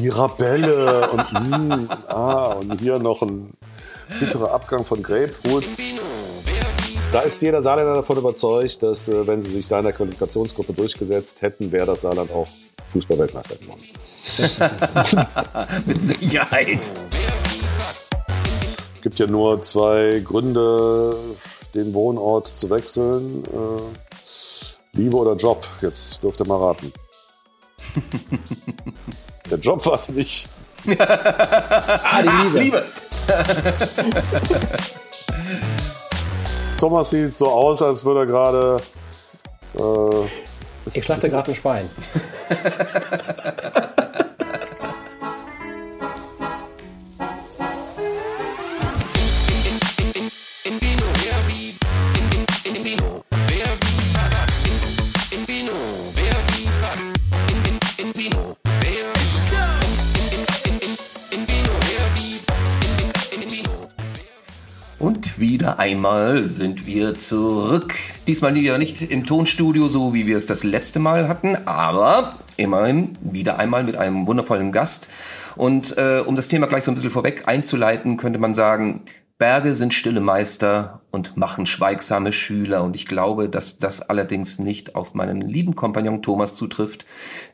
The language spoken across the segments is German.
Mirabelle und, mm, ah, und hier noch ein bitterer Abgang von Grapefruit. Da ist jeder Saarländer davon überzeugt, dass äh, wenn sie sich da in der Qualifikationsgruppe durchgesetzt hätten, wäre das Saarland auch Fußballweltmeister geworden. Mit Sicherheit. Es gibt ja nur zwei Gründe, den Wohnort zu wechseln. Äh, Liebe oder Job? Jetzt dürft ihr mal raten. Der Job war es nicht. ah, die Liebe. Liebe. Thomas sieht so aus, als würde er gerade. Äh, ich schlachte gerade ein Schwein. einmal sind wir zurück. Diesmal wieder nicht im Tonstudio, so wie wir es das letzte Mal hatten, aber immerhin wieder einmal mit einem wundervollen Gast. Und äh, um das Thema gleich so ein bisschen vorweg einzuleiten, könnte man sagen, Berge sind stille Meister und machen schweigsame Schüler. Und ich glaube, dass das allerdings nicht auf meinen lieben Kompagnon Thomas zutrifft,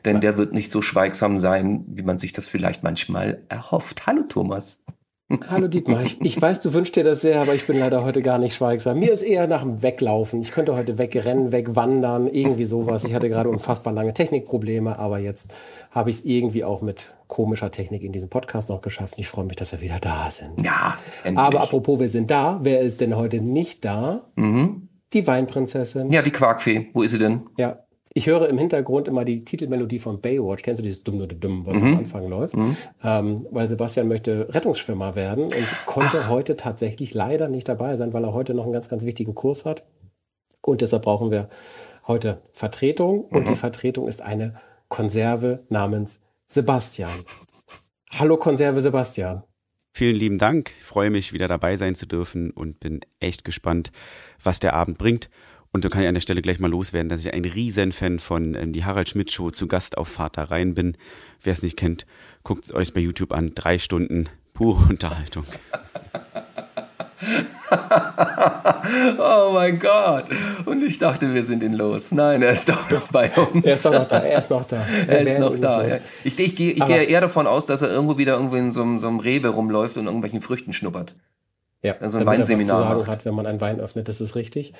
denn der wird nicht so schweigsam sein, wie man sich das vielleicht manchmal erhofft. Hallo Thomas. Hallo Dietmar, ich, ich, weiß, du wünschst dir das sehr, aber ich bin leider heute gar nicht schweigsam. Mir ist eher nach dem Weglaufen. Ich könnte heute wegrennen, wegwandern, irgendwie sowas. Ich hatte gerade unfassbar lange Technikprobleme, aber jetzt habe ich es irgendwie auch mit komischer Technik in diesem Podcast noch geschafft. Ich freue mich, dass wir wieder da sind. Ja, endlich. Aber apropos, wir sind da. Wer ist denn heute nicht da? Mhm. Die Weinprinzessin. Ja, die Quarkfee. Wo ist sie denn? Ja, ich höre im Hintergrund immer die Titelmelodie von Baywatch. Kennst du dieses dumm, dumm, dumm was mhm. am Anfang läuft? Mhm. Ähm, weil Sebastian möchte Rettungsschwimmer werden und konnte Ach. heute tatsächlich leider nicht dabei sein, weil er heute noch einen ganz, ganz wichtigen Kurs hat. Und deshalb brauchen wir heute Vertretung. Und die mhm. Vertretung ist eine Konserve namens Sebastian. Hallo Konserve Sebastian. Vielen lieben Dank. Ich freue mich, wieder dabei sein zu dürfen und bin echt gespannt, was der Abend bringt. Und so kann ich an der Stelle gleich mal loswerden, dass ich ein Riesenfan von ähm, die Harald Schmidt Show zu Gast auf Vater rein bin. Wer es nicht kennt, guckt es euch bei YouTube an. Drei Stunden pure Unterhaltung. oh mein Gott. Und ich dachte, wir sind ihn los. Nein, er ist doch noch bei uns. Er ist doch noch da. Er ist noch da. Er, er ist noch da. Ja. Ich, ich, gehe, ich gehe eher davon aus, dass er irgendwo wieder irgendwo in so, so einem Rewe rumläuft und irgendwelchen Früchten schnuppert. Ja, also ein Weinseminar er was zu sagen hat, wenn man einen Wein öffnet, das ist richtig.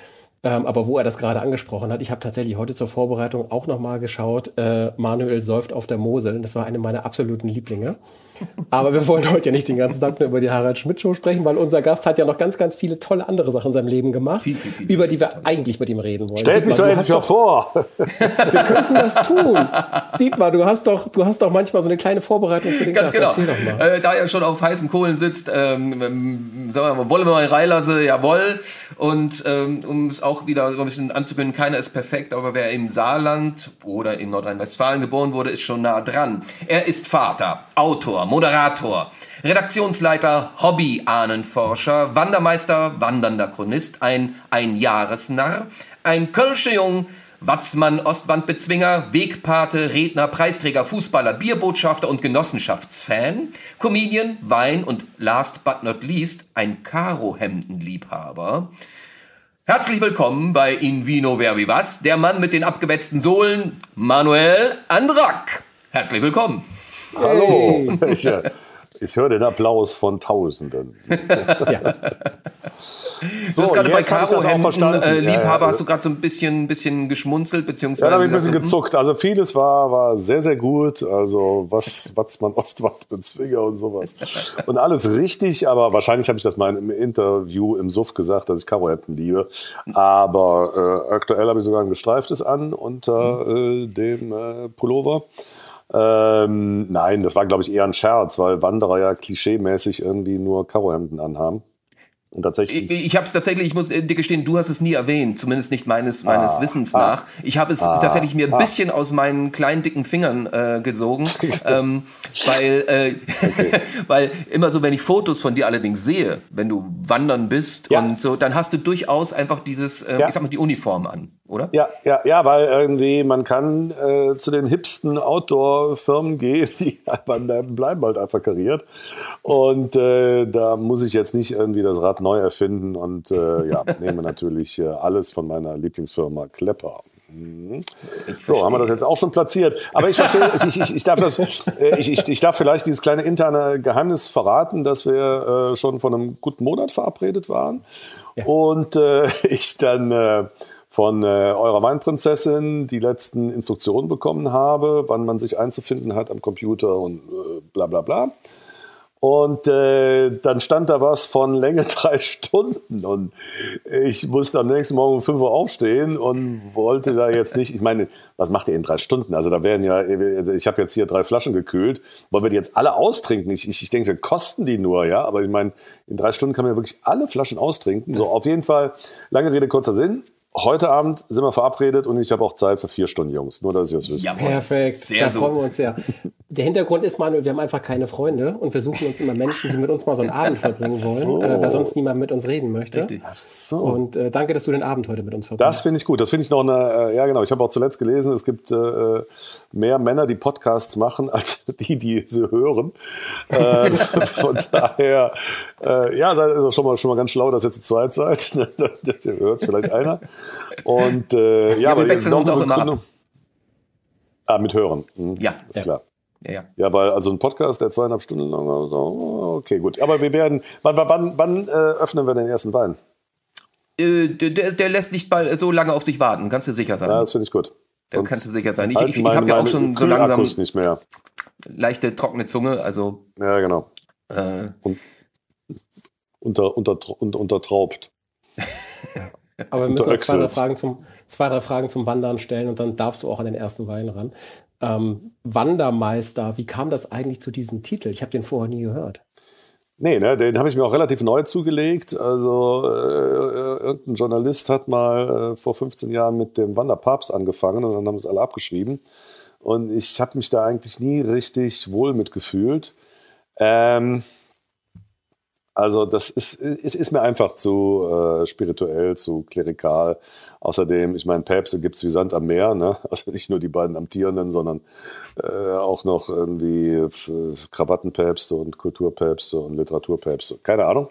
Ähm, aber wo er das gerade angesprochen hat, ich habe tatsächlich heute zur Vorbereitung auch nochmal geschaut, äh, Manuel säuft auf der Mosel. Das war eine meiner absoluten Lieblinge. Aber wir wollen heute ja nicht den ganzen Tag nur über die Harald Schmidt Show sprechen, weil unser Gast hat ja noch ganz, ganz viele tolle andere Sachen in seinem Leben gemacht, viel, viel, viel, über die wir eigentlich mit ihm reden wollen. Stellt mich doch endlich mal vor. wir könnten das tun. Dietmar, du hast doch, du hast doch manchmal so eine kleine Vorbereitung für den ganz Gast. Genau. Erzähl doch mal. Äh, da er schon auf heißen Kohlen sitzt, ähm, ähm sagen wir mal, wollen wir mal reinlassen? Jawohl. Und ähm, um es auch wieder so ein bisschen anzukündigen, keiner ist perfekt, aber wer im Saarland oder in Nordrhein-Westfalen geboren wurde, ist schon nah dran. Er ist Vater, Autor, Moderator, Redaktionsleiter, Hobby-Ahnenforscher, Wandermeister, wandernder Chronist, ein Einjahresnarr, ein Kölsche Jung, Watzmann, Ostwandbezwinger, Wegpate, Redner, Preisträger, Fußballer, Bierbotschafter und Genossenschaftsfan, Comedian, Wein und last but not least ein Karohemdenliebhaber. Herzlich willkommen bei In Vino Ver Vivas, der Mann mit den abgewetzten Sohlen, Manuel Andrak. Herzlich willkommen. Hallo. Hey. Ich, äh, ich höre den Applaus von Tausenden. ja. So, du hast gerade bei Caro Hemden, äh, Liebhaber, ja, hast du gerade so ein bisschen, bisschen geschmunzelt, beziehungsweise. Ja, da habe ich ein bisschen gezuckt. Also vieles war, war sehr, sehr gut. Also was, was man Ostwand Bezwinger und sowas. Und alles richtig, aber wahrscheinlich habe ich das mal im Interview im Suff gesagt, dass ich Caro Hemden liebe. Aber äh, aktuell habe ich sogar ein gestreiftes an unter äh, dem äh, Pullover. Ähm, nein, das war, glaube ich, eher ein Scherz, weil Wanderer ja klischeemäßig irgendwie nur Karohemden anhaben. Und tatsächlich. Ich, ich habe es tatsächlich, ich muss dir gestehen, du hast es nie erwähnt, zumindest nicht meines, meines ah, Wissens ah, nach. Ich habe es ah, tatsächlich mir ein ah. bisschen aus meinen kleinen, dicken Fingern äh, gesogen, ähm, weil, äh, okay. weil immer so, wenn ich Fotos von dir allerdings sehe, wenn du wandern bist ja. und so, dann hast du durchaus einfach dieses, äh, ja. ich sag mal, die Uniform an oder? Ja, ja, ja, weil irgendwie man kann äh, zu den hipsten Outdoor-Firmen gehen, die bleiben halt einfach kariert. Und äh, da muss ich jetzt nicht irgendwie das Rad neu erfinden und äh, ja, nehme natürlich äh, alles von meiner Lieblingsfirma Klepper. Mhm. So, haben wir das jetzt auch schon platziert. Aber ich verstehe, ich, ich, ich, darf das, äh, ich, ich, ich darf vielleicht dieses kleine interne Geheimnis verraten, dass wir äh, schon vor einem guten Monat verabredet waren. Ja. Und äh, ich dann äh, von äh, eurer Weinprinzessin die letzten Instruktionen bekommen habe, wann man sich einzufinden hat am Computer und äh, bla bla bla. Und äh, dann stand da was von Länge drei Stunden. Und ich musste am nächsten Morgen um 5 Uhr aufstehen und wollte da jetzt nicht, ich meine, was macht ihr in drei Stunden? Also da werden ja, also ich habe jetzt hier drei Flaschen gekühlt. Wollen wir die jetzt alle austrinken? Ich, ich, ich denke, wir kosten die nur, ja. Aber ich meine, in drei Stunden kann man ja wirklich alle Flaschen austrinken. So, auf jeden Fall, lange Rede, kurzer Sinn. Heute Abend sind wir verabredet und ich habe auch Zeit für vier Stunden, Jungs. Nur, dass ihr es wisst. Ja, perfekt. Sehr da so. freuen wir uns sehr. Der Hintergrund ist, Manuel, wir haben einfach keine Freunde und wir suchen uns immer Menschen, die mit uns mal so einen Abend verbringen wollen, so. äh, weil sonst niemand mit uns reden möchte. Richtig. Ach so. Und äh, danke, dass du den Abend heute mit uns verbringst. Das finde ich gut. Das finde ich noch eine, äh, ja genau, ich habe auch zuletzt gelesen, es gibt äh, mehr Männer, die Podcasts machen, als die, die sie hören. Ähm, von daher, äh, ja, das ist schon mal, schon mal ganz schlau, dass ihr zu zweit seid. das hört vielleicht einer. Und äh, ja, ja, wir wechseln uns auch immer ab. Ah, mit Hören. Mhm. Ja. Ist ja. klar. Ja, ja. ja, weil also ein Podcast, der zweieinhalb Stunden lang, also, okay, gut. Aber wir werden, wann, wann, wann äh, öffnen wir den ersten Wein? Äh, der, der, lässt nicht so lange auf sich warten, kannst du sicher sein. Ja, das finde ich gut. Da kannst du sicher sein. Ich, ich, ich habe ja auch schon so langsam nicht mehr. leichte trockene Zunge, also. Ja, genau. Äh, Und unter, unter, unter, untertraubt. Aber wir müssen noch zwei drei, Fragen zum, zwei, drei Fragen zum Wandern stellen und dann darfst du auch an den ersten Wein ran. Ähm, Wandermeister, wie kam das eigentlich zu diesem Titel? Ich habe den vorher nie gehört. Nee, ne, den habe ich mir auch relativ neu zugelegt. Also äh, irgendein Journalist hat mal äh, vor 15 Jahren mit dem Wanderpapst angefangen und dann haben es alle abgeschrieben. Und ich habe mich da eigentlich nie richtig wohl mitgefühlt. Ähm, also das ist, ist, ist mir einfach zu äh, spirituell, zu klerikal. Außerdem, ich meine, Päpste gibt es wie Sand am Meer, ne? Also nicht nur die beiden Amtierenden, sondern äh, auch noch irgendwie Krawattenpäpste und Kulturpäpste und Literaturpäpste. Keine Ahnung.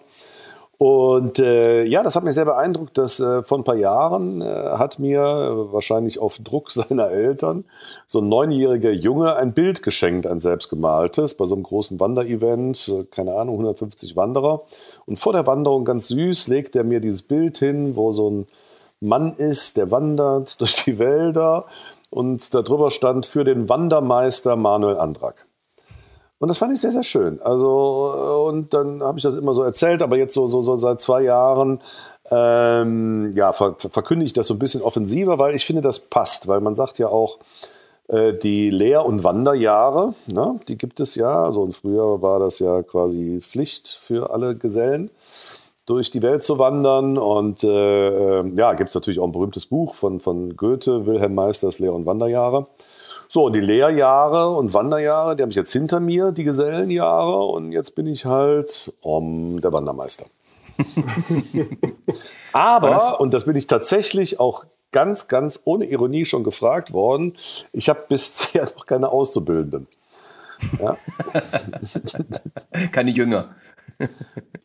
Und äh, ja, das hat mich sehr beeindruckt, dass äh, vor ein paar Jahren äh, hat mir äh, wahrscheinlich auf Druck seiner Eltern so ein neunjähriger Junge ein Bild geschenkt, ein selbstgemaltes, bei so einem großen Wanderevent, äh, keine Ahnung, 150 Wanderer. Und vor der Wanderung ganz süß legt er mir dieses Bild hin, wo so ein Mann ist, der wandert durch die Wälder und darüber stand für den Wandermeister Manuel Andrak. Und das fand ich sehr, sehr schön. Also, äh, und dann habe ich das immer so erzählt, aber jetzt so, so, so seit zwei Jahren ähm, ja, ver verkünde ich das so ein bisschen offensiver, weil ich finde, das passt, weil man sagt ja auch, äh, die Lehr- und Wanderjahre, ne, die gibt es ja. Also, und früher war das ja quasi Pflicht für alle Gesellen, durch die Welt zu wandern. Und äh, äh ja, gibt es natürlich auch ein berühmtes Buch von, von Goethe, Wilhelm Meisters Lehr- und Wanderjahre. So, und die Lehrjahre und Wanderjahre, die habe ich jetzt hinter mir, die Gesellenjahre. Und jetzt bin ich halt um, der Wandermeister. Aber, das, und das bin ich tatsächlich auch ganz, ganz ohne Ironie schon gefragt worden, ich habe bisher noch keine Auszubildenden. Ja. keine Jünger.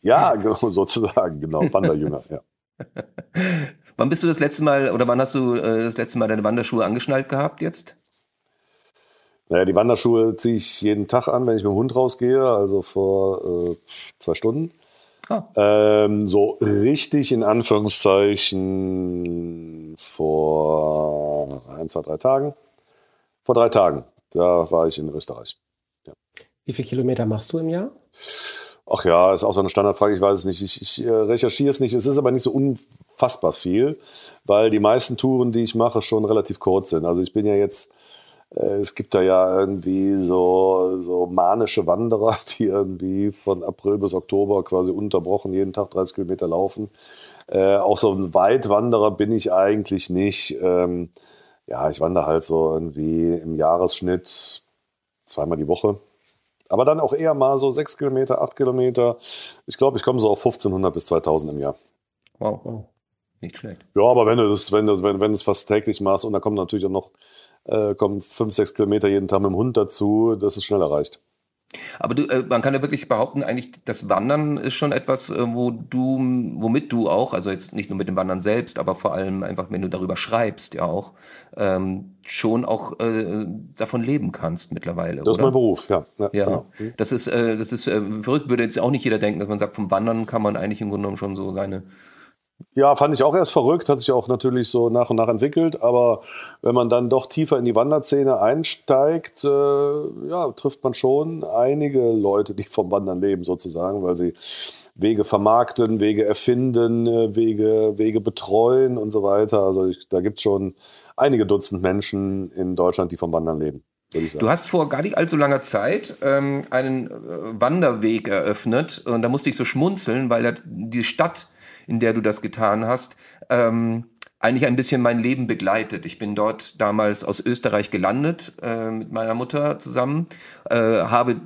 ja, genau, sozusagen, genau, Wanderjünger, ja. Wann bist du das letzte Mal oder wann hast du äh, das letzte Mal deine Wanderschuhe angeschnallt gehabt jetzt? Naja, die Wanderschuhe ziehe ich jeden Tag an, wenn ich mit dem Hund rausgehe, also vor äh, zwei Stunden. Ah. Ähm, so richtig in Anführungszeichen vor ein, zwei, drei Tagen. Vor drei Tagen, da war ich in Österreich. Ja. Wie viele Kilometer machst du im Jahr? Ach ja, ist auch so eine Standardfrage, ich weiß es nicht. Ich, ich äh, recherchiere es nicht. Es ist aber nicht so unfassbar viel, weil die meisten Touren, die ich mache, schon relativ kurz sind. Also ich bin ja jetzt es gibt da ja irgendwie so, so manische Wanderer, die irgendwie von April bis Oktober quasi unterbrochen jeden Tag 30 Kilometer laufen. Äh, auch so ein Weitwanderer bin ich eigentlich nicht. Ähm, ja, ich wandere halt so irgendwie im Jahresschnitt zweimal die Woche. Aber dann auch eher mal so sechs Kilometer, acht Kilometer. Ich glaube, ich komme so auf 1500 bis 2000 im Jahr. Wow, wow. Nicht schlecht. Ja, aber wenn du das, wenn du, wenn, wenn du es fast täglich machst und da kommen natürlich auch noch äh, kommen fünf, sechs Kilometer jeden Tag mit dem Hund dazu, das ist schnell erreicht. Aber du, äh, man kann ja wirklich behaupten, eigentlich das Wandern ist schon etwas, äh, wo du, womit du auch, also jetzt nicht nur mit dem Wandern selbst, aber vor allem einfach, wenn du darüber schreibst, ja auch, ähm, schon auch äh, davon leben kannst mittlerweile. Das oder? ist mein Beruf, ja. Ja, ja. Genau. das ist, äh, das ist äh, verrückt, würde jetzt auch nicht jeder denken, dass man sagt, vom Wandern kann man eigentlich im Grunde genommen schon so seine ja, fand ich auch erst verrückt, hat sich auch natürlich so nach und nach entwickelt. Aber wenn man dann doch tiefer in die Wanderszene einsteigt, äh, ja, trifft man schon einige Leute, die vom Wandern leben sozusagen, weil sie Wege vermarkten, Wege erfinden, äh, Wege, Wege betreuen und so weiter. Also ich, da gibt es schon einige Dutzend Menschen in Deutschland, die vom Wandern leben. Du hast vor gar nicht allzu langer Zeit ähm, einen äh, Wanderweg eröffnet und da musste ich so schmunzeln, weil die Stadt in der du das getan hast, ähm, eigentlich ein bisschen mein Leben begleitet. Ich bin dort damals aus Österreich gelandet äh, mit meiner Mutter zusammen, äh, habe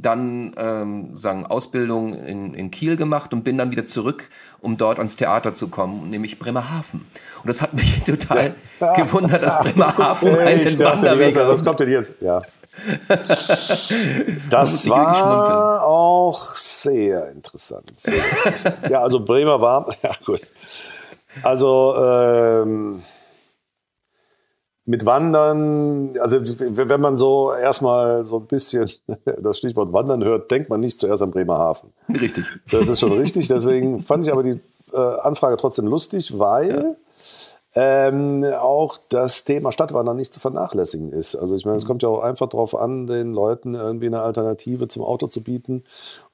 dann ähm, sagen Ausbildung in, in Kiel gemacht und bin dann wieder zurück, um dort ans Theater zu kommen, nämlich Bremerhaven. Und das hat mich total ja. gewundert, dass Bremerhaven einen ich Wanderweg hat. Was kommt denn jetzt? Ja. das war auch sehr interessant. Sehr interessant. ja, also Bremer war, ja gut. Also ähm, mit Wandern, also wenn man so erstmal so ein bisschen das Stichwort Wandern hört, denkt man nicht zuerst an Bremerhaven. Richtig. Das ist schon richtig. Deswegen fand ich aber die äh, Anfrage trotzdem lustig, weil ja ähm, auch das Thema Stadtwandern nicht zu vernachlässigen ist. Also ich meine, es kommt ja auch einfach darauf an, den Leuten irgendwie eine Alternative zum Auto zu bieten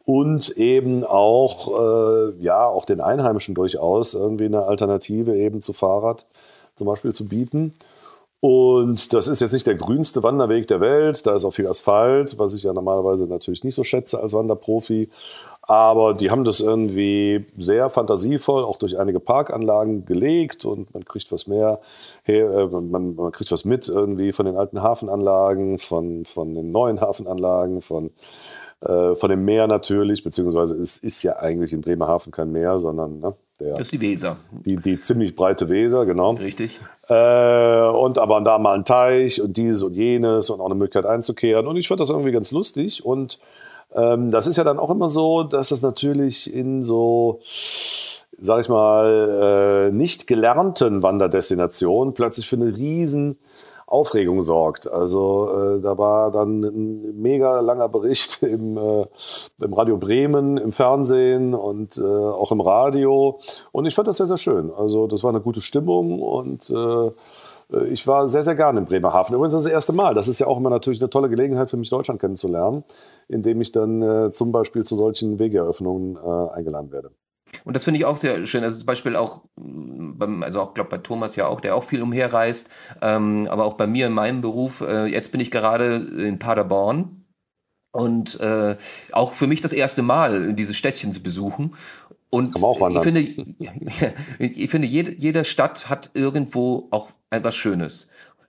und eben auch, äh, ja, auch den Einheimischen durchaus irgendwie eine Alternative eben zu Fahrrad zum Beispiel zu bieten. Und das ist jetzt nicht der grünste Wanderweg der Welt. Da ist auch viel Asphalt, was ich ja normalerweise natürlich nicht so schätze als Wanderprofi. Aber die haben das irgendwie sehr fantasievoll, auch durch einige Parkanlagen gelegt und man kriegt was mehr, äh, man, man kriegt was mit irgendwie von den alten Hafenanlagen, von, von den neuen Hafenanlagen, von, äh, von dem Meer natürlich, beziehungsweise es ist ja eigentlich in Bremerhaven kein Meer, sondern ne, der, das ist die Weser. Die, die ziemlich breite Weser, genau. Richtig. Äh, und aber da mal ein Teich und dieses und jenes und auch eine Möglichkeit einzukehren. Und ich fand das irgendwie ganz lustig und ähm, das ist ja dann auch immer so, dass es natürlich in so, sag ich mal, äh, nicht gelernten Wanderdestinationen plötzlich für eine riesen Aufregung sorgt. Also äh, da war dann ein mega langer Bericht im, äh, im Radio Bremen, im Fernsehen und äh, auch im Radio. Und ich fand das sehr, sehr schön. Also das war eine gute Stimmung und äh, ich war sehr, sehr gerne in Bremerhaven. Übrigens das, das erste Mal. Das ist ja auch immer natürlich eine tolle Gelegenheit für mich, Deutschland kennenzulernen, indem ich dann äh, zum Beispiel zu solchen Wegeeröffnungen äh, eingeladen werde. Und das finde ich auch sehr schön. Also zum Beispiel auch, mm, beim, also auch glaube bei Thomas ja auch, der auch viel umherreist, ähm, aber auch bei mir in meinem Beruf. Äh, jetzt bin ich gerade in Paderborn und äh, auch für mich das erste Mal dieses Städtchen zu besuchen. Und ich finde, ich finde jede, jede Stadt hat irgendwo auch etwas Schönes.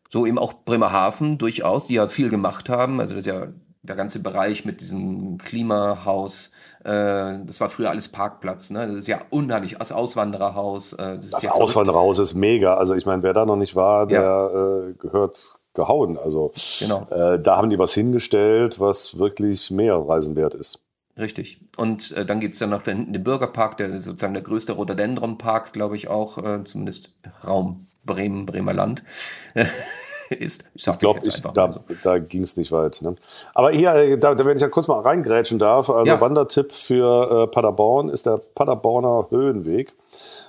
So eben auch Bremerhaven durchaus, die ja viel gemacht haben. Also das ist ja der ganze Bereich mit diesem Klimahaus. Äh, das war früher alles Parkplatz. Ne? Das ist ja unheimlich. Das Auswandererhaus. Äh, das, das ja Auswandererhaus ist mega. Also ich meine, wer da noch nicht war, der ja. äh, gehört gehauen. Also genau. Äh, da haben die was hingestellt, was wirklich mehr Reisen wert ist. Richtig. Und äh, dann gibt's ja noch den, den Bürgerpark, der sozusagen der größte Rhododendron-Park, glaube ich auch, äh, zumindest Raum Bremen, Bremer Land. ist. Ich, ich glaube, da, so. da ging es nicht weit. Ne? Aber hier, äh, da, wenn ich ja kurz mal reingrätschen darf, also ja. Wandertipp für äh, Paderborn ist der Paderborner Höhenweg.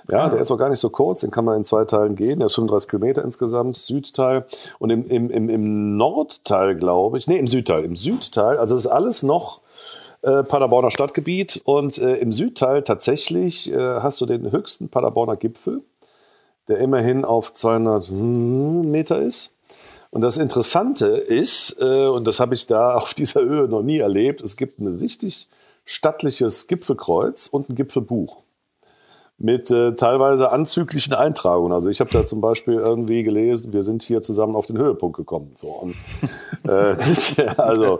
Ja, ah. der ist auch gar nicht so kurz, den kann man in zwei Teilen gehen. Der ist 35 Kilometer insgesamt, Südteil. Und im, im, im, im Nordteil, glaube ich, nee, im Südteil, im Südteil, also es ist alles noch äh, Paderborner Stadtgebiet. Und äh, im Südteil tatsächlich äh, hast du den höchsten Paderborner Gipfel, der immerhin auf 200 Meter ist. Und das Interessante ist, äh, und das habe ich da auf dieser Höhe noch nie erlebt, es gibt ein richtig stattliches Gipfelkreuz und ein Gipfelbuch mit äh, teilweise anzüglichen Eintragungen. Also ich habe da zum Beispiel irgendwie gelesen, wir sind hier zusammen auf den Höhepunkt gekommen. So, und, äh, also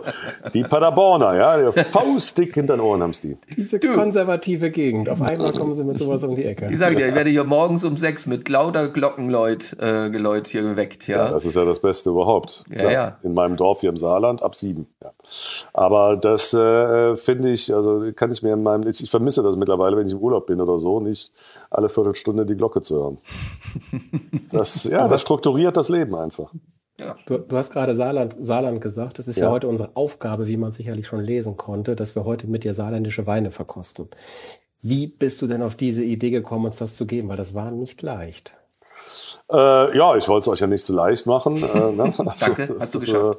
die Paderborner, ja, faustdick hinter den Ohren haben die. Diese konservative Gegend. Auf einmal kommen sie mit sowas um die Ecke. Ich sage dir, ich werde hier morgens um sechs mit lauter Glockenläut äh, Geläut hier geweckt. Ja? ja, das ist ja das Beste überhaupt. Ja, ja. In meinem Dorf hier im Saarland ab sieben. Ja. Aber das äh, finde ich, also kann ich mir in meinem, ich vermisse das mittlerweile, wenn ich im Urlaub bin oder so, nicht alle Viertelstunde die Glocke zu hören. Das, ja, das strukturiert das Leben einfach. Ja. Du, du, hast gerade Saarland, Saarland gesagt. Das ist ja. ja. heute unsere Aufgabe, wie man sicherlich schon lesen konnte, dass wir heute mit dir saarländische Weine verkosten. Wie bist du denn auf diese Idee gekommen, uns das zu geben? Weil das war nicht leicht. Äh, ja, ich wollte es euch ja nicht zu leicht machen. Äh, ne? Danke, hast du geschafft.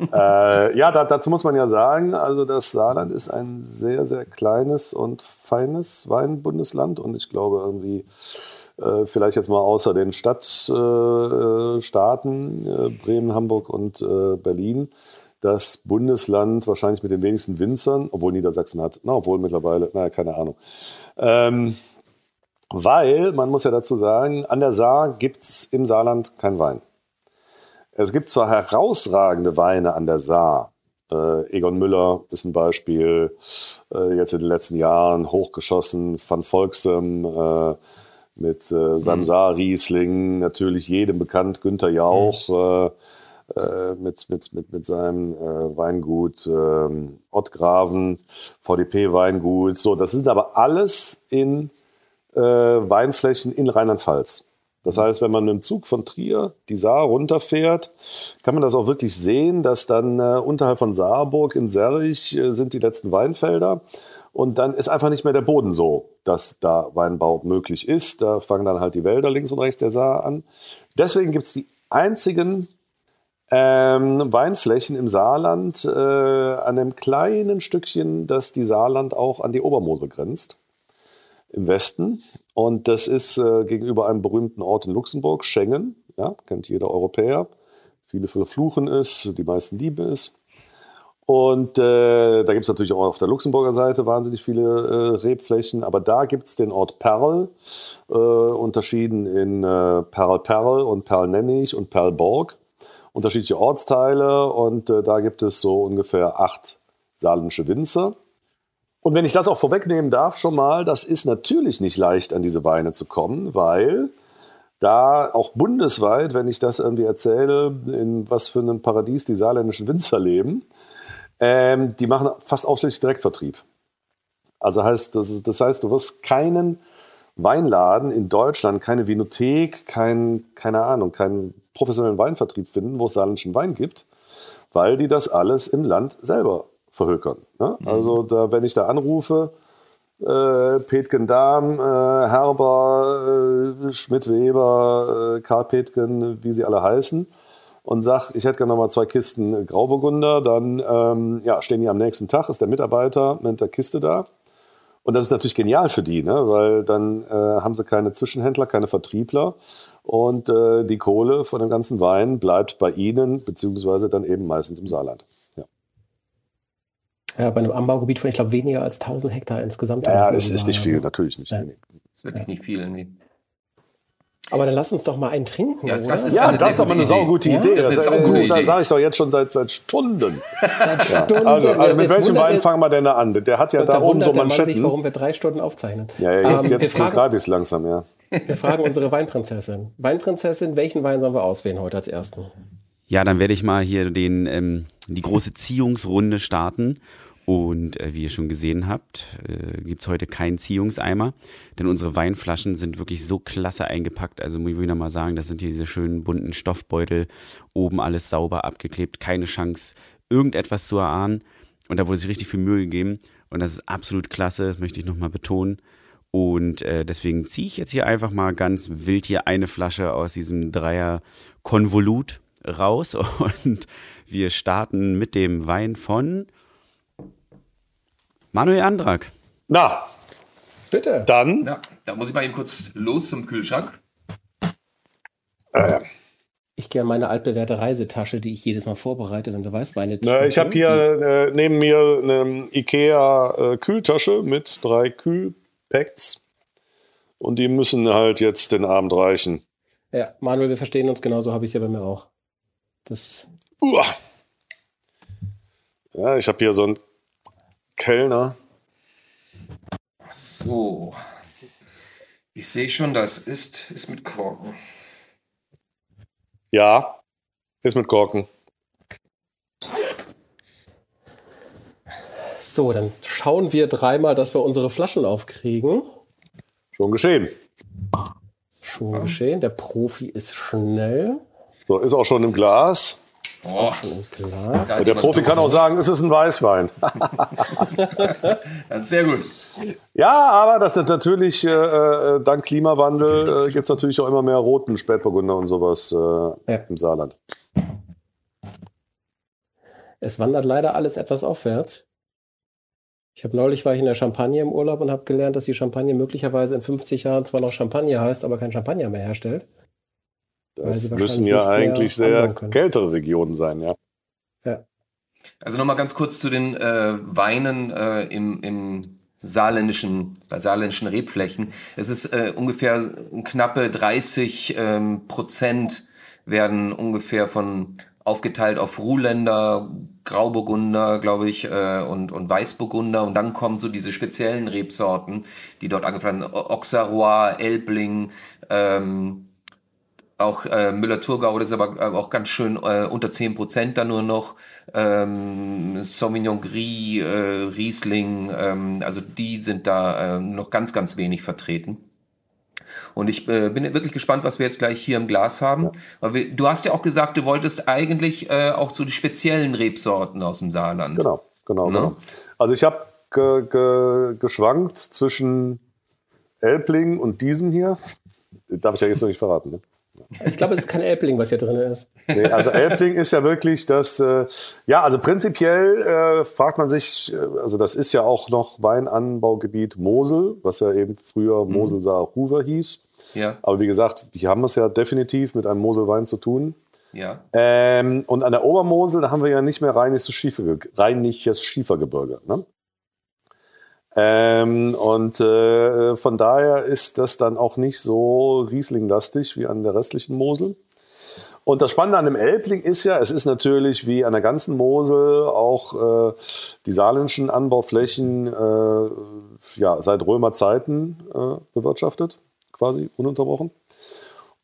Äh, ja, da, dazu muss man ja sagen, also das Saarland ist ein sehr, sehr kleines und feines Weinbundesland und ich glaube irgendwie, äh, vielleicht jetzt mal außer den Stadtstaaten, äh, äh, Bremen, Hamburg und äh, Berlin, das Bundesland wahrscheinlich mit den wenigsten Winzern, obwohl Niedersachsen hat, na, obwohl mittlerweile, naja, keine Ahnung. Ähm, weil, man muss ja dazu sagen, an der Saar gibt es im Saarland kein Wein. Es gibt zwar herausragende Weine an der Saar. Äh, Egon Müller ist ein Beispiel, äh, jetzt in den letzten Jahren hochgeschossen, Van Volksem äh, mit äh, seinem mhm. Saar-Riesling, natürlich jedem bekannt, Günther Jauch mhm. Äh, äh, mit, mit, mit, mit seinem äh, Weingut ähm, Ottgraven, VDP-Weingut. So, das sind aber alles in äh, Weinflächen in Rheinland-Pfalz. Das heißt, wenn man mit dem Zug von Trier die Saar runterfährt, kann man das auch wirklich sehen, dass dann äh, unterhalb von Saarburg in Serrich äh, sind die letzten Weinfelder. Und dann ist einfach nicht mehr der Boden so, dass da Weinbau möglich ist. Da fangen dann halt die Wälder links und rechts der Saar an. Deswegen gibt es die einzigen ähm, Weinflächen im Saarland äh, an einem kleinen Stückchen, das die Saarland auch an die Obermosel grenzt, im Westen. Und das ist äh, gegenüber einem berühmten Ort in Luxemburg, Schengen, ja, kennt jeder Europäer. Viele verfluchen es, die meisten lieben es. Und äh, da gibt es natürlich auch auf der Luxemburger Seite wahnsinnig viele äh, Rebflächen, aber da gibt es den Ort Perl, äh, unterschieden in äh, Perl Perl und Perl Nennig und Perl Borg. Unterschiedliche Ortsteile und äh, da gibt es so ungefähr acht saarländische Winzer. Und wenn ich das auch vorwegnehmen darf, schon mal, das ist natürlich nicht leicht, an diese Weine zu kommen, weil da auch bundesweit, wenn ich das irgendwie erzähle, in was für einem Paradies die saarländischen Winzer leben, ähm, die machen fast ausschließlich Direktvertrieb. Also heißt, das, ist, das heißt, du wirst keinen Weinladen in Deutschland, keine Vinothek, kein, keine Ahnung, keinen professionellen Weinvertrieb finden, wo es saarländischen Wein gibt, weil die das alles im Land selber verhökern. Ne? Mhm. Also da, wenn ich da anrufe, äh, Petgen Dahm, äh, Herber, äh, Schmidt-Weber, äh, Karl Petgen, wie sie alle heißen, und sag, ich hätte gerne noch mal zwei Kisten Grauburgunder, dann ähm, ja, stehen die am nächsten Tag, ist der Mitarbeiter mit der Kiste da. Und das ist natürlich genial für die, ne? weil dann äh, haben sie keine Zwischenhändler, keine Vertriebler und äh, die Kohle von dem ganzen Wein bleibt bei ihnen, beziehungsweise dann eben meistens im Saarland. Ja, bei einem Anbaugebiet von, ich glaube, weniger als 1000 Hektar insgesamt. Ja, es ist nicht viel, natürlich nicht. Ja. ist wirklich ja. nicht viel. Nee. Aber dann lass uns doch mal einen trinken. Ja, das ist, ja, das ist aber eine saugute Idee. Ja? Das, das, ist das, das sage ich doch jetzt schon seit, seit Stunden. seit Stunden. Also, also mit welchem Wein fangen wir denn da an? Der hat ja da oben so Manschetten. Sich, warum wir drei Stunden aufzeichnen. Ja, ja jetzt, um, jetzt begreife ich es langsam, ja. Wir fragen unsere Weinprinzessin. Weinprinzessin, welchen Wein sollen wir auswählen heute als ersten? Ja, dann werde ich mal hier den, ähm, die große Ziehungsrunde starten und äh, wie ihr schon gesehen habt, äh, gibt heute keinen Ziehungseimer, denn unsere Weinflaschen sind wirklich so klasse eingepackt. Also muss ich noch mal sagen, das sind hier diese schönen bunten Stoffbeutel, oben alles sauber abgeklebt, keine Chance, irgendetwas zu erahnen. Und da wurde sich richtig viel Mühe gegeben und das ist absolut klasse, das möchte ich nochmal betonen. Und äh, deswegen ziehe ich jetzt hier einfach mal ganz wild hier eine Flasche aus diesem Dreier-Konvolut raus und wir starten mit dem Wein von Manuel Andrak. Na, bitte. Dann. Ja, da muss ich mal eben kurz los zum Kühlschrank. Äh, Ich gehe an meine altbewährte Reisetasche, die ich jedes Mal vorbereite, wenn du weißt, meine Na, ich habe hier äh, neben mir eine Ikea äh, Kühltasche mit drei Kühlpacks und die müssen halt jetzt den Abend reichen. Ja, Manuel, wir verstehen uns genauso, habe ich es ja bei mir auch. Das. Uah. Ja, ich habe hier so einen Kellner. So. Ich sehe schon, das ist, ist mit Korken. Ja, ist mit Korken. So, dann schauen wir dreimal, dass wir unsere Flaschen aufkriegen. Schon geschehen. Schon geschehen. Der Profi ist schnell. So, ist auch schon im Glas. Oh, Schon im Glas. Der Profi kann auch sagen, es ist ein Weißwein. Das ist sehr gut. Ja, aber das ist natürlich, äh, äh, dank Klimawandel äh, gibt es natürlich auch immer mehr roten Spätburgunder und sowas äh, Ja. im Saarland. Es wandert leider alles etwas aufwärts. Ich habe neulich war ich in der Champagne im Urlaub und habe gelernt, dass die Champagne möglicherweise in 50 Jahren zwar noch Champagner heißt, aber kein Champagner mehr herstellt. Das müssen ja eigentlich sehr kältere Regionen sein, ja. Ja. Also nochmal ganz kurz zu den äh, Weinen äh, im, im saarländischen, bei saarländischen Rebflächen. Es ist äh, ungefähr knappe 30 ähm, Prozent werden ungefähr von aufgeteilt auf Ruhländer, Grauburgunder, glaube ich, äh, und, und Weißburgunder. Und dann kommen so diese speziellen Rebsorten, die dort angepflanzt werden. Auxerrois, Elbling, ähm, auch äh, Müller-Thurgau, das ist aber äh, auch ganz schön äh, unter 10 Prozent da nur noch. Ähm, Sauvignon Gris, äh, Riesling, ähm, also die sind da äh, noch ganz, ganz wenig vertreten. Und ich bin wirklich gespannt, was wir jetzt gleich hier im Glas haben. Weil wir, du hast ja auch gesagt, du wolltest eigentlich auch so die speziellen Rebsorten aus dem Saarland. Genau, genau, Ne? genau. Also ich habe ge ge geschwankt zwischen Elbling und diesem hier. Darf ich ja jetzt noch nicht verraten, ne? Ich glaube, es ist kein Elbling, was hier drin ist. Nee, also Elbling ist ja wirklich das, äh, ja, also prinzipiell äh, fragt man sich, äh, also das ist ja auch noch Weinanbaugebiet Mosel, was ja eben früher Mhm. Mosel-Saar-Ruwer hieß. Ja, Aber wie gesagt, hier haben wir es ja definitiv mit einem Moselwein zu tun. ja. Ähm, und an der Obermosel, da haben wir ja nicht mehr rheinisches, Schiefer, rheinisches Schiefergebirge. Ne? Ähm, und äh, von daher ist das dann auch nicht so Riesling-lastig wie an der restlichen Mosel. Und das Spannende an dem Elbling ist ja, es ist natürlich wie an der ganzen Mosel auch äh, die saarländischen Anbauflächen äh, ja, seit Römerzeiten äh, bewirtschaftet, quasi ununterbrochen.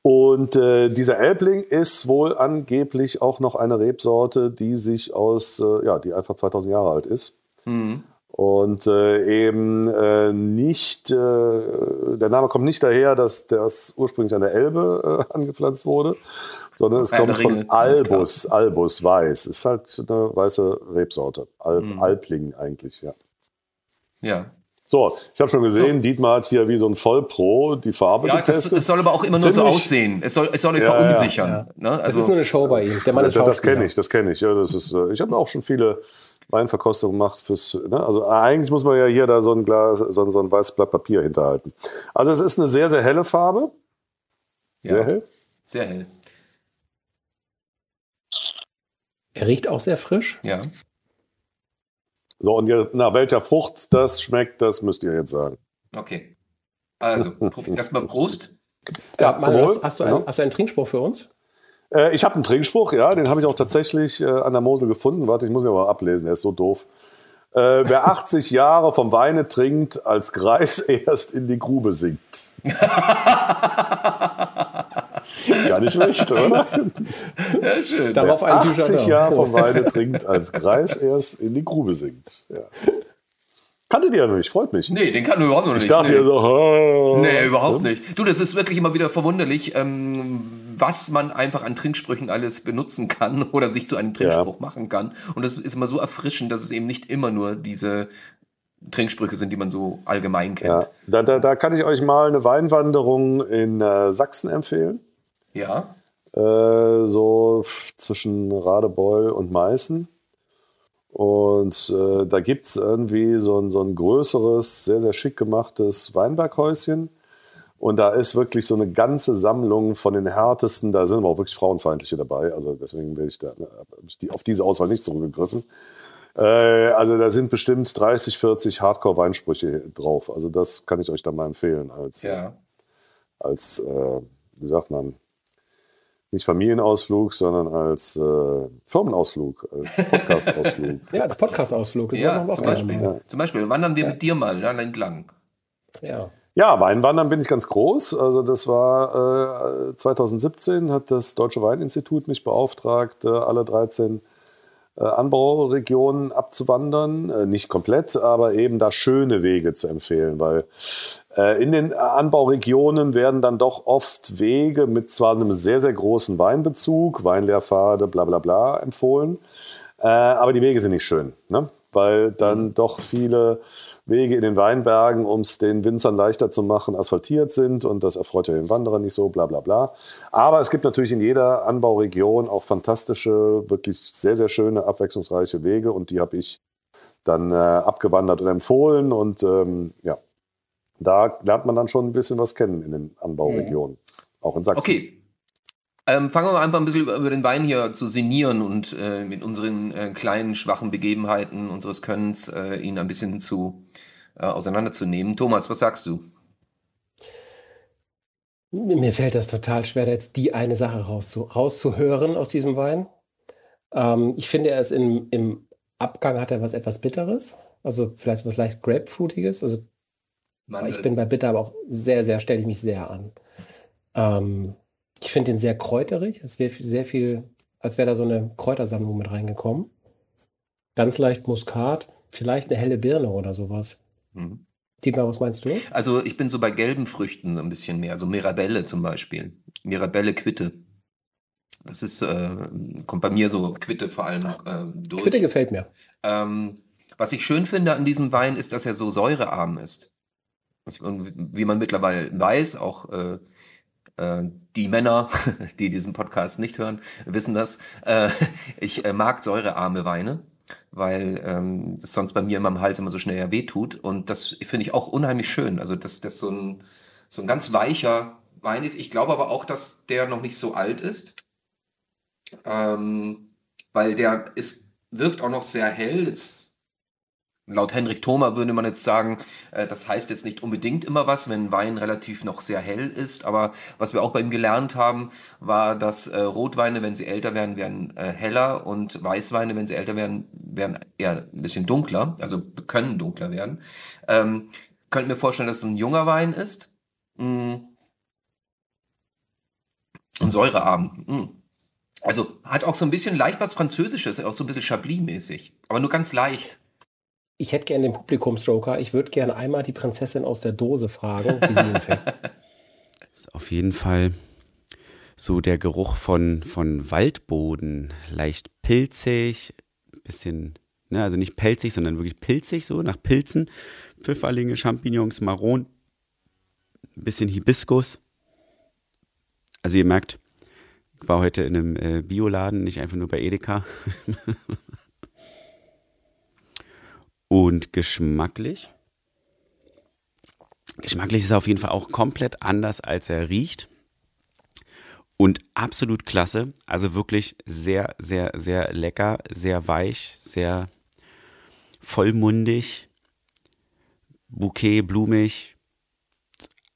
Und äh, dieser Elbling ist wohl angeblich auch noch eine Rebsorte, die sich aus, äh, ja, die einfach 2000 Jahre alt ist. Und äh, eben äh, nicht, äh, der Name kommt nicht daher, dass das ursprünglich an der Elbe äh, angepflanzt wurde, sondern es Ja, kommt Ringe, von. Albus, Albus Weiß. Ist halt eine weiße Rebsorte. Alb, Alpling eigentlich, ja. Ja. So, ich habe schon gesehen, Dietmar hat hier wie so ein Vollpro die Farbe Ja, das, getestet. es soll aber auch immer nur so Ziemlich- aussehen. Es soll, es soll nicht Ja, ja, verunsichern. Ne? Das Also, ist nur eine Show bei ihm. Der Mann ist das das kenne ich, das kenne ich. Ja, das ist, äh, ich habe auch schon viele Weinverkostungen gemacht fürs. Ne? Also eigentlich muss man ja hier da so ein Glas, so ein, so ein weißes Blatt Papier hinterhalten. Also es ist eine sehr, sehr helle Farbe. Sehr ja, hell. sehr hell. Er riecht auch sehr frisch. Ja. So, und jetzt, nach welcher Frucht das schmeckt, das müsst ihr jetzt sagen. Okay. Also, erstmal Prost. Ja, Manuel, hast, du einen, Ja. hast du einen Trinkspruch für uns? Äh, ich habe einen Trinkspruch, ja, den habe ich auch tatsächlich äh, an der Mosel gefunden. Warte, ich muss ihn aber ablesen, der ist so doof. Äh, wer 80 Jahre vom Weine trinkt, als Greis erst in die Grube sinkt. Gar nicht schlecht, oder? Ja, schön. Darauf ein 80 Dujardin. Jahre vom. Weine trinkt, als Greis erst in die Grube sinkt. Ja. Kanntet ihr ja noch nicht, freut mich. Nee, den kann du überhaupt noch nicht. ich dachte nee. ja so, oh. Nee, überhaupt nicht. Du, das ist wirklich immer wieder verwunderlich, ähm, was man einfach an Trinksprüchen alles benutzen kann oder sich zu einem Trinkspruch machen kann. Und das ist immer so erfrischend, dass es eben nicht immer nur diese Trinksprüche sind, die man so allgemein kennt. Ja, da, da, da kann ich euch mal eine Weinwanderung in äh, Sachsen empfehlen. Ja. Äh, so zwischen Radebeul und Meißen. Und äh, da gibt es irgendwie so ein, so ein größeres, sehr, sehr schick gemachtes Weinberghäuschen. Und da ist wirklich so eine ganze Sammlung von den härtesten, da sind aber auch wirklich Frauenfeindliche dabei. Also deswegen will ich da ich auf diese Auswahl nicht zurückgegriffen. Äh, also da sind bestimmt 30, 40 Hardcore-Weinsprüche drauf. Also das kann ich euch da mal empfehlen als, ja. als äh, wie sagt man, nicht Familienausflug, sondern als äh, Firmenausflug, als Podcastausflug. ja, als Podcastausflug. Ja, zum Beispiel, ja. zum Beispiel wandern wir ja. mit dir mal dann entlang. Ja. Ja, Weinwandern bin ich ganz groß. Also das war äh, 2017 hat das Deutsche Weininstitut mich beauftragt, äh, alle 13 äh, Anbauregionen abzuwandern. Äh, nicht komplett, aber eben da schöne Wege zu empfehlen, weil äh, in den Anbauregionen werden dann doch oft Wege mit zwar einem sehr, sehr großen Weinbezug, Weinlehrpfade, bla bla bla empfohlen, aber die Wege sind nicht schön. Ne? Weil dann mhm. doch viele Wege in den Weinbergen, um es den Winzern leichter zu machen, asphaltiert sind und das erfreut ja den Wanderer nicht so, bla bla bla. Aber es gibt natürlich in jeder Anbauregion auch fantastische, wirklich sehr, sehr schöne, abwechslungsreiche Wege und die habe ich dann äh, abgewandert und empfohlen und ähm, ja, da lernt man dann schon ein bisschen was kennen in den Anbauregionen, mhm. auch in Sachsen. Okay, ähm, fangen wir einfach ein bisschen über den Wein hier zu sinnieren und äh, mit unseren äh, kleinen, schwachen Begebenheiten unseres Könnens äh, ihn ein bisschen zu äh, auseinanderzunehmen. Thomas, was sagst du? Mir fällt das total schwer, jetzt die eine Sache rauszu rauszuhören aus diesem Wein. Ähm, ich finde, er ist im, im Abgang hat er was etwas Bitteres. Also vielleicht was leicht Grapefruitiges. Also ich bin bei Bitter aber auch sehr, sehr, stelle ich mich sehr an. Ähm, ich finde den sehr kräuterig. Es wäre sehr viel, als wäre da so eine Kräutersammlung mit reingekommen. Ganz leicht Muskat, vielleicht eine helle Birne oder sowas. Mhm. Dietmar, was meinst du? Also ich bin so bei gelben Früchten ein bisschen mehr, so Mirabelle zum Beispiel. Mirabelle Quitte. Das ist, äh, kommt bei mir so Quitte vor allem äh, durch. Quitte gefällt mir. Ähm, was ich schön finde an diesem Wein ist, dass er so säurearm ist. Und wie man mittlerweile weiß, auch äh, die Männer, die diesen Podcast nicht hören, wissen das. Äh, ich äh, mag säurearme Weine, weil ähm, sonst bei mir immer im Hals immer so schnell ja wehtut. Und das finde ich auch unheimlich schön. Also, dass das so ein, so ein ganz weicher Wein ist. Ich glaube aber auch, dass der noch nicht so alt ist. Ähm, weil der ist, wirkt auch noch sehr hell. Jetzt Laut Henrik Thoma würde man jetzt sagen, äh, das heißt jetzt nicht unbedingt immer was, wenn Wein relativ noch sehr hell ist. Aber was wir auch bei ihm gelernt haben, war, dass äh, Rotweine, wenn sie älter werden, werden äh, heller und Weißweine, wenn sie älter werden, werden eher ein bisschen dunkler, also können dunkler werden. Ähm, könnt mir vorstellen, dass es ein junger Wein ist. Mm. Und säurearm. Mm. Also hat auch so ein bisschen leicht was Französisches, auch so ein bisschen Chablis-mäßig, aber nur ganz leicht. Ich hätte gerne den Publikumsjoker. Ich würde gerne einmal die Prinzessin aus der Dose fragen, wie sie ihn fängt. ist auf jeden Fall so der Geruch von, von Waldboden. Leicht pilzig, bisschen, ne, also nicht pelzig, sondern wirklich pilzig, so nach Pilzen. Pfifferlinge, Champignons, Maron, bisschen Hibiskus. Also ihr merkt, ich war heute in einem äh, Bioladen, nicht einfach nur bei Edeka. Und geschmacklich. Geschmacklich ist er auf jeden Fall auch komplett anders, als er riecht. Und absolut klasse. Also wirklich sehr, sehr, sehr lecker, sehr weich, sehr vollmundig, bouquet, blumig.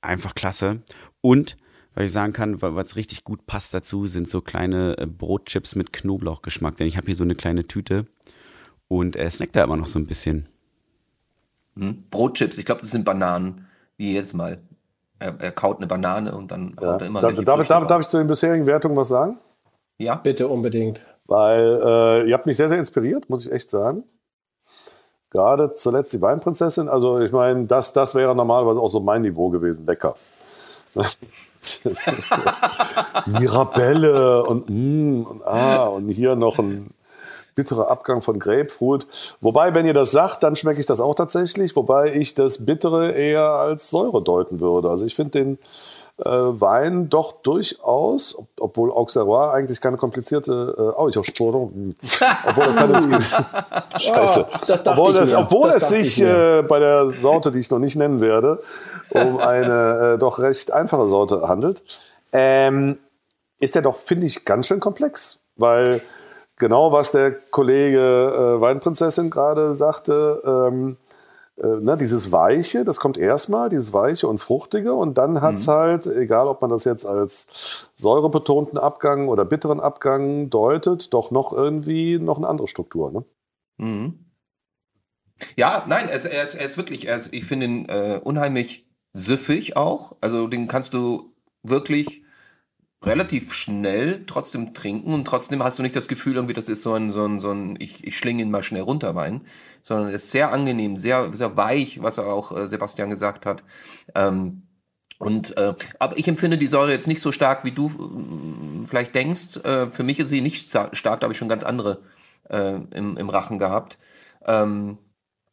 Einfach klasse. Und, weil ich sagen kann, was richtig gut passt dazu, sind so kleine äh, Brotchips mit Knoblauchgeschmack. Denn ich habe hier so eine kleine Tüte und er snackt da immer noch so ein bisschen. Hm? Brotchips, ich glaube, das sind Bananen, wie jedes Mal. Er, er kaut eine Banane und dann ja. haut er immer da, darf, darf, darf ich zu den bisherigen Wertungen was sagen? Ja. Bitte unbedingt. Weil äh, ihr habt mich sehr, sehr inspiriert, muss ich echt sagen. Gerade zuletzt die Weinprinzessin. Also ich meine, das, das wäre normalerweise auch so mein Niveau gewesen. Lecker. so Mirabelle und, mm, und ah und hier noch ein bitterer Abgang von Grapefruit. Wobei, wenn ihr das sagt, dann schmecke ich das auch tatsächlich. Wobei ich das Bittere eher als Säure deuten würde. Also ich finde den äh, Wein doch durchaus, ob, obwohl Auxerrois eigentlich keine komplizierte, äh, oh, ich habe Sporen, obwohl das keine, Scheiße, Oh, das obwohl, das, obwohl Das es sich äh, bei der Sorte, die ich noch nicht nennen werde, um eine äh, doch recht einfache Sorte handelt, ähm, ist der doch, finde ich, ganz schön komplex, weil genau was der Kollege äh, Weinprinzessin gerade sagte, ähm, äh, ne, dieses Weiche, das kommt erstmal, dieses Weiche und Fruchtige und dann hat's halt, egal ob man das jetzt als säurebetonten Abgang oder bitteren Abgang deutet, doch noch irgendwie noch eine andere Struktur. Ne? Mhm. Ja, nein, er ist, er ist, er ist wirklich, er ist, ich finde ihn äh, unheimlich süffig auch. Also den kannst du wirklich relativ schnell trotzdem trinken und trotzdem hast du nicht das Gefühl, irgendwie, das ist so ein, so ein, so ein ich, ich schlinge ihn mal schnell runter Wein, sondern er ist sehr angenehm, sehr, sehr weich, was er auch äh, Sebastian gesagt hat. Ähm, und äh, aber ich empfinde die Säure jetzt nicht so stark, wie du äh, vielleicht denkst. Äh, für mich ist sie nicht stark, da habe ich schon ganz andere äh, im, im Rachen gehabt. Ähm,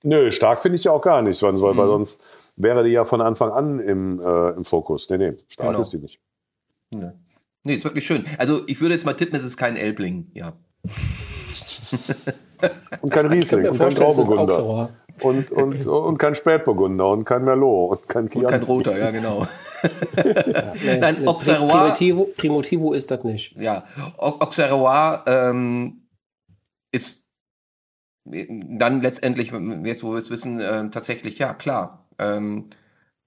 Nö, stark finde ich ja auch gar nicht, weil, weil Mhm. sonst wäre die ja von Anfang an im, äh, im Fokus. Nee, nee, stark Genau. ist die nicht. ne. Nee, ist wirklich schön. Also ich würde jetzt mal tippen, es ist kein Elbling, ja. Und kein Riesling und kein Grauburgunder. Und, und, und kein Spätburgunder und kein Merlot und kein Und Chianti. kein roter, ja genau. Nee, Nein, nee, Auxerrois- Primitivo, Primitivo ist das nicht. Ja, Au- Auxerrois ähm, ist dann letztendlich, jetzt wo wir es wissen, äh, tatsächlich, ja klar, ähm,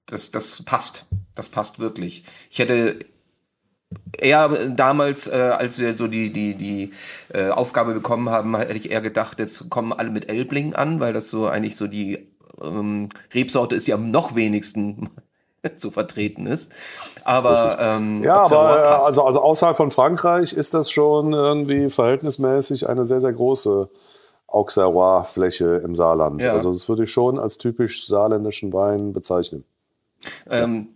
das, das passt. Das passt wirklich. Ich hätte eher damals, äh, als wir so die, die, die äh, Aufgabe bekommen haben, hätte ich eher gedacht, jetzt kommen alle mit Elbling an, weil das so eigentlich so die ähm, Rebsorte ist, die am noch wenigsten so vertreten ist. Aber ähm, Ja, aber äh, also, also außerhalb von Frankreich ist das schon irgendwie verhältnismäßig eine sehr, sehr große Auxerrois-Fläche im Saarland. Ja. Also das würde ich schon als typisch saarländischen Wein bezeichnen. Ähm,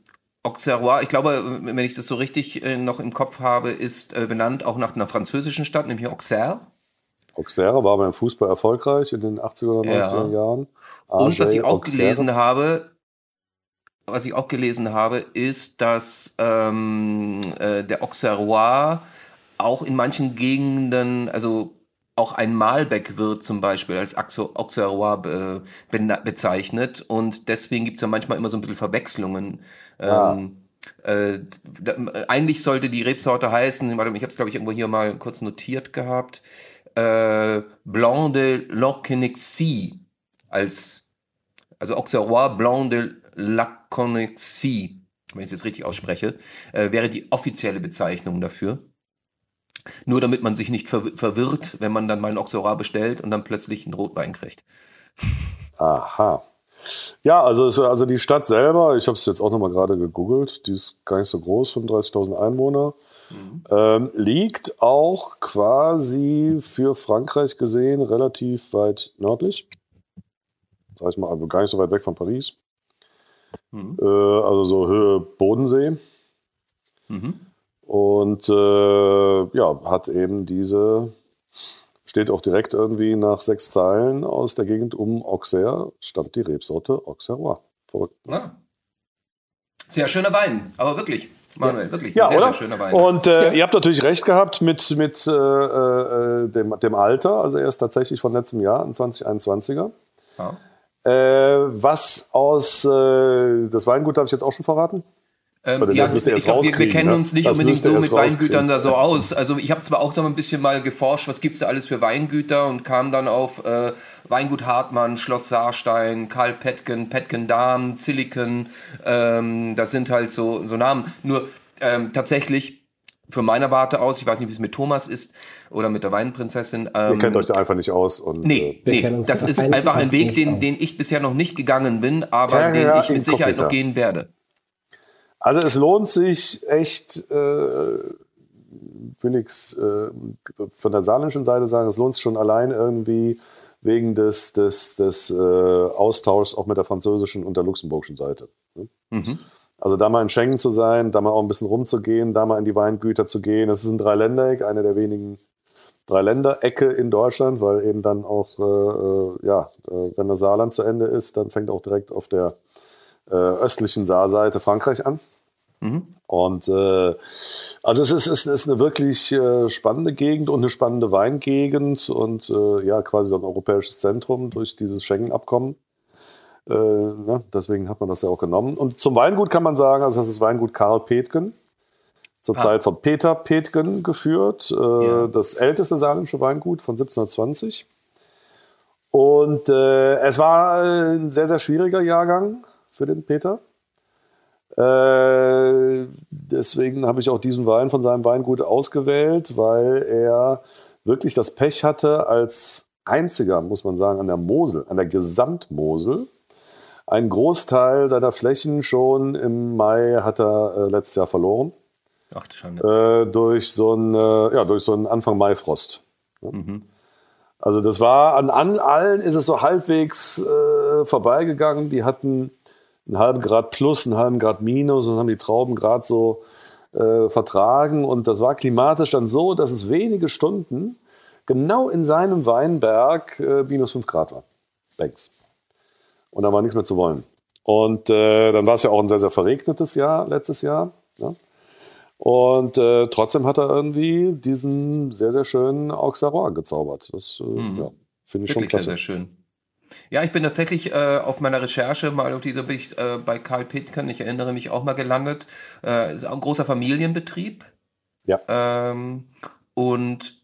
Auxerrois, ich glaube, wenn ich das so richtig äh, noch im Kopf habe, ist äh, benannt auch nach einer französischen Stadt, nämlich Auxerre. Auxerre war beim Fußball erfolgreich in den 80er oder Ja. 90er Jahren. Und was ich auch Auxerre. gelesen habe, was ich auch gelesen habe, ist, dass ähm, äh, der Auxerrois auch in manchen Gegenden, also auch ein Malbec wird zum Beispiel als Auxerrois äh, bena- bezeichnet und deswegen gibt's ja manchmal immer so ein bisschen Verwechslungen. Ah. Ähm, äh, da, eigentlich sollte die Rebsorte heißen, warte, ich habe es glaube ich irgendwo hier mal kurz notiert gehabt, äh, Blanc de Lockenexie als also Auxerrois Blanc de Laconnexie, wenn ich es jetzt richtig ausspreche, äh, wäre die offizielle Bezeichnung dafür. Nur damit man sich nicht verw verwirrt, wenn man dann mal einen Auxerrois bestellt und dann plötzlich einen Rotwein kriegt. Aha. Ja, also, also die Stadt selber, ich habe es jetzt auch nochmal gerade gegoogelt, die ist gar nicht so groß, 35.000 Einwohner, ähm, liegt auch quasi für Frankreich gesehen relativ weit nördlich. Sag ich mal, also gar nicht so weit weg von Paris. Mhm. Äh, also so Höhe Bodensee. Mhm. Und äh, ja, hat eben diese, steht auch direkt irgendwie nach sechs Zeilen aus der Gegend um Auxerre, stammt die Rebsorte Auxerrois. Verrückt. Ja. Sehr schöner Wein, aber wirklich, Manuel, wirklich Ja, sehr, oder? sehr schöner Wein. Und äh, ihr habt natürlich recht gehabt mit, mit äh, äh, dem, dem Alter. Also er ist tatsächlich von letztem Jahr, ein 2021er. ja. Äh, was aus, äh, das Weingut habe ich jetzt auch schon verraten? Ähm, Oder ja, ihr ich glaube, wir, wir kennen ne? uns nicht unbedingt ihr so mit Weingütern da so aus. Also ich habe zwar auch so ein bisschen mal geforscht, was gibt's da alles für Weingüter und kam dann auf äh, Weingut Hartmann, Schloss Saarstein, Karl Petken, Petken Dahm, Zilliken. Ähm, das sind halt so, so Namen. Nur ähm, tatsächlich für meiner Warte aus, ich weiß nicht, wie es mit Thomas ist oder mit der Weinprinzessin. Ihr Ähm, kennt euch da einfach nicht aus. Und, Nee, Wir nee, das ist einfach ein Weg, den, den ich bisher noch nicht gegangen bin, aber Terra den ich mit Sicherheit noch gehen werde. Also es lohnt sich echt, äh, will ich's, äh, von der saarländischen Seite sagen, es lohnt sich schon allein irgendwie wegen des, des, des äh, Austauschs auch mit der französischen und der luxemburgischen Seite. ne? Mhm. Also da mal in Schengen zu sein, da mal auch ein bisschen rumzugehen, da mal in die Weingüter zu gehen. Das ist ein Dreiländereck, eine der wenigen Dreiländerecke in Deutschland, weil eben dann auch, äh, äh ja, äh, wenn das Saarland zu Ende ist, dann fängt auch direkt auf der äh, östlichen Saarseite Frankreich an. Mhm. Und äh, also es ist, es ist eine wirklich äh, spannende Gegend und eine spannende Weingegend und äh, ja, quasi so ein europäisches Zentrum durch dieses Schengen-Abkommen. Äh, ne? Deswegen hat man das ja auch genommen. Und zum Weingut kann man sagen, also das ist Weingut Karl Petgen, zur ah. Zeit von Peter Petgen geführt, äh, ja. das älteste saarländische Weingut von 1720. Und äh, es war ein sehr, sehr schwieriger Jahrgang für den Peter. Äh, deswegen habe ich auch diesen Wein von seinem Weingut ausgewählt, weil er wirklich das Pech hatte, als einziger, muss man sagen, an der Mosel, an der Gesamtmosel, einen Großteil seiner Flächen schon im Mai hat er äh, letztes Jahr verloren. Ach, Schande. Äh, durch so einen, äh, ja, durch so einen Anfang Mai-Frost. Mhm. Also das war an, an allen ist es so halbwegs äh, vorbeigegangen. Die hatten einen halben Grad plus, einen halben Grad minus und haben die Trauben gerade so äh, vertragen. Und das war klimatisch dann so, dass es wenige Stunden genau in seinem Weinberg äh, minus 5 Grad war. Banks. Und da war nichts mehr zu wollen. Und äh, dann war es ja auch ein sehr, sehr verregnetes Jahr letztes Jahr. Ja? Und äh, trotzdem hat er irgendwie diesen sehr, sehr schönen Auxerrois gezaubert. Das äh, mhm. ja, finde ich Wirklich schon klasse. sehr, sehr schön. Ja, ich bin tatsächlich äh, auf meiner Recherche mal auf dieser Bericht äh, bei Karl Pitken, ich erinnere mich auch mal gelandet. Äh, ist auch ein großer Familienbetrieb. Ja. Ähm, und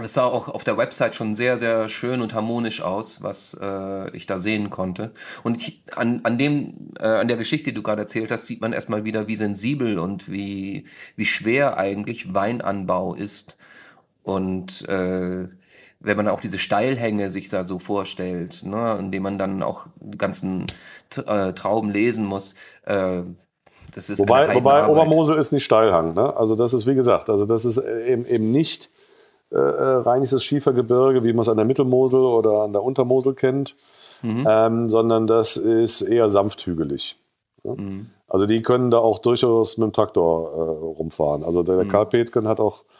es sah auch auf der Website schon sehr, sehr schön und harmonisch aus, was äh, ich da sehen konnte. Und ich, an, an dem, äh, an der Geschichte, die du gerade erzählt hast, sieht man erstmal wieder, wie sensibel und wie, wie schwer eigentlich Weinanbau ist. Und äh, wenn man auch diese Steilhänge sich da so vorstellt, ne, indem man dann auch die ganzen äh, Trauben lesen muss, äh, das ist wobei, wobei Obermosel ist nicht Steilhang, ne? Also das ist wie gesagt, also das ist eben, eben nicht äh, äh rheinisches Schiefergebirge, wie man es an der Mittelmosel oder an der Untermosel kennt, mhm. ähm, sondern das ist eher sanfthügelig. Ne? Mhm. Also die können da auch durchaus mit dem Traktor äh, rumfahren. Also der, der mhm. Karl Petken hat auch äh,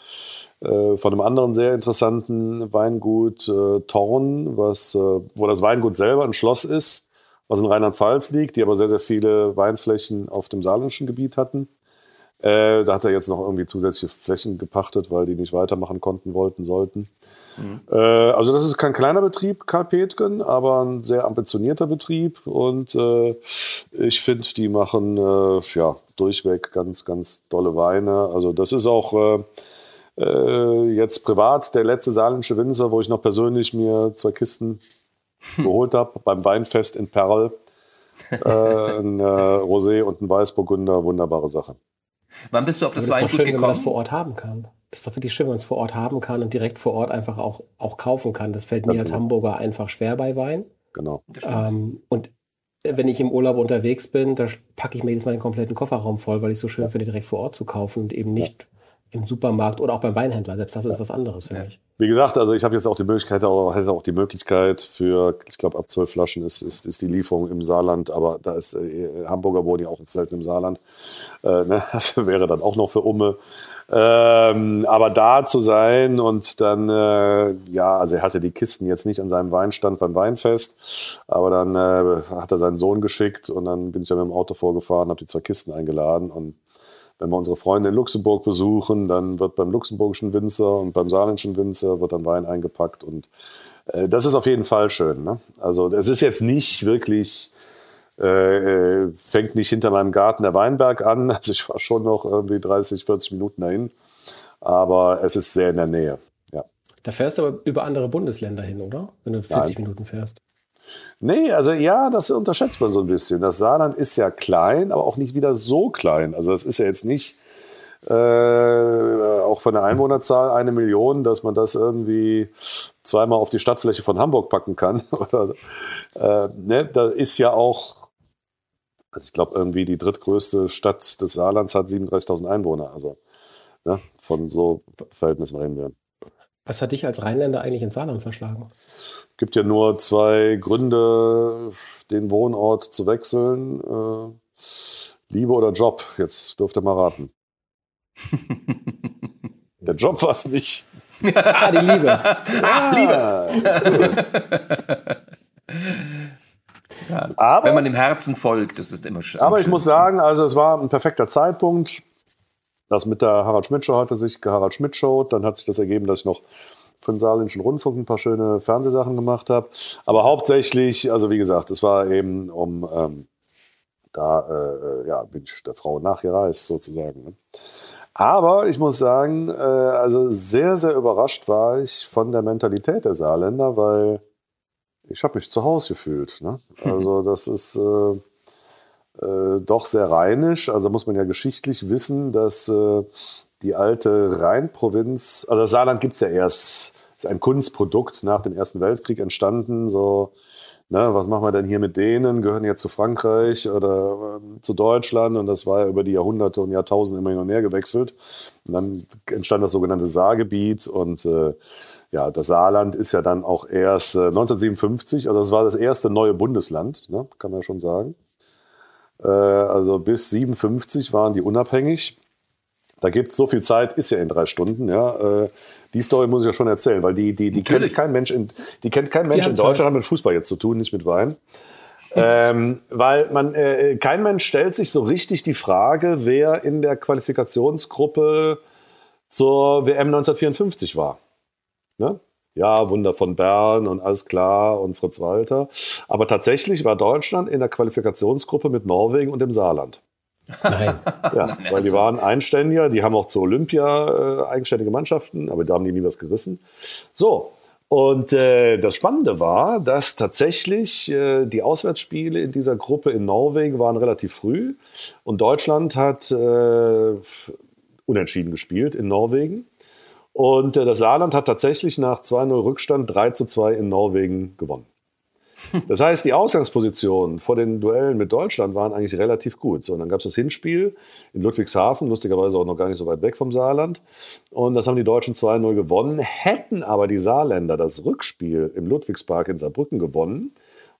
von einem anderen sehr interessanten Weingut äh, Torn, was, äh, wo das Weingut selber ein Schloss ist, was in Rheinland-Pfalz liegt, die aber sehr, sehr viele Weinflächen auf dem saarländischen Gebiet hatten. Äh, da hat er jetzt noch irgendwie zusätzliche Flächen gepachtet, weil die nicht weitermachen konnten, wollten, sollten. Mhm. Äh, also das ist kein kleiner Betrieb, Karl Petgen, aber ein sehr ambitionierter Betrieb und äh, ich finde, die machen äh, ja durchweg ganz, ganz dolle Weine. Also das ist auch äh, jetzt privat der letzte saarländische Winzer, wo ich noch persönlich mir zwei Kisten geholt habe beim Weinfest in Perl. Äh, ein äh, Rosé und ein Weißburgunder, wunderbare Sache. Wann bist du auf das, das Weingut schön, gekommen? Wenn man das vor Ort haben kann. Das ist doch wirklich schön, wenn man es vor Ort haben kann und direkt vor Ort einfach auch, auch kaufen kann. Das fällt Ganz mir als genau. Hamburger einfach schwer bei Wein. Genau. Ähm, und wenn ich im Urlaub unterwegs bin, da packe ich mir jetzt meinen kompletten Kofferraum voll, weil ich es so schön finde, direkt vor Ort zu kaufen und eben nicht im Supermarkt oder auch beim Weinhändler. Selbst das ist was anderes für mich. Wie gesagt, also ich habe jetzt auch die Möglichkeit, auch, hätte auch die Möglichkeit für, ich glaube, ab zwölf Flaschen ist, ist, ist die Lieferung im Saarland, aber da ist äh, Hamburger wohnen ja auch selten im Saarland. Äh, ne? Das wäre dann auch noch für Umme. Ähm, aber da zu sein und dann, äh, ja, also er hatte die Kisten jetzt nicht an seinem Weinstand beim Weinfest, aber dann äh, hat er seinen Sohn geschickt und dann bin ich dann mit dem Auto vorgefahren, habe die zwei Kisten eingeladen und wenn wir unsere Freunde in Luxemburg besuchen, dann wird beim luxemburgischen Winzer und beim saarländischen Winzer wird dann Wein eingepackt und äh, das ist auf jeden Fall schön. Ne? Also es ist jetzt nicht wirklich, äh, äh fängt nicht hinter meinem Garten der Weinberg an. Also ich war schon noch irgendwie 30, 40 Minuten dahin, aber es ist sehr in der Nähe. Ja. Da fährst du aber über andere Bundesländer hin, oder? Wenn du 40 Nein. Minuten fährst. Nee, also ja, das unterschätzt man so ein bisschen. Das Saarland ist ja klein, aber auch nicht wieder so klein. Also das ist ja jetzt nicht äh, auch von der Einwohnerzahl eine Million, dass man das irgendwie zweimal auf die Stadtfläche von Hamburg packen kann. Äh, ne, da ist ja auch, also ich glaube irgendwie die drittgrößte Stadt des Saarlands hat 37.000 Einwohner. Also ne, von so Verhältnissen reden wir. Was hat dich als Rheinländer eigentlich ins Saarland verschlagen? Es gibt ja nur zwei Gründe, den Wohnort zu wechseln. Äh, Liebe oder Job. Jetzt dürft ihr mal raten. Der Job war es nicht. ah, die Liebe. Ah, Liebe. ja, Aber- wenn man dem Herzen folgt, das ist immer schön. Aber ich muss sagen, also es war ein perfekter Zeitpunkt. Das mit der Harald Schmidt Show hatte sich Harald Schmidt Show. Dann hat sich das ergeben, dass ich noch für den Saarländischen Rundfunk ein paar schöne Fernsehsachen gemacht habe. Aber hauptsächlich, also wie gesagt, es war eben um ähm, da äh, ja bin ich der Frau nachgereist sozusagen. Ne? Aber ich muss sagen, äh, also sehr sehr überrascht war ich von der Mentalität der Saarländer, weil ich habe mich zu Hause gefühlt. Ne? Also das ist äh, äh, doch sehr rheinisch. Also muss man ja geschichtlich wissen, dass äh, die alte Rheinprovinz, also das Saarland gibt es ja erst, ist ein Kunstprodukt nach dem Ersten Weltkrieg entstanden. So, ne, was machen wir denn hier mit denen? Gehören jetzt zu Frankreich oder ähm, zu Deutschland? Und das war ja über die Jahrhunderte und Jahrtausende immer hin und her gewechselt. Und dann entstand das sogenannte Saargebiet und äh, ja, das Saarland ist ja dann auch erst äh, 1957, also das war das erste neue Bundesland, ne, kann man schon sagen. Äh, also bis 57 waren die unabhängig. Da gibt es so viel Zeit, ist ja in drei Stunden. Ja. Äh, die Story muss ich ja schon erzählen, weil die, die, die kennt kein Mensch in, die kennt kein Mensch in Zeit. Deutschland, hat mit Fußball jetzt zu tun, nicht mit Wein. ähm, weil man, äh, kein Mensch stellt sich so richtig die Frage, wer in der Qualifikationsgruppe zur WM 1954 war. Ne? Ja, Wunder von Bern und alles klar und Fritz Walter. Aber tatsächlich war Deutschland in der Qualifikationsgruppe mit Norwegen und dem Saarland. Nein. Ja, weil die waren Einständiger, die haben auch zur Olympia äh, eigenständige Mannschaften, aber da haben die nie was gerissen. So, und äh, das Spannende war, dass tatsächlich äh, die Auswärtsspiele in dieser Gruppe in Norwegen waren relativ früh und Deutschland hat äh, unentschieden gespielt in Norwegen. Und äh, das Saarland hat tatsächlich nach 2-0 Rückstand 3 zu 2 in Norwegen gewonnen. Das heißt, die Ausgangspositionen vor den Duellen mit Deutschland waren eigentlich relativ gut. So, und dann gab es das Hinspiel in Ludwigshafen, lustigerweise auch noch gar nicht so weit weg vom Saarland. Und das haben die Deutschen 2-0 gewonnen. Hätten aber die Saarländer das Rückspiel im Ludwigspark in Saarbrücken gewonnen,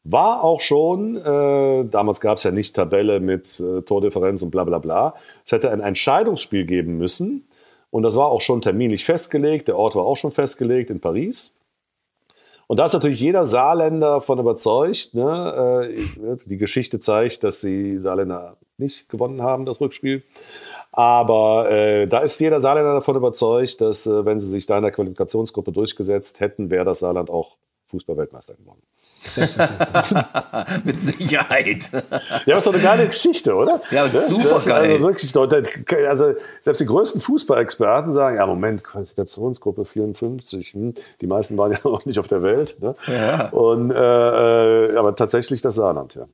war auch schon, äh, damals gab es ja nicht Tabelle mit äh, Tordifferenz und bla bla bla. Es hätte ein Entscheidungsspiel geben müssen. Und das war auch schon terminlich festgelegt. Der Ort war auch schon festgelegt in Paris. Und da ist natürlich jeder Saarländer von überzeugt. Ne? Äh, die Geschichte zeigt, dass die Saarländer nicht gewonnen haben, das Rückspiel. Aber äh, da ist jeder Saarländer davon überzeugt, dass äh, wenn sie sich da in der Qualifikationsgruppe durchgesetzt hätten, wäre das Saarland auch Fußballweltmeister geworden. Mit Sicherheit. Ja, ist doch eine geile Geschichte, oder? Ja, Das super ist geil. Also wirklich, das- also selbst die größten Fußballexperten sagen, ja, Moment, Qualifikationsgruppe 54, hm, die meisten waren ja noch nicht auf der Welt. Ne? Ja. Und, äh, äh, aber tatsächlich das Saarland, ja.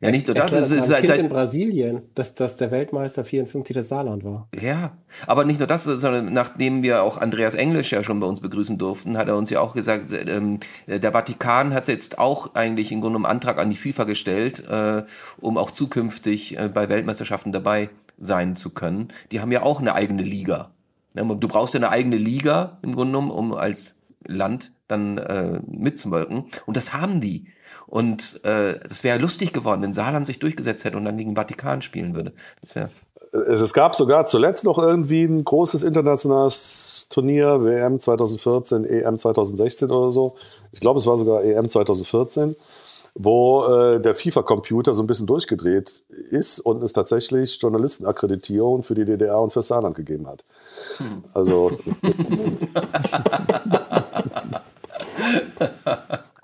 Ja, nicht nur das, es ist seit, kind in seit, Brasilien, dass, dass der Weltmeister 54 das Saarland war. Ja, aber nicht nur das, sondern nachdem wir auch Andreas Englisch ja schon bei uns begrüßen durften, hat er uns ja auch gesagt, ähm, der Vatikan hat jetzt auch eigentlich im Grunde einen Antrag an die FIFA gestellt, äh, um auch zukünftig äh, bei Weltmeisterschaften dabei sein zu können. Die haben ja auch eine eigene Liga. Ja, Du brauchst ja eine eigene Liga im Grunde genommen, um als Land dann äh, mitzuwirken. Und das haben die. Und äh, es wäre lustig geworden, wenn Saarland sich durchgesetzt hätte und dann gegen Vatikan spielen würde. Das wäre Es, es gab sogar zuletzt noch irgendwie ein großes internationales Turnier, WM 2014, EM 2016 oder so. Ich glaube, es war sogar EM 2014, wo äh, der FIFA-Computer so ein bisschen durchgedreht ist und es tatsächlich Journalistenakkreditierung für die DDR und fürs Saarland gegeben hat. Also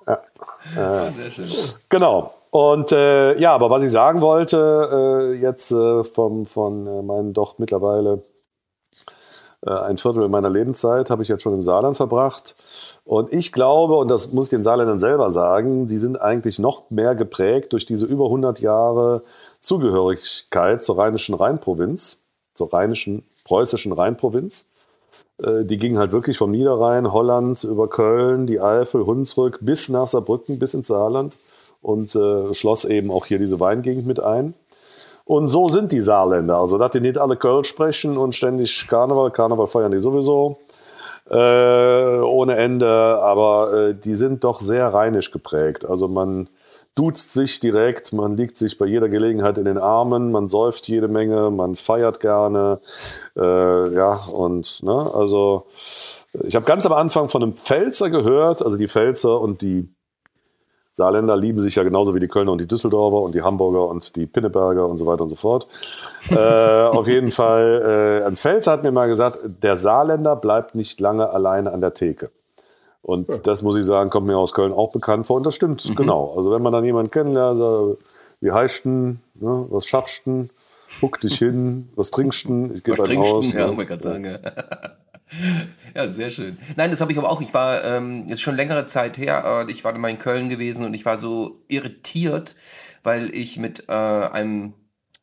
schön. Genau. Und äh, ja, aber was ich sagen wollte, äh, jetzt äh, vom, von äh, meinen doch mittlerweile äh, ein Viertel meiner Lebenszeit habe ich jetzt schon im Saarland verbracht. Und ich glaube, und das muss ich den Saarländern selber sagen, die sind eigentlich noch mehr geprägt durch diese über 100 Jahre Zugehörigkeit zur rheinischen Rheinprovinz, zur rheinischen, preußischen Rheinprovinz. Äh, Die ging halt wirklich vom Niederrhein, Holland, über Köln, die Eifel, Hunsrück bis nach Saarbrücken, bis ins Saarland und äh, schloss eben auch hier diese Weingegend mit ein. Und so sind die Saarländer. Also, dass die nicht alle Köln sprechen und ständig Karneval, Karneval feiern die sowieso äh, ohne Ende, aber äh, die sind doch sehr rheinisch geprägt. Also, man duzt sich direkt, man liegt sich bei jeder Gelegenheit in den Armen, man säuft jede Menge, man feiert gerne, äh, ja, und, ne, also, Ich habe ganz am Anfang von einem Pfälzer gehört, also die Pfälzer und die Saarländer lieben sich ja genauso wie die Kölner und die Düsseldorfer und die Hamburger und die Pinneberger und so weiter und so fort. äh, auf jeden Fall, äh, ein Pfälzer hat mir mal gesagt, der Saarländer bleibt nicht lange alleine an der Theke. Und ja. das muss ich sagen, kommt mir aus Köln auch bekannt vor. Und das stimmt, mhm. genau. Also wenn man dann jemanden kennenlernt, sagt, wie heißt denn, ne, was schaffst du? Guck dich hin, was trinkst du? Ich gehe ein Haus. Ja, man kann sagen. Ja. ja, sehr schön. Nein, das habe ich aber auch. Ich war, ähm, ist schon längere Zeit her, äh, ich war mal in Köln gewesen und ich war so irritiert, weil ich mit äh, einem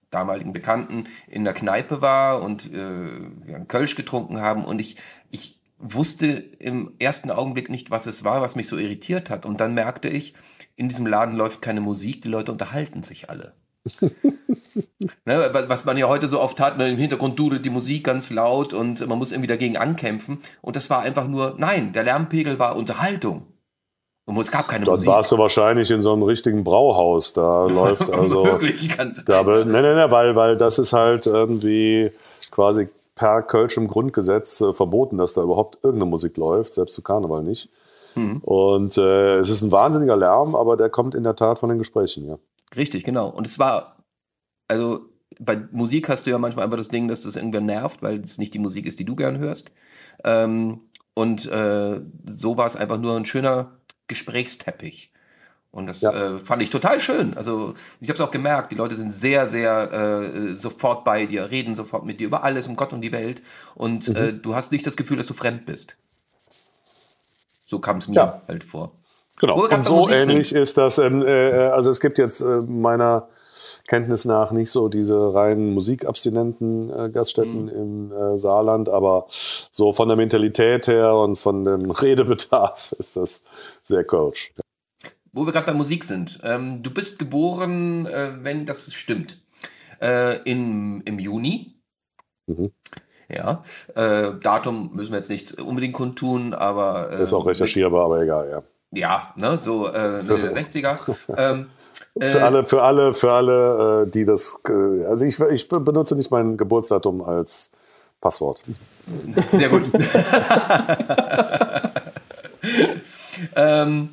damaligen Bekannten in der Kneipe war und äh, wir einen Kölsch getrunken haben und ich, ich wusste im ersten Augenblick nicht, was es war, was mich so irritiert hat. Und dann merkte ich, in diesem Laden läuft keine Musik, die Leute unterhalten sich alle. ne, was man ja heute so oft hat, ne, im Hintergrund dudelt die Musik ganz laut und man muss irgendwie dagegen ankämpfen. Und das war einfach nur, nein, der Lärmpegel war Unterhaltung. Und es gab keine Dort Musik. warst du wahrscheinlich in so einem richtigen Brauhaus. Da läuft also. Wirklich, ganz da, ne, ne, ne, weil, weil das ist halt irgendwie quasi per Kölschem Grundgesetz äh, verboten, dass da überhaupt irgendeine Musik läuft, selbst zu Karneval nicht. Mhm. Und äh, es ist ein wahnsinniger Lärm, aber der kommt in der Tat von den Gesprächen, ja. Richtig, genau. Und es war, also bei Musik hast du ja manchmal einfach das Ding, dass das irgendwann nervt, weil es nicht die Musik ist, die du gern hörst. Ähm, und äh, so war es einfach nur ein schöner Gesprächsteppich. Und das ja. äh, fand ich total schön. Also ich habe es auch gemerkt, die Leute sind sehr, sehr äh, sofort bei dir, reden sofort mit dir über alles, um Gott und die Welt. Und mhm. äh, du hast nicht das Gefühl, dass du fremd bist. So kam es mir ja. halt vor. Genau. Und so ähnlich sind. ist das. Ähm, äh, also es gibt jetzt äh, meiner Kenntnis nach nicht so diese reinen musikabstinenten äh, Gaststätten mhm. im äh, Saarland, aber so von der Mentalität her und von dem Redebedarf ist das sehr coach. Wo wir gerade bei Musik sind. Ähm, du bist geboren, äh, wenn das stimmt, äh, in, im Juni. Mhm. Ja, äh, Datum müssen wir jetzt nicht unbedingt kundtun, aber. Äh, ist auch recherchierbar, aber egal, ja. Ja, ne, so äh, Mitte der 60er. ähm, für äh, alle, für alle, für alle, äh, die das. Also ich, ich benutze nicht mein Geburtsdatum als Passwort. Sehr gut. ähm,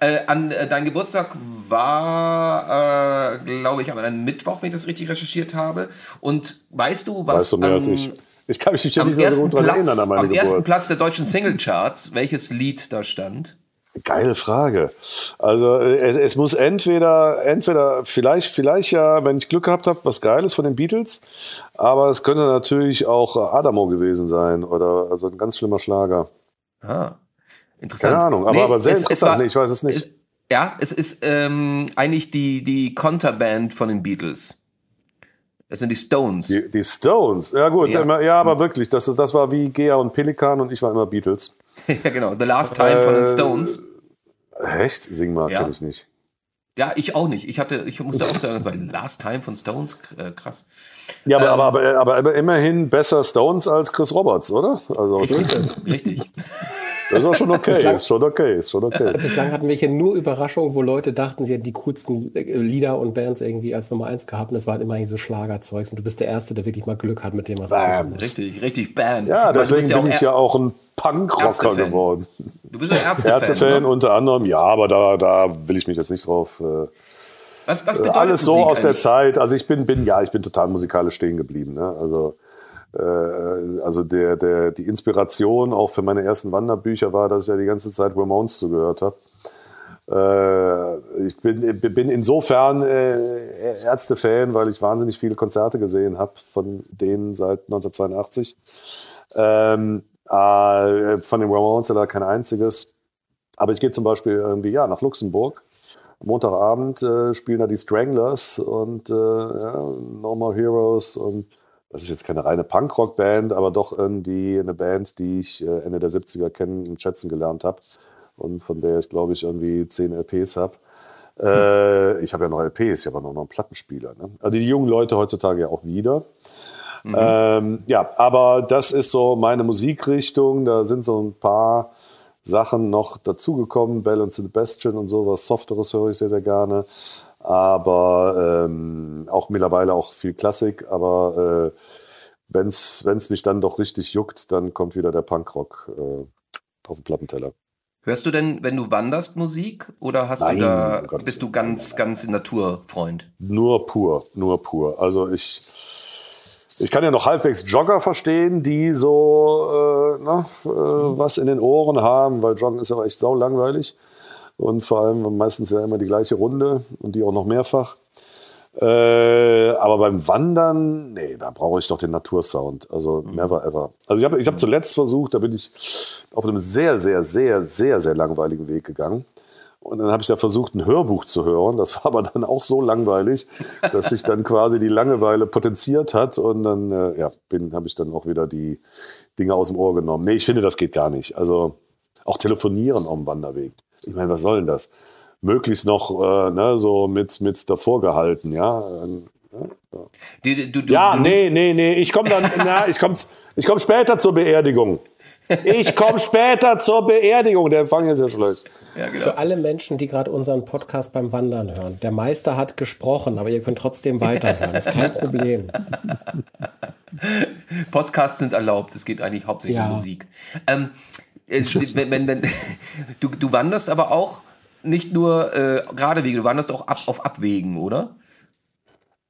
äh, an äh, dein Geburtstag war, äh, glaube ich, an einem Mittwoch, wenn ich das richtig recherchiert habe. Und weißt du, was weißt du mehr am, als ich. Ich kann mich nicht so gut daran erinnern an meine Am Geburt. ersten Platz der deutschen Singlecharts, welches Lied da stand? Geile Frage. Also äh, es, es, muss entweder, entweder vielleicht, vielleicht ja, wenn ich Glück gehabt habe, was Geiles von den Beatles, aber es könnte natürlich auch Adamo gewesen sein oder also ein ganz schlimmer Schlager. Ah, interessant. Keine Ahnung, aber, nee, aber sehr es, interessant. Es war, nee, ich weiß es nicht. Es, ja, es ist ähm, eigentlich die, die Konterband von den Beatles. Es sind die Stones. Die, die Stones, ja gut, ja, ja aber wirklich, das, das war wie Gea und Pelikan und ich war immer Beatles. ja, genau. The Last Time äh, von den äh, Stones. Echt? Sing mal, ja. kenne ich nicht. Ja, ich auch nicht. Ich hatte, ich musste auch sagen, das war The Last Time von Stones, äh, krass. Ja, aber, ähm, aber, aber, aber, immerhin besser Stones als Chris Roberts, oder? Also, richtig. richtig. Das ist auch schon okay, Bislang, ist schon okay, ist schon okay. Bislang hatten wir hier nur Überraschungen, wo Leute dachten, sie hätten die coolsten äh, Lieder und Bands irgendwie als Nummer eins gehabt. Und das waren immer so Schlagerzeugs. Und du bist der Erste, der wirklich mal Glück hat mit dem, was er Richtig, richtig, Bam. Ja, deswegen bin ich ja auch ein Punkrocker geworden. Du bist ein Ärztefan. Ärztefan unter anderem, ja, aber da, da will ich mich jetzt nicht drauf. Äh, was, was bedeutet Alles so Musik aus der Zeit. Also ich bin, bin, ja, ich bin total musikalisch stehen geblieben. Ne? Also also der, der, die Inspiration auch für meine ersten Wanderbücher war, dass ich ja die ganze Zeit Ramones zugehört habe. Äh, ich bin, bin insofern äh, Ärzte-Fan, weil ich wahnsinnig viele Konzerte gesehen habe von denen seit 1982. Ähm, äh, von den Ramones leider kein einziges. Aber ich gehe zum Beispiel irgendwie ja, nach Luxemburg. Montagabend äh, spielen da die Stranglers und äh, No More Heroes und das ist jetzt keine reine Punkrock-Band, aber doch irgendwie eine Band, die ich äh, Ende der 70er kennen und schätzen gelernt habe und von der ich, glaube ich, irgendwie zehn LPs habe. Äh, ich habe ja noch LPs, ich habe noch einen Plattenspieler. Ne? Also die jungen Leute heutzutage ja auch wieder. Mhm. Ähm, ja, aber das ist so meine Musikrichtung. Da sind so ein paar Sachen noch dazugekommen. Bell and Sebastian und so, was Softeres höre ich sehr, sehr gerne aber ähm, auch mittlerweile auch viel Klassik, aber äh, wenn es mich dann doch richtig juckt, dann kommt wieder der Punkrock äh, auf den Plattenteller. Hörst du denn, wenn du wanderst, Musik oder hast Nein, du da, um bist du ganz, ganz Naturfreund? Nur pur, nur pur. Also ich, ich kann ja noch halbwegs Jogger verstehen, die so äh, na, äh, was in den Ohren haben, weil Joggen ist aber echt sau langweilig und vor allem meistens ja immer die gleiche Runde und die auch noch mehrfach. Äh, aber beim Wandern, nee, da brauche ich doch den Natursound. Also mhm. never ever. Also ich habe ich hab zuletzt versucht, da bin ich auf einem sehr, sehr, sehr, sehr, sehr langweiligen Weg gegangen. Und dann habe ich da versucht, ein Hörbuch zu hören. Das war aber dann auch so langweilig, dass sich dann quasi die Langeweile potenziert hat. Und dann äh, ja, habe ich dann auch wieder die Dinge aus dem Ohr genommen. Nee, ich finde, das geht gar nicht. Also auch telefonieren auf dem Wanderweg. Ich meine, was soll denn das? möglichst noch äh, ne, so mit, mit davor gehalten, ja. Ja, du, du, du, ja nee, nee, nee, ich komme dann, na, ich komme ich komm später zur Beerdigung. Ich komme später zur Beerdigung. Der Empfang ist ja schlecht. Ja, genau. Für alle Menschen, die gerade unseren Podcast beim Wandern hören. Der Meister hat gesprochen, aber ihr könnt trotzdem weiterhören. Das ist kein Problem. Podcasts sind erlaubt. Es geht eigentlich hauptsächlich ja. um Musik. Ähm, wenn, wenn, wenn, du, du wanderst aber auch nicht nur äh, gerade Wege, du wanderst auch ab, auf Abwägen, oder?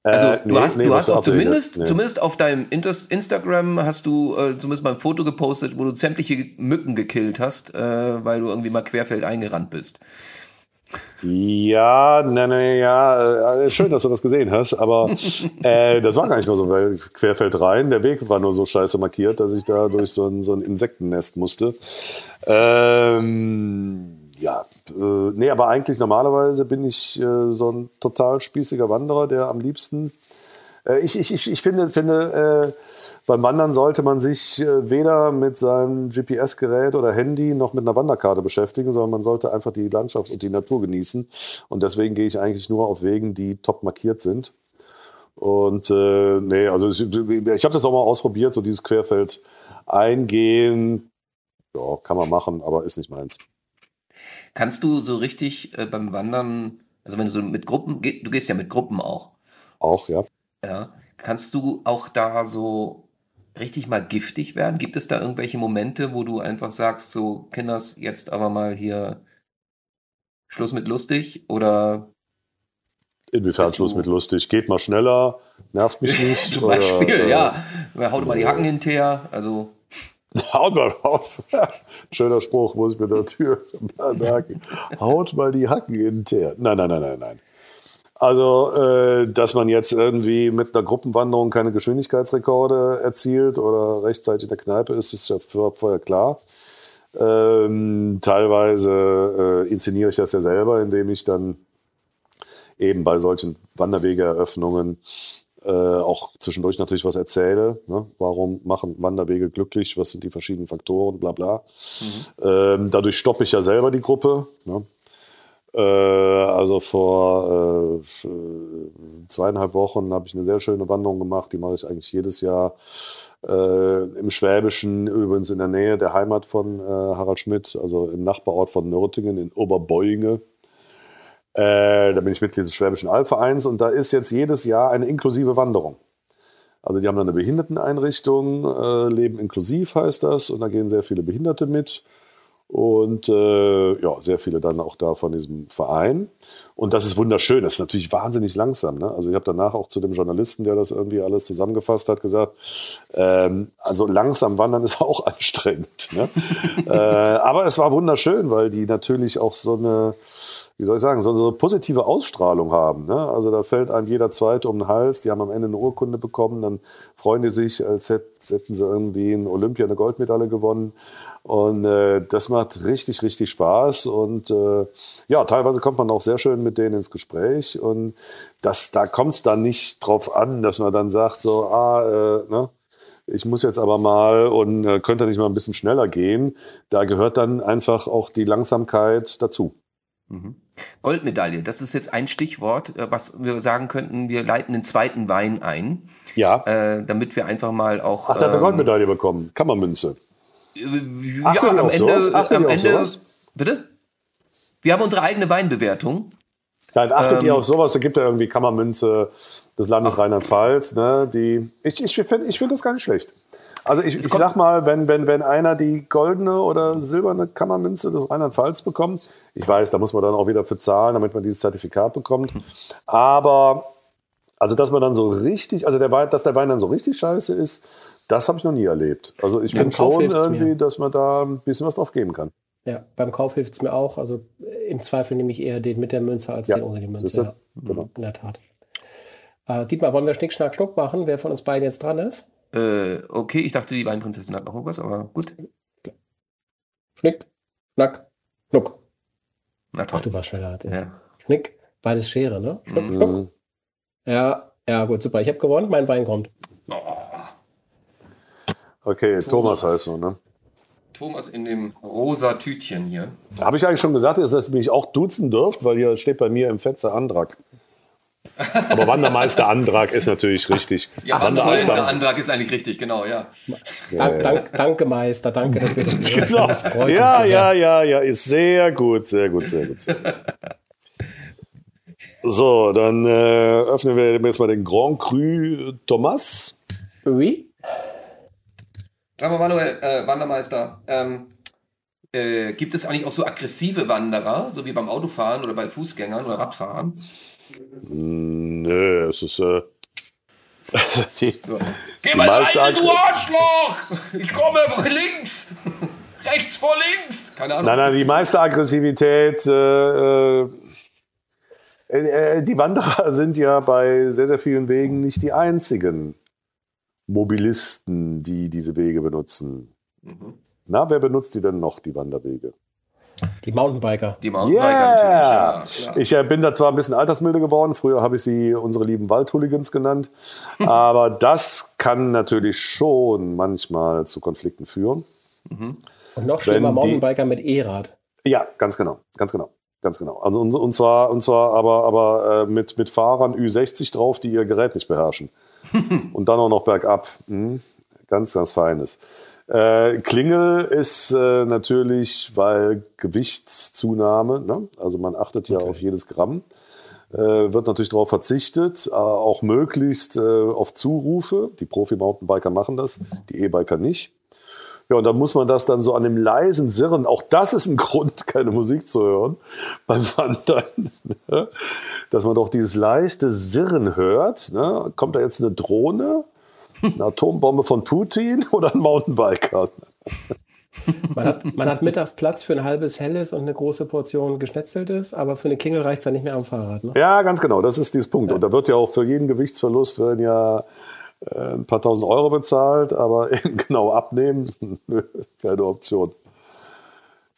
Also äh, du nee, hast, nee, du hast doch zumindest, nee. zumindest auf deinem Instagram hast du äh, zumindest mal ein Foto gepostet, wo du sämtliche Mücken gekillt hast, äh, weil du irgendwie mal querfeld eingerannt bist. Ja, ne, ne, ja, äh, schön, dass du das gesehen hast, aber äh, das war gar nicht mal so, weil querfeld rein, der Weg war nur so scheiße markiert, dass ich da durch so ein, so ein Insektennest musste. Ähm, ja, äh, nee, aber eigentlich normalerweise bin ich äh, so ein total spießiger Wanderer, der am liebsten. Äh, ich, ich, ich, ich finde, finde äh, beim Wandern sollte man sich äh, weder mit seinem GPS-Gerät oder Handy noch mit einer Wanderkarte beschäftigen, sondern man sollte einfach die Landschaft und die Natur genießen. Und deswegen gehe ich eigentlich nur auf Wegen, die top markiert sind. Und äh, nee, also ich, ich habe das auch mal ausprobiert, so dieses Querfeld eingehen. Ja, kann man machen, aber ist nicht meins. Kannst du so richtig äh, beim Wandern, also wenn du so mit Gruppen, du gehst ja mit Gruppen auch. Auch, ja. Ja. Kannst du auch da so richtig mal giftig werden? Gibt es da irgendwelche Momente, wo du einfach sagst, so, Kinders, jetzt aber mal hier Schluss mit lustig oder Inwiefern Schluss mit lustig? Geht mal schneller, nervt mich nicht. Zum Beispiel, oder, ja. Haut mal die Hacken hinterher. Also. Haut mal, haut, schöner Spruch, muss ich mir natürlich merken. Haut mal die Hacken hinterher. Nein, nein, nein, nein, nein. Also, äh, dass man jetzt irgendwie mit einer Gruppenwanderung keine Geschwindigkeitsrekorde erzielt oder rechtzeitig in der Kneipe ist, ist ja vorher klar. Ähm, teilweise äh, inszeniere ich das ja selber, indem ich dann eben bei solchen Wanderwegeeröffnungen äh, auch zwischendurch natürlich was erzähle. Ne? Warum machen Wanderwege glücklich? Was sind die verschiedenen Faktoren? Bla bla. Mhm. Ähm, dadurch stoppe ich ja selber die Gruppe. Ne? Äh, also vor äh, zweieinhalb Wochen habe ich eine sehr schöne Wanderung gemacht. Die mache ich eigentlich jedes Jahr äh, im Schwäbischen, übrigens in der Nähe der Heimat von äh, Harald Schmidt, also im Nachbarort von Nürtingen in Oberbeuinge. Äh, da bin ich Mitglied des Schwäbischen Albvereins und da ist jetzt jedes Jahr eine inklusive Wanderung. Also die haben da eine Behinderteneinrichtung, äh, Leben inklusiv heißt das, und da gehen sehr viele Behinderte mit und äh, ja, sehr viele dann auch da von diesem Verein. Und das ist wunderschön. Das ist natürlich wahnsinnig langsam. Ne? Also ich habe danach auch zu dem Journalisten, der das irgendwie alles zusammengefasst hat, gesagt, ähm, also langsam wandern ist auch anstrengend. Ne? äh, aber es war wunderschön, weil die natürlich auch so eine, wie soll ich sagen, so, eine positive Ausstrahlung haben. Ne? Also da fällt einem jeder Zweite um den Hals. Die haben am Ende eine Urkunde bekommen. Dann freuen die sich, als hätten sie irgendwie in Olympia eine Goldmedaille gewonnen. Und äh, das macht richtig, richtig Spaß. Und äh, ja, teilweise kommt man auch sehr schön mit denen ins Gespräch. Und das, da kommt es dann nicht drauf an, dass man dann sagt, so, ah, äh, ne, ich muss jetzt aber mal und äh, könnte nicht mal ein bisschen schneller gehen. Da gehört dann einfach auch die Langsamkeit dazu. Mhm. Goldmedaille, das ist jetzt ein Stichwort, äh, was wir sagen könnten, wir leiten den zweiten Wein ein. Ja. Äh, damit wir einfach mal auch. Ach, der hat eine ähm, Goldmedaille bekommen. Kammermünze. Ja, am Ende, am Ende bitte? Wir haben unsere eigene Weinbewertung. Nein, achtet Ähm, ihr auf sowas? Da gibt ja irgendwie Kammermünze des Landes Rheinland-Pfalz. Ne, die, ich ich finde ich find das gar nicht schlecht. Also ich, ich sag mal, wenn, wenn, wenn einer die goldene oder silberne Kammermünze des Rheinland-Pfalz bekommt, ich weiß, da muss man dann auch wieder für zahlen, damit man dieses Zertifikat bekommt. Aber also, dass man dann so richtig, also der Wein, dass der Wein dann so richtig scheiße ist, das habe ich noch nie erlebt. Also ich finde schon irgendwie, mir. dass man da ein bisschen was drauf geben kann. Ja, beim Kauf hilft es mir auch. Also im Zweifel nehme ich eher den mit der Münze als Ja, den ohne die Münze. Ja, Genau. in der Tat. Äh, Dietmar, wollen wir Schnick, Schnack, Schnuck machen, wer von uns beiden jetzt dran ist? Äh, okay, ich dachte, die Weinprinzessin hat noch was, aber gut. Schnick, Schnack, Schnuck. Na toll. Ach, du warst schneller. als ich. Ja. Schnick, beides Schere, ne? Schnuck, Mhm. Schnuck. Ja, ja, gut, super. Ich habe gewonnen, mein Wein kommt. Okay, Thomas, heißt so, ne? Thomas in dem rosa Tütchen hier. Habe ich eigentlich schon gesagt, dass ihr mich auch duzen dürft, weil hier steht bei mir im Fetzer Antrag. Aber Wandermeister Antrag ist natürlich richtig. Ja, Ach, was Wander- ist der Antrag ist eigentlich richtig, genau, ja. Dank, dank, danke, Meister, danke, dass wir das Genau. Das Ja, ja, ja, ja, ist sehr gut, sehr gut, sehr gut. Sehr gut. So, dann äh, öffnen wir jetzt mal den Grand Cru Thomas. Oui? Sag mal, Manuel, äh, Wandermeister, ähm, äh, gibt es eigentlich auch so aggressive Wanderer, so wie beim Autofahren oder bei Fußgängern oder Radfahren? Nö, es ist äh, die, Ja. Geh mal meiste Seite, du Arschloch! Ich komme von links! Rechts vor links! Keine Ahnung. Nein, nein, die meiste Aggressivität, äh, äh, äh, die Wanderer sind ja bei sehr, sehr vielen Wegen nicht die einzigen Mobilisten, die diese Wege benutzen. Mhm. Na, wer benutzt die denn noch, die Wanderwege? Die Mountainbiker. Die Mountainbiker Yeah! natürlich, ja. Ich äh, bin da zwar ein bisschen altersmilde geworden, früher habe ich sie unsere lieben Waldhooligans genannt, aber das kann natürlich schon manchmal zu Konflikten führen. Und noch schlimmer, Wenn die- Mountainbiker mit E-Rad. Ja, ganz genau, ganz genau, ganz genau. Also und, und zwar, und zwar aber, aber äh, mit, mit Fahrern Ü60 drauf, die ihr Gerät nicht beherrschen. und dann auch noch bergab. Mhm. Ganz, ganz feines. Äh, Klingel ist äh, natürlich, weil Gewichtszunahme, ne? also man achtet ja auf jedes Gramm, äh, wird natürlich darauf verzichtet, äh, auch möglichst äh, auf Zurufe. Die Profi-Mountainbiker machen das, die E-Biker nicht. Ja, und dann muss man das dann so an dem leisen Sirren, auch das ist ein Grund, keine Musik zu hören beim Wandern, ne? dass man doch dieses leichte Sirren hört. Ne? Kommt da jetzt eine Drohne, eine Atombombe von Putin oder ein Mountainbiker? Man hat, man hat mittags Platz für ein halbes Helles und eine große Portion Geschnetzeltes, aber für eine Klingel reicht es ja nicht mehr am Fahrrad. Ne? Ja, ganz genau, das ist dieses Punkt. Und da wird ja auch für jeden Gewichtsverlust werden ja ein paar tausend Euro bezahlt, aber genau abnehmen, keine Option.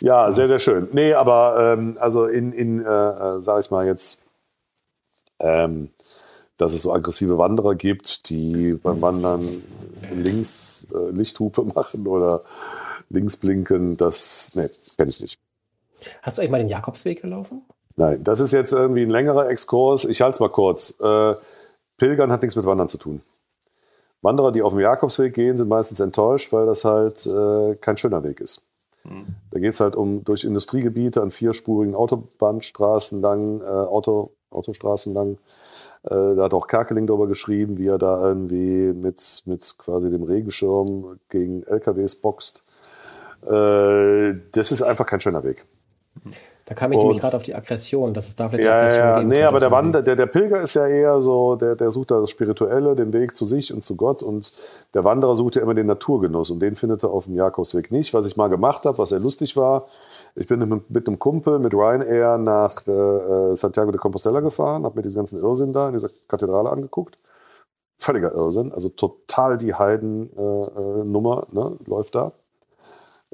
Ja, sehr, sehr schön. Nee, aber ähm, also in, in äh, äh, sag ich mal jetzt, ähm, dass es so aggressive Wanderer gibt, die beim Wandern links äh, Lichthupe machen oder links blinken, das, nee, kenne ich nicht. Hast du eigentlich mal den Jakobsweg gelaufen? Nein, das ist jetzt irgendwie ein längerer Exkurs. Ich halte es mal kurz. Äh, Pilgern hat nichts mit Wandern zu tun. Wanderer, die auf dem Jakobsweg gehen, sind meistens enttäuscht, weil das halt äh, kein schöner Weg ist. Da geht es halt um durch Industriegebiete an vierspurigen Autobahnstraßen lang, äh, Auto, Autostraßen lang. Äh, da hat auch Kerkeling darüber geschrieben, wie er da irgendwie mit, mit quasi dem Regenschirm gegen LKWs boxt. Äh, das ist einfach kein schöner Weg. Da kam ich nämlich Und- gerade auf die Aggression, dass es da vielleicht Ja, Aggression ja, geben nee, aber der, Wander, der, der Pilger ist ja eher so, der, der sucht da das Spirituelle, den Weg zu sich und zu Gott. Und der Wanderer sucht ja immer den Naturgenuss und den findet er auf dem Jakobsweg nicht. Was ich mal gemacht habe, was sehr lustig war, ich bin mit, mit einem Kumpel mit Ryanair nach äh, äh, Santiago de Compostela gefahren, habe mir diesen ganzen Irrsinn da in dieser Kathedrale angeguckt. Völliger Irrsinn, also total die Heiden-Nummer äh, äh, ne, läuft da.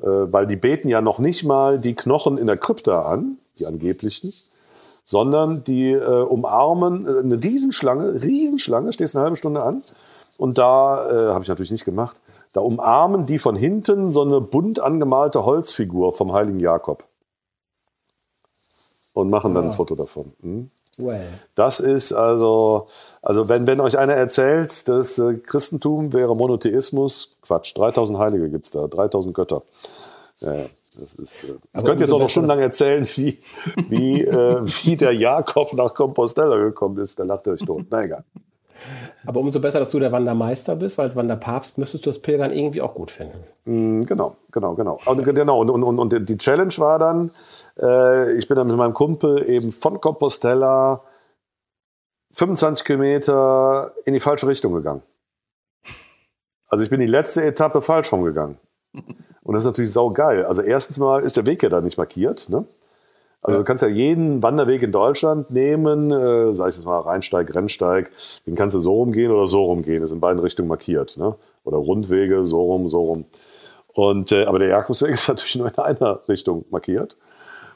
Äh, weil die beten ja noch nicht mal die Knochen in der Krypta an, die angeblichen, sondern die äh, umarmen äh, eine Riesenschlange, Riesenschlange, stehst eine halbe Stunde an und da, äh, habe ich natürlich nicht gemacht, da umarmen die von hinten so eine bunt angemalte Holzfigur vom heiligen Jakob und machen dann ein Foto davon. Hm? Well. Das ist also, also wenn, wenn euch einer erzählt, das äh, Christentum wäre Monotheismus, Quatsch, 3000 Heilige gibt es da, 3000 Götter. Ja. Das ist, äh, ich könnte jetzt auch noch stundenlang erzählen, wie, wie, äh, wie der Jakob nach Compostela gekommen ist. Da lacht er euch tot. Na egal. Aber umso besser, dass du der Wandermeister bist, weil als Wanderpapst müsstest du das Pilgern irgendwie auch gut finden. Mm, genau, genau, genau. Und, genau. Und, und, und die Challenge war dann, äh, ich bin dann mit meinem Kumpel eben von Compostela 25 Kilometer in die falsche Richtung gegangen. Also ich bin die letzte Etappe falsch rumgegangen. Und das ist natürlich saugeil. Also erstens mal ist der Weg ja da nicht markiert. Ne? Also du kannst ja jeden Wanderweg in Deutschland nehmen, äh, sag ich jetzt mal Rheinsteig, Rennsteig, den kannst du so rumgehen oder so rumgehen. Das ist in beiden Richtungen markiert. Ne? Oder Rundwege, so rum, so rum. Und, äh, aber der Jakobsweg ist natürlich nur in einer Richtung markiert.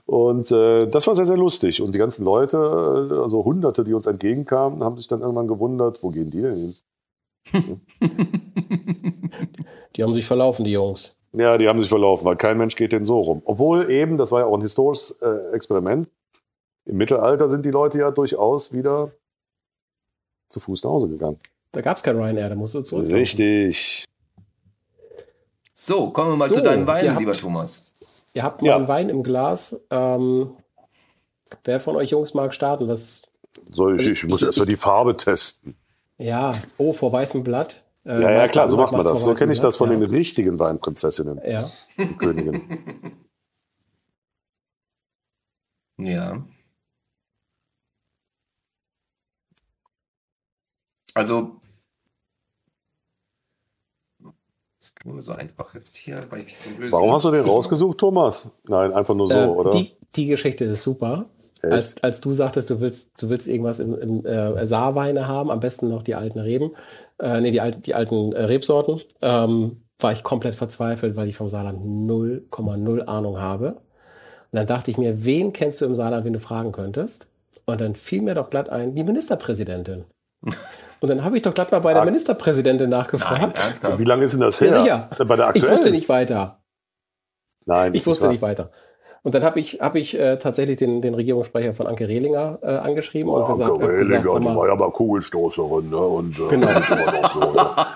Und äh, das war sehr, sehr lustig. Und die ganzen Leute, äh, also Hunderte, die uns entgegenkamen, haben sich dann irgendwann gewundert, wo gehen die denn hin? die haben sich verlaufen, die Jungs. Ja, die haben sich verlaufen, weil kein Mensch geht denn so rum. Obwohl eben, das war ja auch ein historisches äh, Experiment, im Mittelalter sind die Leute ja durchaus wieder zu Fuß nach Hause gegangen. Da gab es kein Ryanair, da musst du zurück. Richtig. So, kommen wir mal so, zu deinem Wein, lieber Thomas. Ihr habt mal ja. einen Wein im Glas. Ähm, wer von euch Jungs mag starten? Was, Soll ich, ich muss erstmal die Farbe testen. Ja, oh, vor weißem Blatt. Äh, ja, ja, klar, so macht man das. So kenne ich das von ja. den richtigen Weinprinzessinnen. Ja. Königen. Ja. Also, das nur so einfach jetzt hier, weil ich so Warum hast du den rausgesucht, Thomas? Nein, einfach nur so, äh, oder? Die, die Geschichte ist super. Als, als du sagtest, du willst, du willst irgendwas im, im äh, Saarweine haben, am besten noch die alten Reben, äh, nee, die, alten, die alten äh, Rebsorten, ähm, war ich komplett verzweifelt, weil ich vom Saarland 0,0 Ahnung habe. Und dann dachte ich mir, wen kennst du im Saarland, wenn du fragen könntest? Und dann fiel mir doch glatt ein, die Ministerpräsidentin. Und dann habe ich doch glatt mal bei der Ministerpräsidentin nachgefragt. Nein, Wie lange ist denn das her? Ja, sicher. Bei der aktuellen? Ich wusste nicht weiter. Nein, ich wusste nicht weiter. Und dann habe ich, hab ich äh, tatsächlich den, den Regierungssprecher von Anke Rehlinger äh, angeschrieben ja, und gesagt, Anke Rehlinger, gesagt, die war ja mal Kugelstoßerin. Ne? Und, äh, genau. So, ja.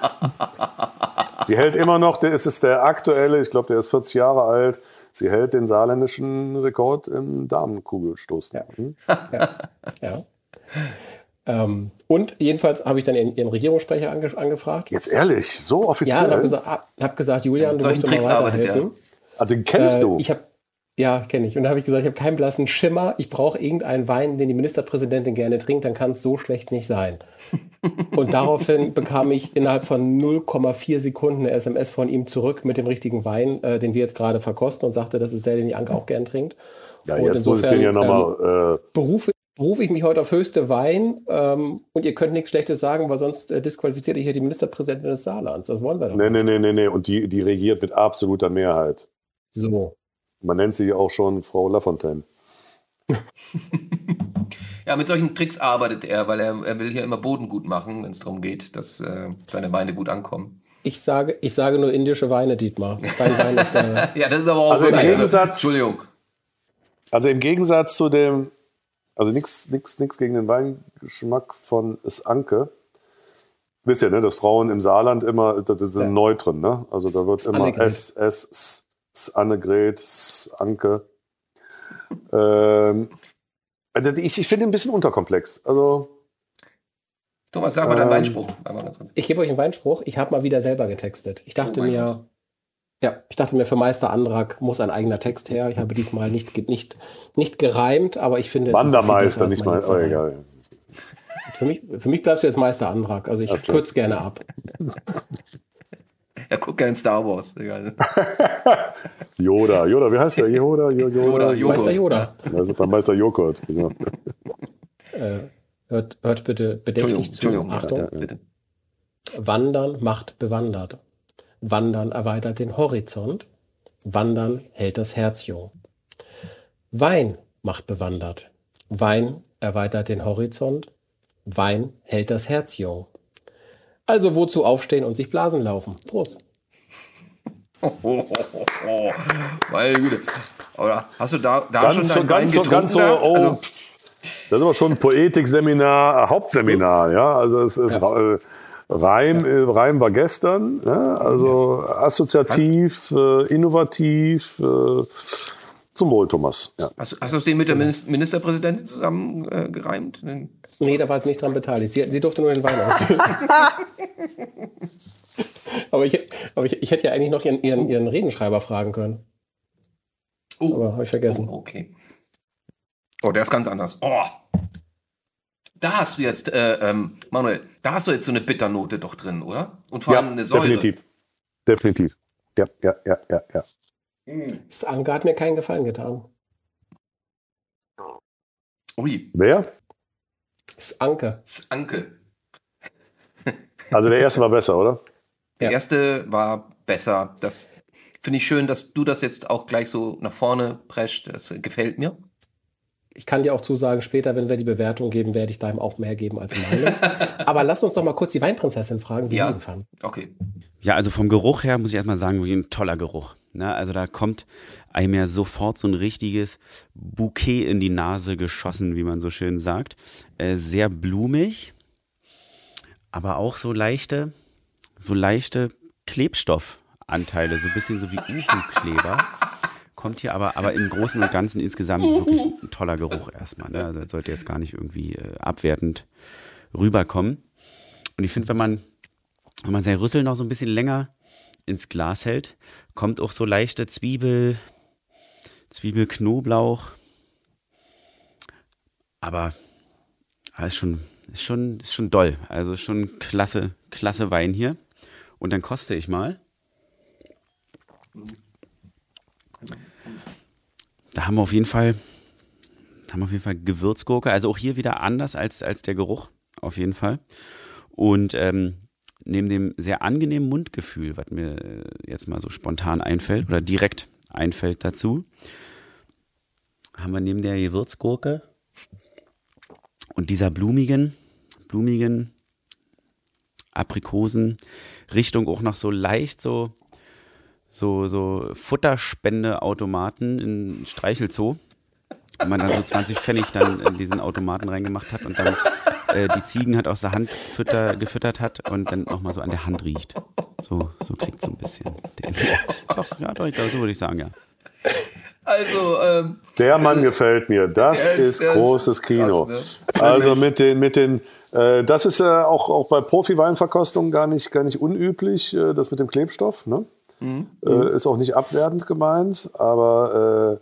Sie hält immer noch, der ist es der aktuelle, ich glaube, der ist 40 Jahre alt. Sie hält den saarländischen Rekord im Damenkugelstoß. Ja. Hm? ja. ja. Ähm, und jedenfalls habe ich dann ihren, ihren Regierungssprecher ange angefragt. Jetzt ehrlich, so offiziell? Ja, und habe gesagt, hab gesagt, Julian, du musst mir weiterhelfen. Also den kennst äh, du? Ich habe ja, kenne ich. Und da habe ich gesagt, ich habe keinen blassen Schimmer. Ich brauche irgendeinen Wein, den die Ministerpräsidentin gerne trinkt. Dann kann es so schlecht nicht sein. Und daraufhin bekam ich innerhalb von 0,4 Sekunden eine SMS von ihm zurück mit dem richtigen Wein, äh, den wir jetzt gerade verkosten und sagte, das ist der, den die Anke auch gern trinkt. Ja, und jetzt insofern, muss ich den ja nochmal. Ähm, äh, berufe, berufe ich mich heute auf höchste Wein ähm, und ihr könnt nichts Schlechtes sagen, weil sonst äh, disqualifiziert ihr hier die Ministerpräsidentin des Saarlands. Das wollen wir doch. Nee, nee, nee, nee, nee. Und die, die regiert mit absoluter Mehrheit. So. Man nennt sie auch schon Frau Lafontaine. ja, mit solchen Tricks arbeitet er, weil er, er will hier immer Boden gut machen, wenn es darum geht, dass äh, seine Weine gut ankommen. Ich sage, ich sage nur indische Weine, Dietmar. Dein Wein ist der. ja, das ist aber auch also im Gegensatz, Entschuldigung. Also im Gegensatz zu dem, also nichts nix, nix gegen den Weingeschmack von Anke. Wisst ihr, ne, dass Frauen im Saarland immer, das ist ja. neu drin, ne? Also da wird immer S, S, S, Annegret, Anke. ähm, also ich, ich finde ein bisschen unterkomplex. Also. Thomas, sag mal ähm, deinen Weinspruch. Ich gebe euch einen Weinspruch. Ich habe mal wieder selber getextet. Ich dachte oh mir, ja, ich dachte mir, für Meister Andrack muss ein eigener Text her. Ich habe diesmal nicht, nicht, nicht gereimt, aber ich finde. Wandermeister, nicht mal. Oh, egal. Für mich, für mich bleibst du jetzt Meister Andrack. Also ich kürze gerne ab. Er guckt gerne Star Wars. Yoda, Yoda, wie heißt der? Yoda, Yoda, Yoda Meister Yoda. Also beim Meister Joghurt. Genau. Äh, hört, hört bitte bedächtig zu. Achtung. Ja, bitte. Wandern macht bewandert. Wandern erweitert den Horizont. Wandern hält das Herz jung. Wein macht bewandert. Wein erweitert den Horizont. Wein hält das Herz jung. Also wozu aufstehen und sich Blasen laufen? Prost. Meine Güte. Oder hast du da, da ganz schon so, ganz so, ganz so, oh, also, Das ist aber schon ein Poetikseminar, Hauptseminar, ja. Also es ist ja. äh, Reim, ja. Äh, Reim war gestern, ja, also assoziativ, äh, innovativ. Äh, zum Wohl, Thomas. Ja. Hast, hast du den mit der Ministerpräsidentin zusammen äh, gereimt? Nee, da war sie nicht dran beteiligt. Sie, sie durfte nur den Wein aber ich, aber ich, ich, hätte ja eigentlich noch ihren, ihren, ihren Redenschreiber fragen können. Oh. Aber habe ich vergessen. Oh, okay. Oh, der ist ganz anders. Oh. Da hast du jetzt, äh, ähm, Manuel, da hast du jetzt so eine Bitternote doch drin, oder? Und vor allem eine Säure. Definitiv. Definitiv. Ja, ja, ja, ja, ja. Das Anke hat mir keinen Gefallen getan. Ui. Wer? Das Anke. Das Anke. Also der erste war besser, oder? Der ja. erste war besser. Das finde ich schön, dass du das jetzt auch gleich so nach vorne prescht. Das gefällt mir. Ich kann dir auch zusagen, später, wenn wir die Bewertung geben, werde ich deinem auch mehr geben als meine. Aber lass uns doch mal kurz die Weinprinzessin fragen, wie ja. sie ihn fand. Okay. Ja, also vom Geruch her muss ich erstmal sagen, wie ein toller Geruch. Ne? Also da kommt einem ja sofort so ein richtiges Bouquet in die Nase geschossen, wie man so schön sagt. Äh, sehr blumig, aber auch so leichte, so leichte Klebstoffanteile, so ein bisschen so wie Uhu-Kleber kommt hier aber, aber im Großen und Ganzen insgesamt wirklich ein toller Geruch erstmal. Ne? Also sollte jetzt gar nicht irgendwie äh, abwertend rüberkommen. Und ich finde, wenn man, wenn man sein Rüssel noch so ein bisschen länger ins Glas hält, kommt auch so leichte Zwiebel, Zwiebelknoblauch. Aber, aber ist schon, ist schon, ist schon doll. Also schon klasse, klasse Wein hier. Und dann koste ich mal. Da haben wir auf jeden Fall, haben auf jeden Fall Gewürzgurke. Also auch hier wieder anders als, als der Geruch, auf jeden Fall. Und ähm, neben dem sehr angenehmen Mundgefühl, was mir äh, jetzt mal so spontan einfällt oder direkt einfällt dazu, haben wir neben der Gewürzgurke und dieser blumigen, blumigen Aprikosen Richtung auch noch so leicht so so, so Futterspendeautomaten in Streichelzoo. Und man dann so 20 Pfennig dann in diesen Automaten reingemacht hat und dann äh, die Ziegen hat aus der Hand fütter, gefüttert hat und dann nochmal so an der Hand riecht. So, so kriegt so ein bisschen den. Doch, ja, doch, so würde ich sagen, ja. Also, ähm, der Mann gefällt mir. Das ist, ist großes Kino. Krass, ne? Also mit den, mit den, äh, das ist ja äh, auch, auch bei Profi-Weinverkostungen gar nicht, gar nicht unüblich, äh, das mit dem Klebstoff. Ne? Mhm. Äh, ist auch nicht abwertend gemeint, aber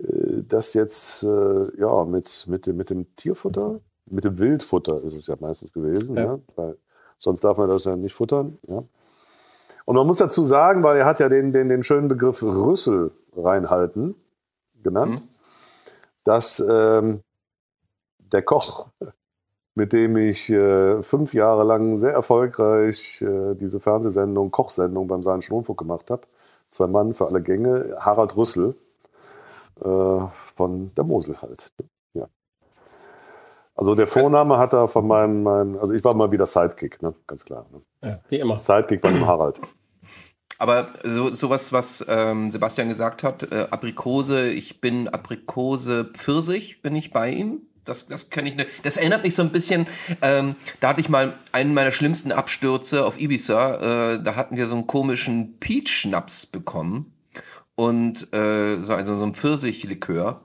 äh, äh, das jetzt äh, ja, mit, mit, dem, mit dem Tierfutter, mit dem Wildfutter ist es ja meistens gewesen, ja. Ja, weil sonst darf man das ja nicht futtern. Ja. Und man muss dazu sagen, weil er hat ja den, den, den schönen Begriff Rüssel reinhalten genannt, mhm. dass ähm, der Koch mit dem ich äh, fünf Jahre lang sehr erfolgreich äh, diese Fernsehsendung, Kochsendung beim Saarischen Rundfunk gemacht habe. Zwei Mann für alle Gänge, Harald Rüssel äh, von der Mosel halt. Also der Vorname hat er von meinem, meinem, also ich war mal wieder Sidekick, ne? ganz klar. Ne? Ja, wie immer. Sidekick bei dem Harald. Aber so, sowas, was ähm, Sebastian gesagt hat, äh, Aprikose, ich bin Aprikose Pfirsich, bin ich bei ihm das, das kenne ich. Ne, das erinnert mich so ein bisschen. Ähm, da hatte ich mal einen meiner schlimmsten Abstürze auf Ibiza. Äh, da hatten wir so einen komischen Peach-Schnaps bekommen und äh, so also so ein Pfirsichlikör.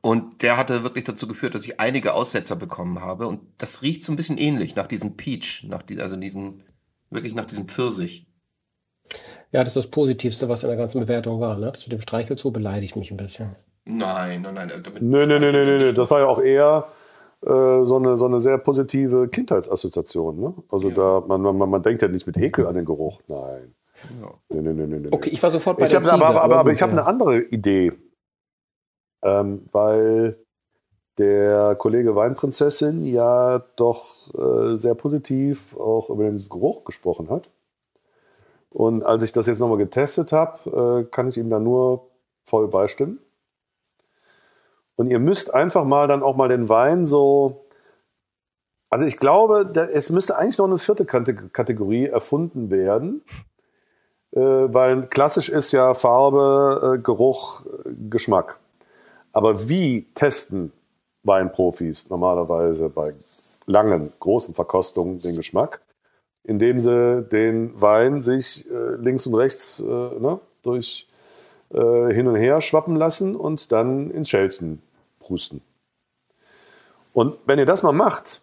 Und der hatte wirklich dazu geführt, dass ich einige Aussetzer bekommen habe. Und das riecht so ein bisschen ähnlich nach diesem Peach, nach die, also diesen wirklich nach diesem Pfirsich. Ja, das ist das Positivste, was in der ganzen Bewertung war. Ne? Das mit dem Streichelzoo beleidigt mich ein bisschen. Nein, nein, nein. Damit nö, nö, nö, nö, nö. Das war ja auch eher äh, so, eine, so eine sehr positive Kindheitsassoziation. Ne? Also ja. da, man, man, man denkt ja nicht mit Ekel an den Geruch. Nein. Ja. Nö, nö, nö, nö, Okay, ich war sofort bei ich der Ziege, aber, aber, aber, aber ich habe eine andere Idee. Ähm, weil der Kollege Weinprinzessin ja doch äh, sehr positiv auch über den Geruch gesprochen hat. Und als ich das jetzt nochmal getestet habe, äh, kann ich ihm da nur voll beistimmen. Und ihr müsst einfach mal dann auch mal den Wein so. Also ich glaube, es müsste eigentlich noch eine vierte Kategorie erfunden werden. Äh, weil klassisch ist ja Farbe, äh, Geruch, Geschmack. Aber wie testen Weinprofis normalerweise bei langen, großen Verkostungen den Geschmack, indem sie den Wein sich äh, links und rechts äh, ne, durch äh, hin und her schwappen lassen und dann ins Schälchen pusten. Und wenn ihr das mal macht,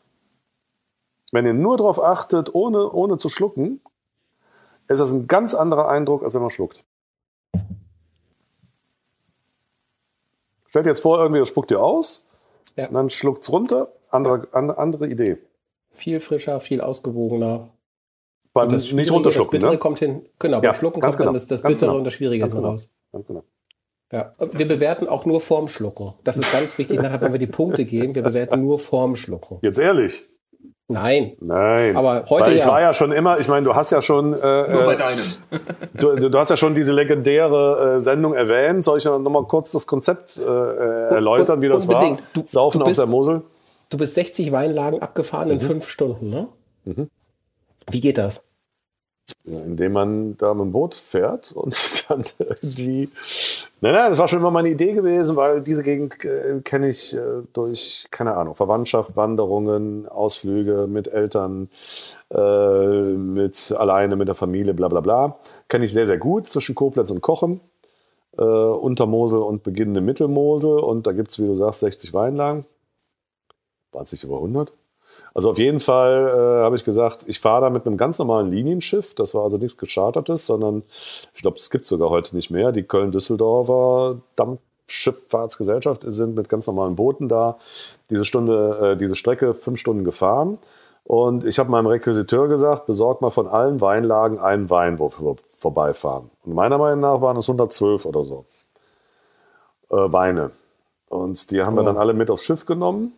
wenn ihr nur darauf achtet, ohne, ohne zu schlucken, ist das ein ganz anderer Eindruck, als wenn man schluckt. Stellt jetzt vor, irgendwie das spuckt ihr aus, ja. dann schluckt es runter, andere, andere Idee. Viel frischer, viel ausgewogener. Beim das nicht runterschlucken. Das Bittere ne? kommt hin. Genau, beim Schlucken kommt genau. dann das, das Bittere genau. und das Schwierige ganz genau. raus. Ganz genau. Ja, wir bewerten auch nur vorm Schlucken. Das ist ganz wichtig, nachher, wenn wir die Punkte geben, wir bewerten nur vorm Schlucken. Jetzt ehrlich? Nein. Nein. Aber heute Weil ich ja. war ja schon immer, ich meine, du hast ja schon. Äh, Nur bei deinem. du, du hast ja schon diese legendäre äh, Sendung erwähnt. Soll ich noch mal kurz das Konzept äh, erläutern, wie das Unbedingt. war? Du, Saufen du bist, auf der Mosel? Du bist 60 Weinlagen abgefahren in mhm. fünf Stunden, ne? Mhm. Wie geht das? Indem man da mit dem Boot fährt und dann irgendwie. Nein, nein, das war schon immer meine Idee gewesen, weil diese Gegend äh, kenne ich äh, durch, keine Ahnung, Verwandtschaft, Wanderungen, Ausflüge mit Eltern, äh, mit alleine, mit der Familie, bla bla bla. Kenne ich sehr, sehr gut zwischen Koblenz und Kochem, äh, Untermosel und beginnende Mittelmosel. Und da gibt es, wie du sagst, 60 Weinlagen. Waren es nicht über 100? Also auf jeden Fall äh, habe ich gesagt, ich fahre da mit einem ganz normalen Linienschiff. Das war also nichts Gechartertes, sondern ich glaube, das gibt es sogar heute nicht mehr. Die Köln-Düsseldorfer Dampfschifffahrtsgesellschaft sind mit ganz normalen Booten da diese Stunde, äh, diese Strecke fünf Stunden gefahren. Und ich habe meinem Requisiteur gesagt, besorg mal von allen Weinlagen einen Wein, wo wir vorbeifahren. Und meiner Meinung nach waren es 112 oder so äh, Weine. Und die haben oh. wir dann alle mit aufs Schiff genommen.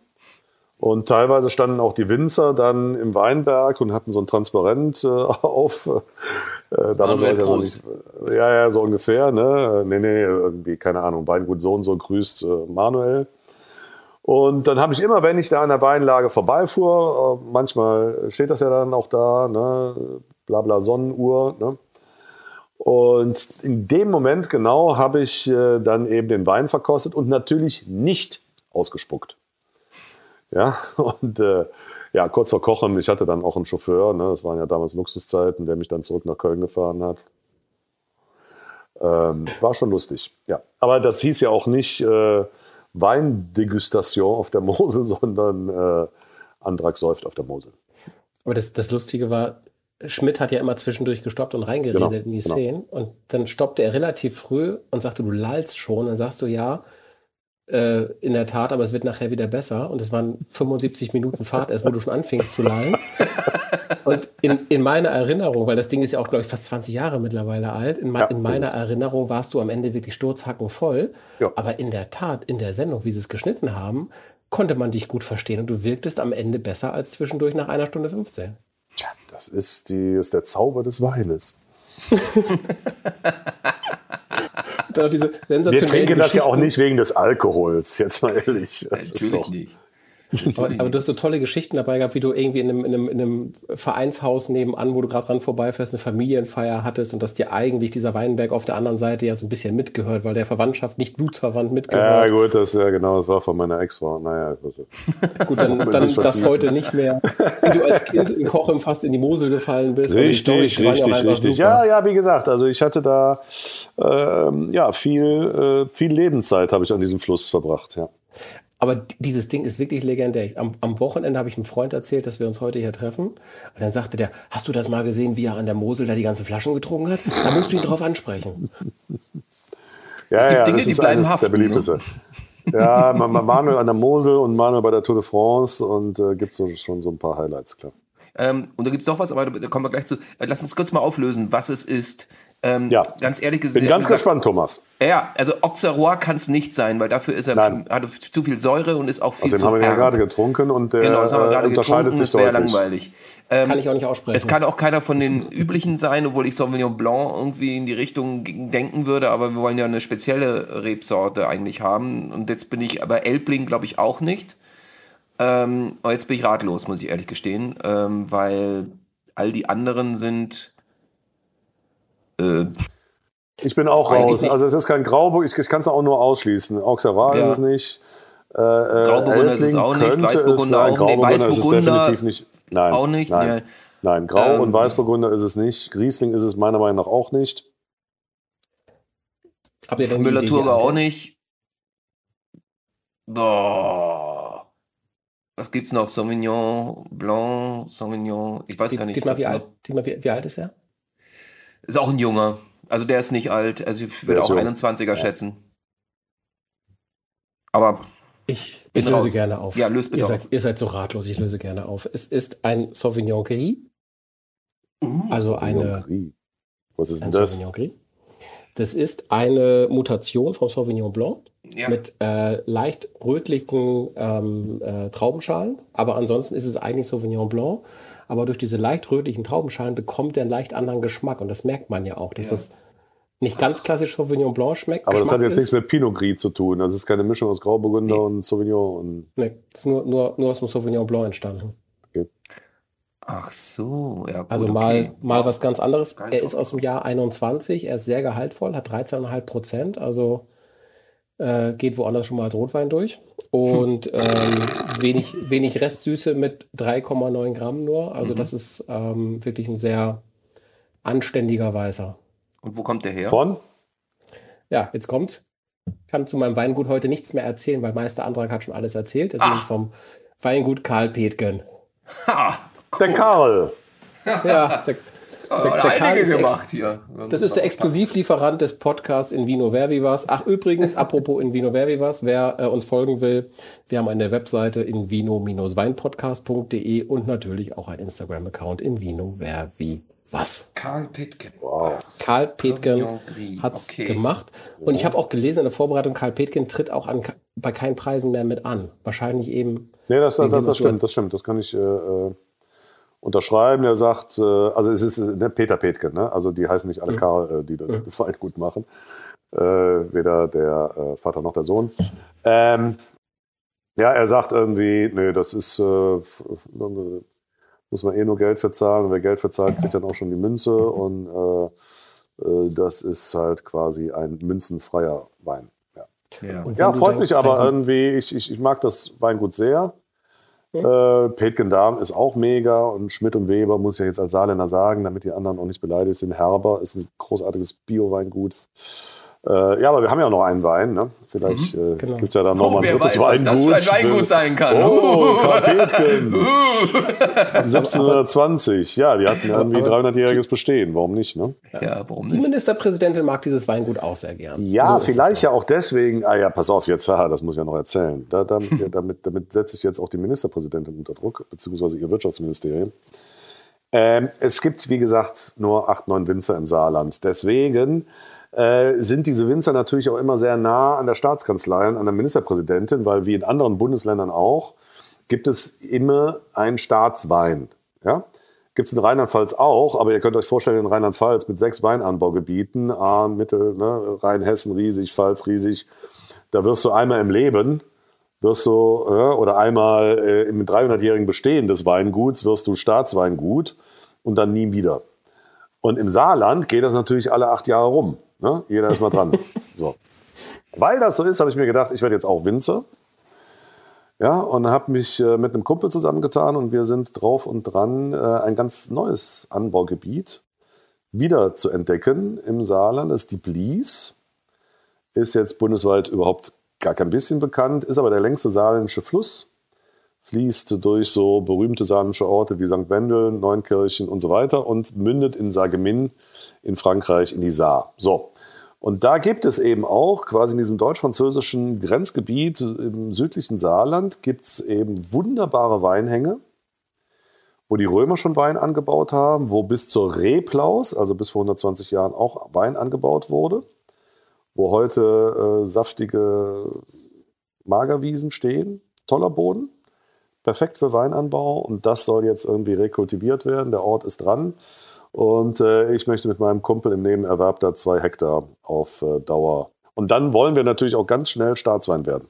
Und teilweise standen auch die Winzer dann im Weinberg und hatten so ein Transparent äh, auf. Äh, damit also nicht, ja, ja, so ungefähr. Ne? Nee, nee, irgendwie, keine Ahnung, Weingut so und so grüßt äh, Manuel. Und dann habe ich immer, wenn ich da an der Weinlage vorbeifuhr, äh, manchmal steht das ja dann auch da, ne? bla bla Sonnenuhr. Ne? Und in dem Moment genau habe ich äh, dann eben den Wein verkostet und natürlich nicht ausgespuckt. Ja, und äh, ja, kurz vor Kochen, ich hatte dann auch einen Chauffeur, ne, das waren ja damals Luxuszeiten, der mich dann zurück nach Köln gefahren hat. Ähm, war schon lustig, ja. Aber das hieß ja auch nicht äh, Weindegustation auf der Mosel, sondern äh, Antrag säuft auf der Mosel. Aber das, das Lustige war, Schmidt hat ja immer zwischendurch gestoppt und reingeredet genau, in die genau. Szenen. Und dann stoppte er relativ früh und sagte, du lallst schon. Dann sagst du, ja, äh, in der Tat, aber es wird nachher wieder besser. Und es waren 75 Minuten Fahrt erst, wo du schon anfingst zu lallen. Und in, in meiner Erinnerung, weil das Ding ist ja auch, glaube ich, fast 20 Jahre mittlerweile alt, in, ja, in meiner Erinnerung warst du am Ende wirklich sturzhacken voll. Ja. Aber in der Tat, in der Sendung, wie sie es geschnitten haben, konnte man dich gut verstehen und du wirktest am Ende besser als zwischendurch nach einer Stunde 15. Tja, das ist, die, ist der Zauber des Weines. diese Wir trinken das ja auch nicht wegen des Alkohols, jetzt mal ehrlich. Das Natürlich doch, nicht. Aber, aber, du hast so tolle Geschichten dabei gehabt, wie du irgendwie in einem, in einem, in einem Vereinshaus nebenan, wo du gerade dran vorbeifährst, eine Familienfeier hattest und dass dir eigentlich dieser Weinberg auf der anderen Seite ja so ein bisschen mitgehört, weil der Verwandtschaft nicht blutsverwandt mitgehört. Ja, gut, das ja genau, das war von meiner Ex-Frau. Naja, also. gut, dann, dann das heute nicht mehr. Wie du als Kind in Kochem fast in die Mosel gefallen bist. Richtig, richtig, ja richtig. Ja, ja, wie gesagt, also ich hatte da ähm, ja viel, äh, viel Lebenszeit habe ich an diesem Fluss verbracht, ja. Aber dieses Ding ist wirklich legendär. Am, am Wochenende habe ich einem Freund erzählt, dass wir uns heute hier treffen. Und dann sagte der, hast du das mal gesehen, wie er an der Mosel da die ganzen Flaschen getrunken hat? Da musst du ihn drauf ansprechen. ja, es gibt ja, Dinge, die bleiben haften. Der ne? beliebteste. ja, Manuel an der Mosel und Manuel bei der Tour de France und äh, gibt so, schon so ein paar Highlights, klar. Ähm, und da gibt es noch was, aber da kommen wir gleich zu. Äh, lass uns kurz mal auflösen, was es ist. Ähm, ja. Ganz ehrlich gesagt. Bin ganz gesagt, gespannt, Thomas. Ja, also Auxerrois kann es nicht sein, weil dafür ist er hat zu viel Säure und ist auch viel also zu haben wir ja gerade getrunken und der genau, das haben wir gerade unterscheidet getrunken, sich das wäre langweilig. Ähm, kann ich auch nicht aussprechen. Es kann auch keiner von den üblichen sein, obwohl ich Sauvignon Blanc irgendwie in die Richtung denken würde, aber wir wollen ja eine spezielle Rebsorte eigentlich haben und jetzt bin ich, aber Elbling glaube ich auch nicht. Ähm, jetzt bin ich ratlos, muss ich ehrlich gestehen, ähm, weil all die anderen sind äh, ich bin auch raus. Also es ist kein Grauburg, ich, ich kann es auch nur ausschließen. Auxerrois ja. ist es nicht. Äh, äh Grauburgunder ist es auch nicht, Weißburgunder auch nicht, Weißburgunder nicht. Nein, auch nicht. Nein, ja. nein Grau ähm, und Weißburgunder ist es nicht. Riesling ist es meiner Meinung nach auch nicht. Habt ihr Müller-Thurgau auch nicht. Boah. Was gibt's noch? Sauvignon Blanc, Sauvignon, ich weiß gar nicht. Mal, wie, alt, mal, wie, wie alt ist er? Ist auch ein Junger. Also der ist nicht alt. Also ich würde auch 21er ja. schätzen. Aber ich, ich löse raus. gerne auf. Ja, löst bitte ihr seid, ihr seid so ratlos, ich löse gerne auf. Es ist ein Sauvignon Gris. Uh, also eine. Gris. Was ist denn das? Sauvignon Gris. Das ist eine Mutation vom Sauvignon Blanc ja. mit äh, leicht rötlichen ähm, äh, Traubenschalen. Aber ansonsten ist es eigentlich Sauvignon Blanc. Aber durch diese leicht rötlichen Traubenschalen bekommt er einen leicht anderen Geschmack. Und das merkt man ja auch, dass ja. das nicht ganz klassisch Sauvignon Blanc schmeckt. Aber Geschmack das hat jetzt ist. nichts mit Pinot Gris zu tun. Das ist keine Mischung aus Grauburgunder nee. und Sauvignon. Und nee, das ist nur, nur, nur aus dem Sauvignon Blanc entstanden. Okay. Ach so, ja. Gut, also mal, okay. mal was ganz anderes. Er ist aus dem Jahr 21, er ist sehr gehaltvoll, hat 13,5 Prozent, also äh, geht woanders schon mal als Rotwein durch. Und hm. ähm, wenig, wenig Restsüße mit 3,9 Gramm nur. Also mhm. das ist ähm, wirklich ein sehr anständiger Weißer. Und wo kommt der her? Von? Ja, jetzt kommt's. Ich kann zu meinem Weingut heute nichts mehr erzählen, weil Meister Antrag hat schon alles erzählt. Das ist vom Weingut Karl Petgen. Ha, cool. Der Karl. Ja, der, der, der Karl ist gemacht hier. Das ist der Exklusivlieferant des Podcasts in Vino Verbivas. Ach, übrigens, apropos in Vino Verbivas, wer äh, uns folgen will, wir haben eine Webseite in vino-weinpodcast.de und natürlich auch einen Instagram-Account in Vino Vervi was? Karl Petken. Wow. Karl Petken hat es okay. gemacht. Und ich habe auch gelesen in der Vorbereitung, Karl Petken tritt auch an, bei keinen Preisen mehr mit an. Wahrscheinlich eben. Nee, das, das, das stimmt, das stimmt. Das kann ich äh, äh, unterschreiben. Er sagt, äh, also es ist ne, Peter Petken, ne? also die heißen nicht alle mhm. Karl, äh, die das mhm. Verein gut machen. Äh, weder der äh, Vater noch der Sohn. Ähm, ja, er sagt irgendwie, nee, das ist muss man eh nur Geld verzahlen. Und wer Geld verzahlt, kriegt dann auch schon die Münze. Und äh, äh, das ist halt quasi ein münzenfreier Wein. Ja, ja. ja freut mich aber irgendwie. Ich, ich, ich mag das Weingut sehr. Ja. Äh, Petgen Darm ist auch mega und Schmidt und Weber muss ich ja jetzt als Saarländer sagen, damit die anderen auch nicht beleidigt sind. Herber ist ein großartiges Bio-Weingut. Äh, ja, aber wir haben ja noch einen Wein. Ne? Vielleicht mhm, äh, genau. gibt es ja dann nochmal oh, ein drittes weiß, Weingut. Was das für ein Weingut sein kann. Oh, Karpetken. 1720. Ja, die hatten irgendwie 300-jähriges Bestehen. Warum nicht? Ne? Ja, warum nicht? Die Ministerpräsidentin mag dieses Weingut auch sehr gern. Ja, so vielleicht ja auch deswegen. Ah ja, pass auf, jetzt, haha, das muss ich ja noch erzählen. Da, dann, ja, damit, damit setze ich jetzt auch die Ministerpräsidentin unter Druck, beziehungsweise ihr Wirtschaftsministerium. Ähm, es gibt, wie gesagt, nur acht, neun Winzer im Saarland. Deswegen äh, sind diese Winzer natürlich auch immer sehr nah an der Staatskanzlei und an der Ministerpräsidentin, weil wie in anderen Bundesländern auch, gibt es immer einen Staatswein. Ja? Gibt es in Rheinland-Pfalz auch, aber ihr könnt euch vorstellen, in Rheinland-Pfalz mit sechs Weinanbaugebieten, A, Mittel, ne, Rheinhessen riesig, Pfalz riesig, da wirst du einmal im Leben, wirst du, ja, oder einmal äh, im 300-jährigen Bestehen des Weinguts, wirst du Staatsweingut und dann nie wieder. Und im Saarland geht das natürlich alle acht Jahre rum. Ne? Jeder ist mal dran. so. Weil das so ist, habe ich mir gedacht, ich werde jetzt auch Winzer. Ja, und habe mich äh, mit einem Kumpel zusammengetan und wir sind drauf und dran, äh, ein ganz neues Anbaugebiet wieder zu entdecken im Saarland. Das ist die Blies. Ist jetzt bundesweit überhaupt gar kein bisschen bekannt, ist aber der längste saarländische Fluss. Fließt durch so berühmte saarländische Orte wie St. Wendel, Neunkirchen und so weiter und mündet in Sargemin in Frankreich in die Saar. So. Und da gibt es eben auch, quasi in diesem deutsch-französischen Grenzgebiet im südlichen Saarland, gibt es eben wunderbare Weinhänge, wo die Römer schon Wein angebaut haben, wo bis zur Replaus, also bis vor 120 Jahren, auch Wein angebaut wurde, wo heute äh, saftige Magerwiesen stehen, toller Boden, perfekt für Weinanbau und das soll jetzt irgendwie rekultiviert werden. Der Ort ist dran. Und äh, ich möchte mit meinem Kumpel im Nebenerwerb da zwei Hektar auf äh, Dauer. Und dann wollen wir natürlich auch ganz schnell Staatswein werden.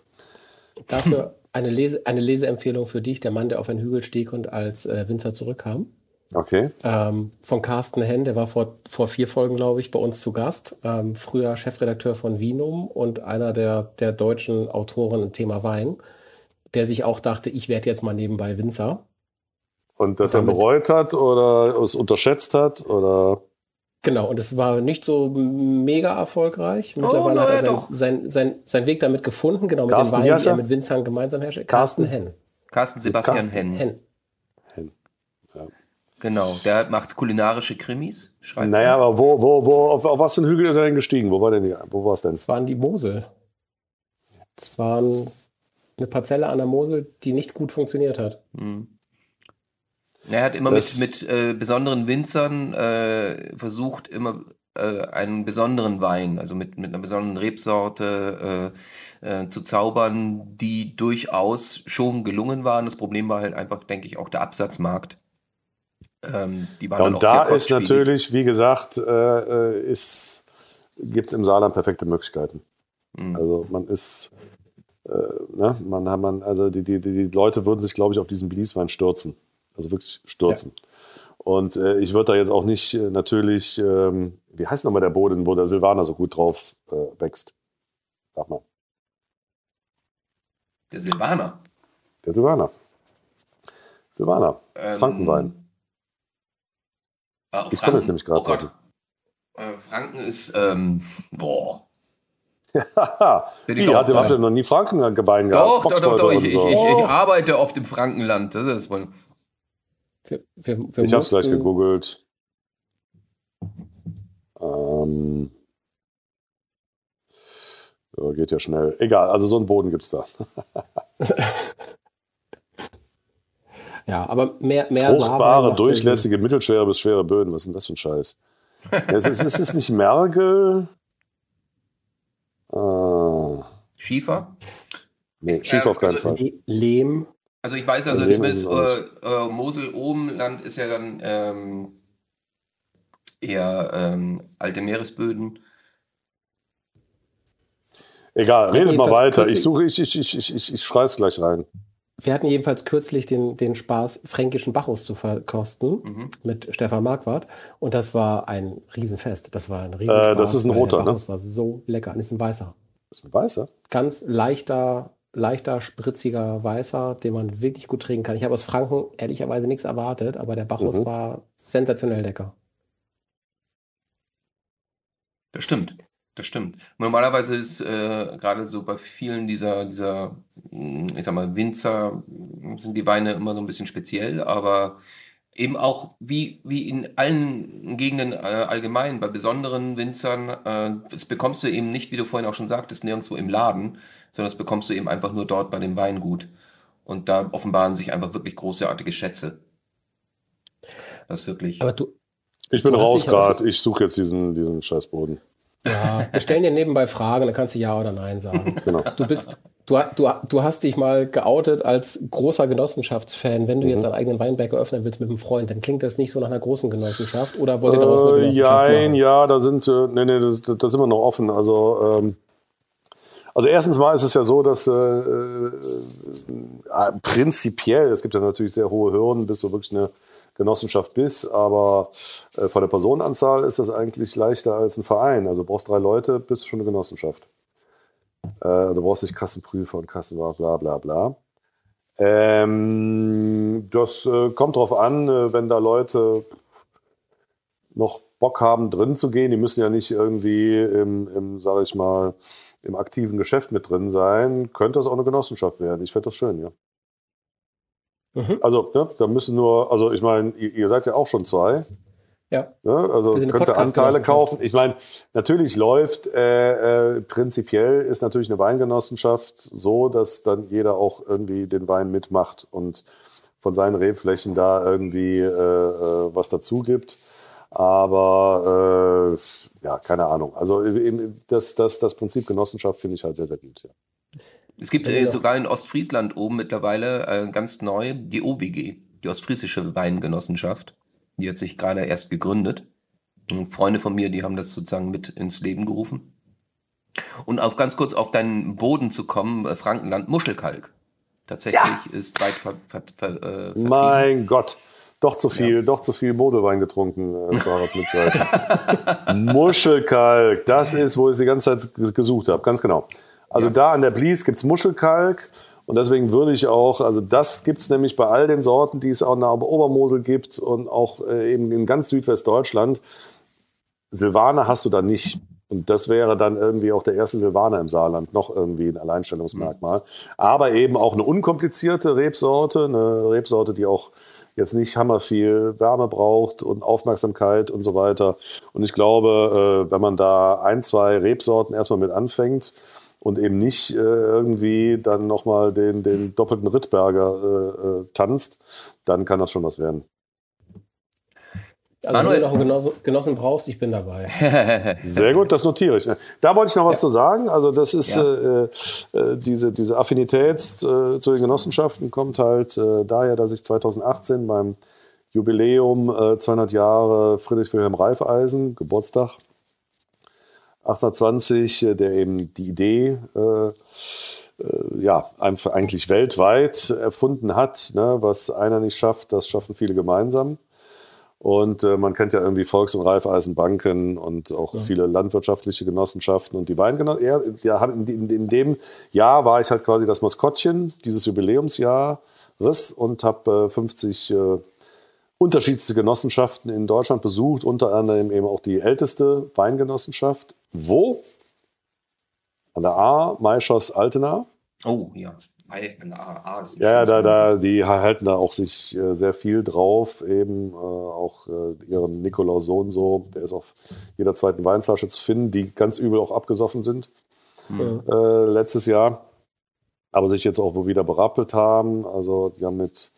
Dafür eine, Lese, eine Leseempfehlung für dich, der Mann, der auf einen Hügel stieg und als äh, Winzer zurückkam. Okay. Ähm, von Carsten Henn, der war vor, vor vier Folgen, glaube ich, bei uns zu Gast. Ähm, früher Chefredakteur von Vinum und einer der, der deutschen Autoren im Thema Wein, der sich auch dachte, ich werde jetzt mal nebenbei Winzer. Und das er bereut hat oder es unterschätzt hat oder? Genau, und es war nicht so mega erfolgreich. Mittlerweile oh, hat er sein, sein, sein, sein, Weg damit gefunden, genau mit Carsten, den Weinen, die er mit Winzern gemeinsam herrscht. Carsten, Carsten Henn. Carsten Sebastian Carsten Henn. Henn. Genau, der macht kulinarische Krimis. Schreibt naja, er. aber wo, wo, wo, auf, auf was für ein Hügel ist er denn gestiegen? Wo war denn die, wo war es denn? Es waren die Mosel. Es war eine Parzelle an der Mosel, die nicht gut funktioniert hat. Mhm. Er hat immer das mit, mit äh, besonderen Winzern äh, versucht, immer äh, einen besonderen Wein, also mit, mit einer besonderen Rebsorte äh, äh, zu zaubern, die durchaus schon gelungen waren. Das Problem war halt einfach, denke ich, auch der Absatzmarkt. Ähm, die waren ja, und da ist natürlich, wie gesagt, äh, äh gibt es im Saarland perfekte Möglichkeiten. Mhm. Also man ist, äh, ne, man, man, also die, die, die Leute würden sich, glaube ich, auf diesen Blieswein stürzen. Also wirklich stürzen. Ja. Und äh, ich würde da jetzt auch nicht äh, natürlich, ähm, wie heißt nochmal der Boden, wo der Silvaner so gut drauf äh, wächst? Sag mal. Der Silvaner. Der Silvaner. Silvaner. Ähm, Frankenwein. Äh, ich komme jetzt nämlich gerade. Oh äh, Franken ist, ähm, boah. Ja, Wie, hat habt ihr noch nie Franken gebein gehabt? Doch, doch, doch, doch. Ich, so. ich, ich, ich, arbeite auf dem Frankenland. Das ist wohl. Wir, wir, wir ich habe es gleich gegoogelt. Ähm, geht ja schnell. Egal, also so einen Boden gibt es da. Ja, aber mehr, mehr Fruchtbare, durchlässige, mittelschwere bis schwere Böden. Was ist denn das für ein Scheiß? es, ist, es ist nicht Mergel. Äh, Schiefer? Nee, Schiefer äh, auf keinen also, Fall. Lehm. Also ich weiß also, zumindest äh, äh, Mosel-Obenland ist ja dann ähm, eher ähm, alte Meeresböden. Egal, redet mal weiter. Ich suche, ich, ich, ich, ich, ich, ich schreibe es gleich rein. Wir hatten jedenfalls kürzlich den, den Spaß, fränkischen Bacchus zu verkosten mhm. mit Stefan Marquardt. Und das war ein Riesenfest. Das war ein Riesenspaß. Äh, das ist ein roter, der Bacchus ne? war so lecker. Das ist ein weißer. Das ist ein weißer? Ganz leichter, leichter, spritziger Weißer, den man wirklich gut trinken kann. Ich habe aus Franken ehrlicherweise nichts erwartet, aber der Bacchus mhm. war sensationell lecker. Das stimmt. Das stimmt. Normalerweise ist äh, gerade so bei vielen dieser, dieser, hm, ich sag mal, Winzer sind die Weine immer so ein bisschen speziell, aber eben auch wie, wie in allen Gegenden äh, allgemein, bei besonderen Winzern, äh, das bekommst du eben nicht, wie du vorhin auch schon sagtest, nirgendwo im Laden, sondern das bekommst du eben einfach nur dort bei dem Weingut. Und da offenbaren sich einfach wirklich großartige Schätze. Das ist wirklich. Aber du. Ich bin raus gerade, ich suche jetzt diesen, diesen Scheißboden. Ja, wir stellen dir nebenbei Fragen, dann kannst du Ja oder Nein sagen. Genau. Du bist, du, du, du hast dich mal geoutet als großer Genossenschaftsfan. Wenn du mhm. jetzt einen eigenen Weinberg eröffnen willst mit einem Freund, dann klingt das nicht so nach einer großen Genossenschaft. Oder wollt ihr daraus eine äh, Genossenschaft äh, machen? Ja, da sind, äh, nee, nee, das, das sind wir noch offen. Also, ähm, also erstens mal ist es ja so, dass äh, äh, prinzipiell, es gibt ja natürlich sehr hohe Hürden, bis du wirklich eine Genossenschaft bist, aber äh, von der Personenanzahl ist das eigentlich leichter als ein Verein. Also brauchst drei Leute, bist du schon eine Genossenschaft. Äh, du brauchst nicht Kassenprüfer und Kassenwart, bla bla bla. Ähm, das äh, kommt darauf an, äh, wenn da Leute noch Bock haben, drin zu gehen. Die müssen ja nicht irgendwie im, im sage ich mal, im aktiven Geschäft mit drin sein. Könnte das auch eine Genossenschaft werden. Ich fände das schön, ja. Mhm. Also, ne, da müssen nur, also ich meine, ihr, ihr, seid ja auch schon zwei. Ja. Ne, also könnt ihr Anteile kaufen. Ich meine, natürlich läuft äh, äh, prinzipiell ist natürlich eine Weingenossenschaft so, dass dann jeder auch irgendwie den Wein mitmacht und von seinen Rebflächen da irgendwie äh, äh was dazu gibt. Aber äh, ja, keine Ahnung. Also das, das, das Prinzip Genossenschaft finde ich halt sehr, sehr gut. Ja. Es gibt äh, sogar in Ostfriesland oben mittlerweile äh, ganz neu die OWG, die Ostfriesische Weingenossenschaft. Die hat sich gerade erst gegründet. Und Freunde von mir, die haben das sozusagen mit ins Leben gerufen. Und auf ganz kurz auf deinen Boden zu kommen, äh, Frankenland, Muschelkalk. Tatsächlich ja. ist weit ver, ver, ver, äh, Mein Gott. Doch zu viel, ja. doch zu viel Modelwein getrunken äh, zu Muschelkalk, das ist, wo ich die ganze Zeit gesucht habe, ganz genau. Also ja. da an der Blies gibt es Muschelkalk und deswegen würde ich auch, also das gibt es nämlich bei all den Sorten, die es auch in der Obermosel gibt und auch äh, eben in ganz Südwestdeutschland. Silvaner hast du da nicht. Und das wäre dann irgendwie auch der erste Silvaner im Saarland, noch irgendwie ein Alleinstellungsmerkmal. Aber eben auch eine unkomplizierte Rebsorte, eine Rebsorte, die auch jetzt nicht hammer viel Wärme braucht und Aufmerksamkeit und so weiter. Und ich glaube, äh, wenn man da ein, zwei Rebsorten erstmal mit anfängt und eben nicht äh, irgendwie dann nochmal den, den doppelten Rittberger äh, tanzt, dann kann das schon was werden. Also Manuel. wenn du noch einen Genossen brauchst, ich bin dabei. Sehr gut, das notiere ich. Da wollte ich noch was ja. zu sagen. Also das ist ja. äh, äh, diese, diese Affinität äh, zu den Genossenschaften kommt halt äh, daher, dass ich 2018 beim Jubiläum 200 äh, Jahre Friedrich Wilhelm Reifeisen, Geburtstag 1820, äh, der eben die Idee ja, eigentlich weltweit erfunden hat. Ne? Was einer nicht schafft, das schaffen viele gemeinsam. Und äh, man kennt ja irgendwie Volks- und Raiffeisenbanken und auch ja. viele landwirtschaftliche Genossenschaften und die Weingenossen. Ja, in, in, dem Jahr war ich halt quasi das Maskottchen dieses Jubiläumsjahres und habe äh, 50 äh, unterschiedlichste Genossenschaften in Deutschland besucht, unter anderem eben auch die älteste Weingenossenschaft. Wo? An der A, Maischoss Altena. Oh, ja. Ja, ja, da, da, die halten da auch sich äh, sehr viel drauf, eben äh, auch äh, ihren Nikolaus Sohn so, der ist auf jeder zweiten Weinflasche zu finden, die ganz übel auch abgesoffen sind mhm. äh, letztes Jahr, aber sich jetzt auch wieder berappelt haben. Also die haben mit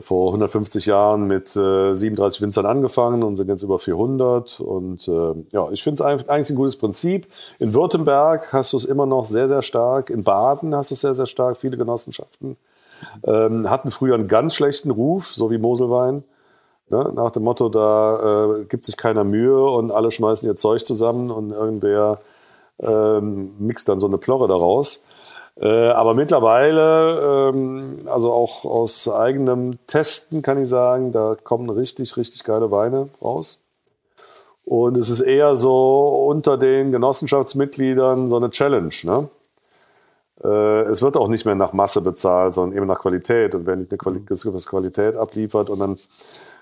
vor 150 Jahren mit äh, 37 Winzern angefangen und sind jetzt über 400. Und äh, ja, ich finde es eigentlich ein gutes Prinzip. In Württemberg hast du es immer noch sehr, sehr stark. In Baden hast du es sehr, sehr stark. Viele Genossenschaften ähm, hatten früher einen ganz schlechten Ruf, so wie Moselwein. Ne? Nach dem Motto, da äh, gibt sich keiner Mühe und alle schmeißen ihr Zeug zusammen und irgendwer ähm, mixt dann so eine Plorre daraus. Äh, aber mittlerweile, ähm, also auch aus eigenem Testen kann ich sagen, da kommen richtig, richtig geile Weine raus. Und es ist eher so unter den Genossenschaftsmitgliedern so eine Challenge. Ne? Äh, es wird auch nicht mehr nach Masse bezahlt, sondern eben nach Qualität. Und wenn eine Quali Qualität abliefert und dann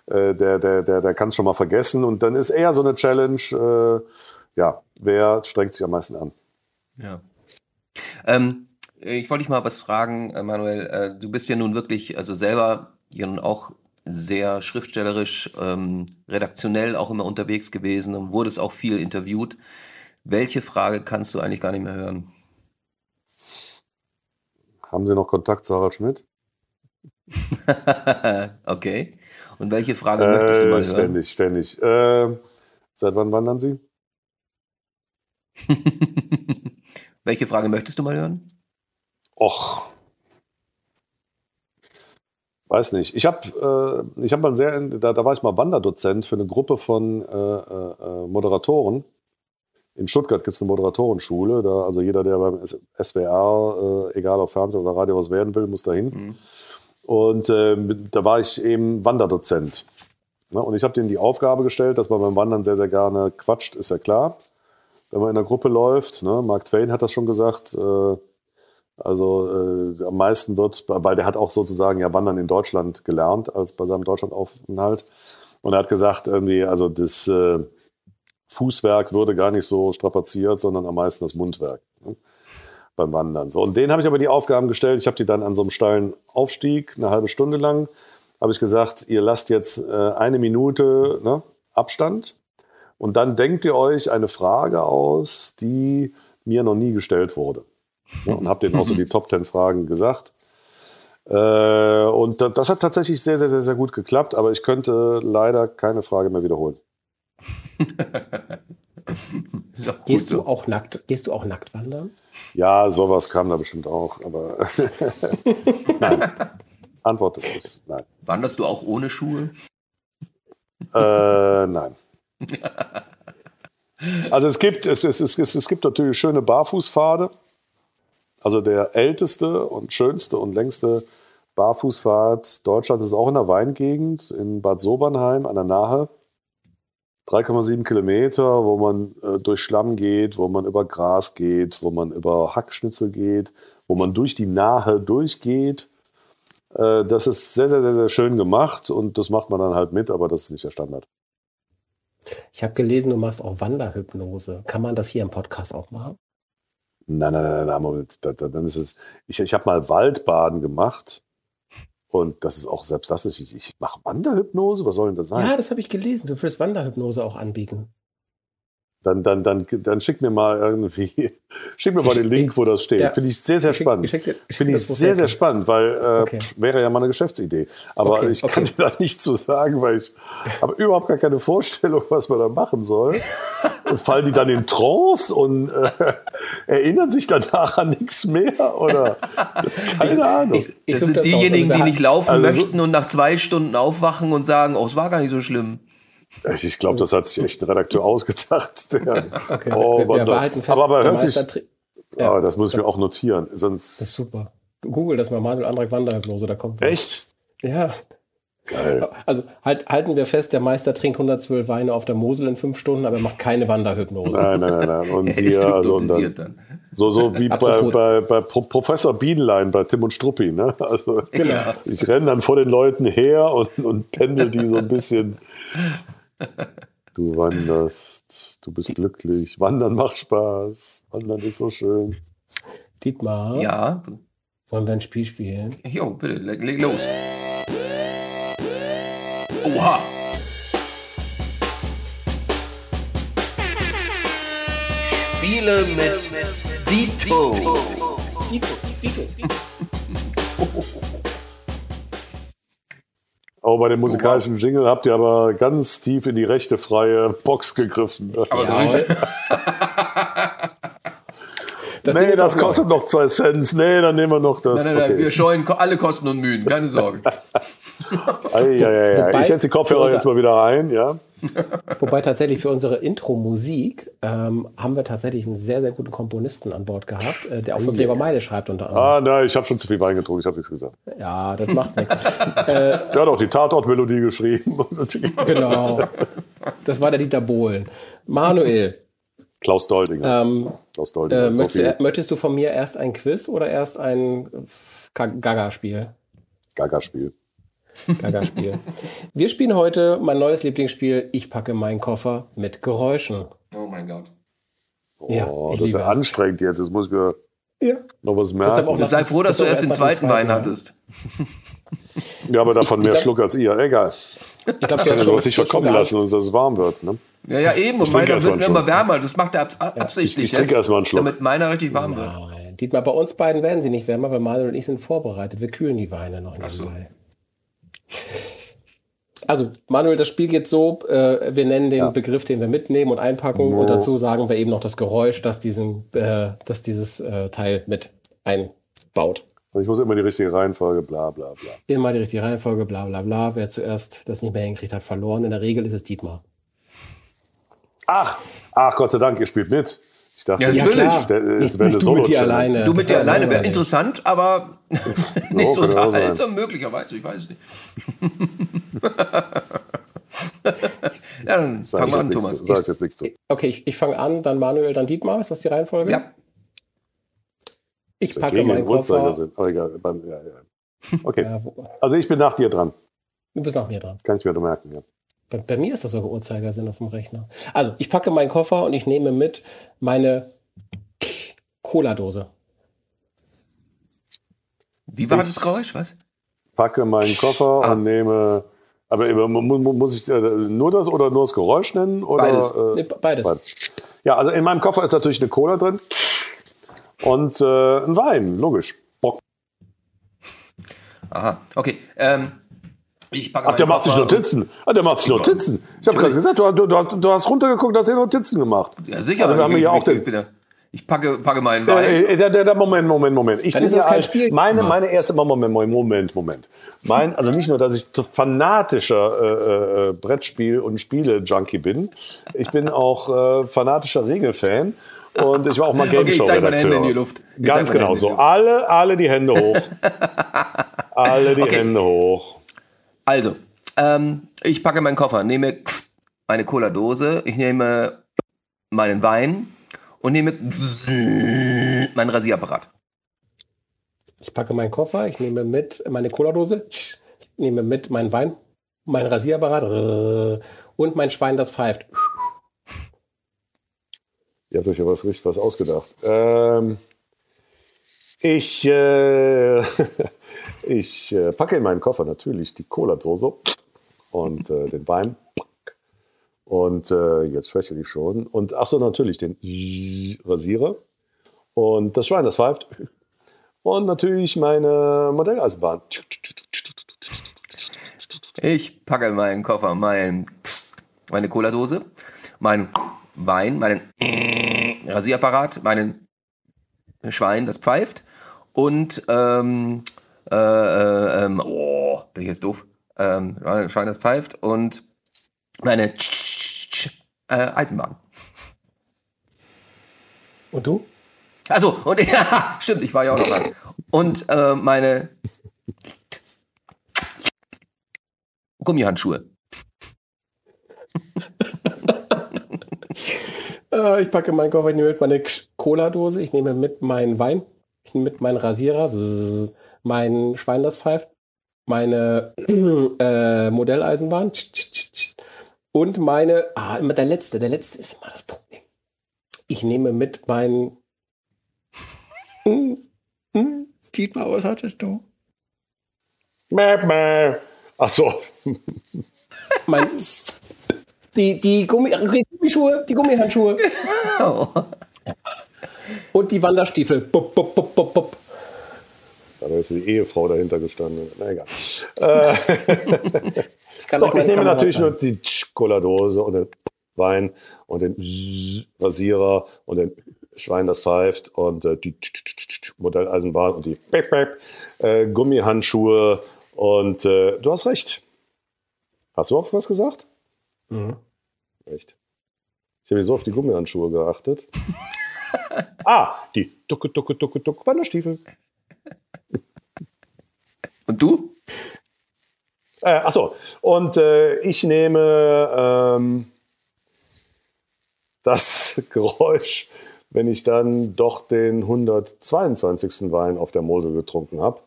äh, der, der, der, der kann es schon mal vergessen. Und dann ist eher so eine Challenge, ja, wer strengt sich am meisten an? Ja. Ähm, ich wollte dich mal was fragen, äh, Manuel. Äh, du bist ja nun wirklich, also selber ja nun auch sehr schriftstellerisch, ähm, redaktionell auch immer unterwegs gewesen und wurdest auch viel interviewt. Welche Frage kannst du eigentlich gar nicht mehr hören? Haben Sie noch Kontakt zu Harald Schmidt? okay. Und welche Frage äh, möchtest du mal hören? Ständig, ständig. Äh, seit wann wandern Sie? welche Frage möchtest du mal hören? Och. Weiß nicht. Ich habe äh, hab mal sehr, da, da war ich mal Wanderdozent für eine Gruppe von äh, äh, Moderatoren. In Stuttgart gibt es eine Moderatorenschule. Da, also jeder, der beim SWR, äh, egal ob Fernsehen oder Radio was werden will, muss dahin. Mhm. Und äh, da war ich eben Wanderdozent. Ne? Und ich habe denen die Aufgabe gestellt, dass man beim Wandern sehr, sehr gerne quatscht, ist ja klar. Wenn man in einer Gruppe läuft, ne? Mark Twain hat das schon gesagt, äh, also äh, am meisten wird, weil der hat auch sozusagen ja Wandern in Deutschland gelernt, als bei seinem Deutschlandaufenthalt. Und er hat gesagt, irgendwie, also das äh, Fußwerk würde gar nicht so strapaziert, sondern am meisten das Mundwerk ne, beim Wandern. So, und den habe ich aber die Aufgaben gestellt. Ich habe die dann an so einem steilen Aufstieg, eine halbe Stunde lang, habe ich gesagt, ihr lasst jetzt äh, eine Minute ne, Abstand und dann denkt ihr euch eine Frage aus, die mir noch nie gestellt wurde. Ja, und habe denen auch so die Top Ten Fragen gesagt. Äh, und das hat tatsächlich sehr, sehr, sehr, sehr gut geklappt, aber ich könnte leider keine Frage mehr wiederholen. gehst, du auch nackt, gehst du auch nackt wandern? Ja, sowas kam da bestimmt auch, aber nein. Antwort ist nein. Wanderst du auch ohne Schuhe? Äh, nein. Also es gibt, es, es, es, es gibt natürlich schöne Barfußpfade. Also der älteste und schönste und längste Barfußfahrt Deutschland ist auch in der Weingegend in Bad Sobernheim an der Nahe. 3,7 Kilometer, wo man äh, durch Schlamm geht, wo man über Gras geht, wo man über Hackschnitzel geht, wo man durch die Nahe durchgeht. Äh, das ist sehr, sehr, sehr, sehr schön gemacht und das macht man dann halt mit, aber das ist nicht der Standard. Ich habe gelesen, du machst auch Wanderhypnose. Kann man das hier im Podcast auch machen? Nein, nein, nein, nein, Moment. Da, da, dann ist es. Ich, ich habe mal Waldbaden gemacht und das ist auch selbst das ist. Ich, ich mache Wanderhypnose. Was soll denn das sein? Ja, das habe ich gelesen. Du würdest Wanderhypnose auch anbieten. Dann, dann, dann, dann schick mir mal irgendwie, schick mir mal den Link, wo das steht. Ja. Finde ich sehr, sehr schick- spannend. Finde ich sehr, sehr Profil. spannend, weil äh, Okay. wäre ja mal eine Geschäftsidee. Aber Okay, ich kann okay. dir da nichts zu sagen, weil ich habe überhaupt gar keine Vorstellung, was man da machen soll. Fallen die dann in Trance und äh, erinnern sich danach an nichts mehr? Oder keine Ahnung. Ich, ich Das sind das diejenigen. Also die wir nicht laufen Also so- möchten und nach zwei Stunden aufwachen und sagen, oh, es war gar nicht so schlimm. Ich, glaube, das hat sich echt ein Redakteur ausgedacht. Der, Okay. oh, wir, wir Mann, behalten fest, aber, aber der hört sich, ja. Ja. das muss ich mir auch notieren. Sonst Das ist super. Google das mal, Manuel Andrak Wanderhypnose, da kommt was. echt Ja. Geil. Also halt, halten wir fest, der Meister trinkt 112 Weine auf der Mosel in fünf Stunden, aber er macht keine Wanderhypnose. Nein, nein, nein, nein. Und Er ist hier, also und hypnotisiert dann, dann. so, so wie bei, bei, bei Pro Professor Bienenlein, bei Tim und Struppi. Ne? Also, Genau. Ich renne dann vor den Leuten her und, und pendel die so ein bisschen. Du wanderst, du bist glücklich. Wandern macht Spaß. Wandern ist so schön. Dietmar, Ja, wollen wir ein Spiel spielen? jo, bitte, leg, leg los. Oha. Spiele mit Dito. Aber bei dem musikalischen Jingle habt ihr aber ganz tief in die rechte freie Box gegriffen. Ne? Aber so richtig. Das nee, das kostet noch zwei Cent. Nee, dann nehmen wir noch das. Nein, nein, nein, okay. wir scheuen alle Kosten und Mühen, keine Sorge. Ei, ei, ei, ei. Wobei- Ich setze die Kopfhörer unser- jetzt mal wieder rein, ja. Wobei tatsächlich für unsere Intro-Musik ähm, haben wir tatsächlich einen sehr, sehr guten Komponisten an Bord gehabt, äh, der auch für Gregor Meile schreibt unter anderem. Ah, nein, ich habe schon zu viel Wein getrunken, ich habe nichts gesagt. Ja, das macht nichts. Der hat auch die Tatortmelodie geschrieben. Genau. Das war der Dieter Bohlen. Manuel, Klaus Doldinger. ähm, Klaus Doldinger. äh, möchtest, du, möchtest du von mir erst ein Quiz oder erst ein Gaga-Spiel? Gaga-Spiel. Gaga-Spiel. Wir spielen heute mein neues Lieblingsspiel. Ich packe meinen Koffer mit Geräuschen. Oh mein Gott. Ja, Oh, ich das ist liebe ja es. anstrengend jetzt. Jetzt muss ich mir Ja. noch was auch merken. noch- Sei froh, dass Das du erst den zweiten Wein hattest. Ja, aber davon mehr glaub- Schluck als ihr. Egal. Ich glaube, Ich kann ja sowas nicht verkommen lassen, dass es warm wird. Ne? Ja, ja, eben. Und Ich meiner mal wird immer wärmer. Das macht er abs absichtlich Ich- ich trinke jetzt, erst mal einen Schluck. damit meiner richtig warm wird. Nein, Dietmar, bei uns beiden werden sie nicht wärmer, weil Manuel und ich sind vorbereitet. Wir kühlen die Weine noch nebenbei. Also, Manuel, das Spiel geht so, äh, wir nennen den Begriff, den wir mitnehmen und einpacken und dazu sagen wir eben noch das Geräusch, das, diesen, äh, das dieses äh, Teil mit einbaut. Also Ich muss immer die richtige Reihenfolge, bla bla bla. Immer die richtige Reihenfolge, bla bla bla. Wer zuerst das nicht mehr hinkriegt, hat verloren. In der Regel ist es Dietmar. Ach, ach, Gott sei Dank, ihr spielt mit. Ich dachte, Ja, ich- natürlich. ich- es Nicht, wäre eine nicht du mit dir alleine. Du mit dir alleine wäre interessant, aber nicht so unterhaltsam, möglicherweise, ich weiß nicht. ja, dann wir jetzt an, Thomas. zu. Sag ich jetzt nichts zu. Okay, ich, ich fange an, dann Manuel, dann Dietmar. Ist das die Reihenfolge? Ja, Ich packe meinen Koffer. sind. Aber egal. beim- Ja, ja. Okay. Also ich bin nach dir dran. du bist nach mir dran. Kann ich mir merken. Ja. Bei, bei mir ist das sogar Uhrzeigersinn auf dem Rechner. Also, ich packe meinen Koffer und ich nehme mit meine Cola-Dose. wie war Ich- das Geräusch, was? Packe meinen Koffer Ah. und nehme. Aber muss ich äh, nur das oder nur das Geräusch nennen? Oder, Beides. Äh, Nee, beides. beides. Ja, also in meinem Koffer ist natürlich eine Cola drin und äh, ein Wein, logisch. Bock. Aha, okay. Ähm, Ach, der macht sich Notizen. Ah, der macht sich Notizen. Ich habe gerade gesagt, du, du, du, hast- du hast runtergeguckt, hast dir Notizen gemacht. Ja, sicher. Also wir haben ich, hier auch ich, den- ich, ja- packe, packe meinen Wein. Äh, äh, der, Moment, Moment, Moment. Ich Dann bin ist das ja kein ein- Spiel. Meine, meine erste Moment, Moment, Moment, Moment. Mein, also nicht nur, dass ich fanatischer äh, äh, Brettspiel- und Spiele-Junkie bin. Ich bin auch äh, fanatischer Regelfan. Und ich war auch mal Game Okay, ich Show zeig meine Hände Redakteur. in die Luft. Ich zeig Ganz genau so. Alle, alle die Hände hoch. Alle die Okay. Hände hoch. Also, ähm, ich packe meinen Koffer, nehme meine Cola-Dose, ich nehme meinen Wein und nehme meinen Rasierapparat. Ich packe meinen Koffer, ich nehme mit meine Cola-Dose, ich nehme mit meinen Wein, mein Rasierapparat und mein Schwein, das pfeift. Ihr habt euch ja was richtig was ausgedacht. Ähm, ich äh, ich äh, packe in meinen Koffer natürlich die Cola-Dose und äh, den Wein. Und äh, jetzt schwäche ich schon. Und ach so, natürlich den Rasierer und das Schwein, das pfeift. Und natürlich meine Modelleisenbahn. Ich packe in meinen Koffer mein, meine Cola-Dose, meinen Wein, meinen Rasierapparat, meinen Schwein, das pfeift und ähm, äh, äh, ähm, oh, bin ich jetzt doof, ähm, Schwein, das pfeift und meine äh, Eisenbahn. Und du? Also und ja, stimmt, ich war ja auch noch dran. Und äh, meine Gummihandschuhe. Äh, ich packe meinen Koffer, ich nehme mit meine Cola-Dose, ich nehme mit meinen Wein, ich nehme mit meinen Rasierer, zzz, mein Schwein, das pfeift, meine äh, Modelleisenbahn und meine, ah, immer der letzte, der letzte ist immer das Problem. Ich nehme mit meinen, Hm, hm, Dietmar, was hattest du? Mäh, mäh. Ach so, Mein, die, die, Gummi, die Gummischuhe, die Gummihandschuhe Oh. und die Wanderstiefel. Bup, bup, bup, bup, bup. Da ist die Ehefrau dahinter gestanden. Na egal. Ich kann So, ich nehme natürlich nur die Cola-Dose und den Wein und den Rasierer und den Schwein, das pfeift und äh, die Modelleisenbahn und die äh, Gummihandschuhe und äh, du hast recht. Hast du auf was gesagt? Mhm. Echt? Ich habe so auf die Gummihandschuhe geachtet. ah, die Ducke, Ducke, Ducke, Ducke, Wanderstiefel. Und du? Äh, achso, und äh, ich nehme ähm, das Geräusch, wenn ich dann doch den 122. Wein auf der Mosel getrunken habe.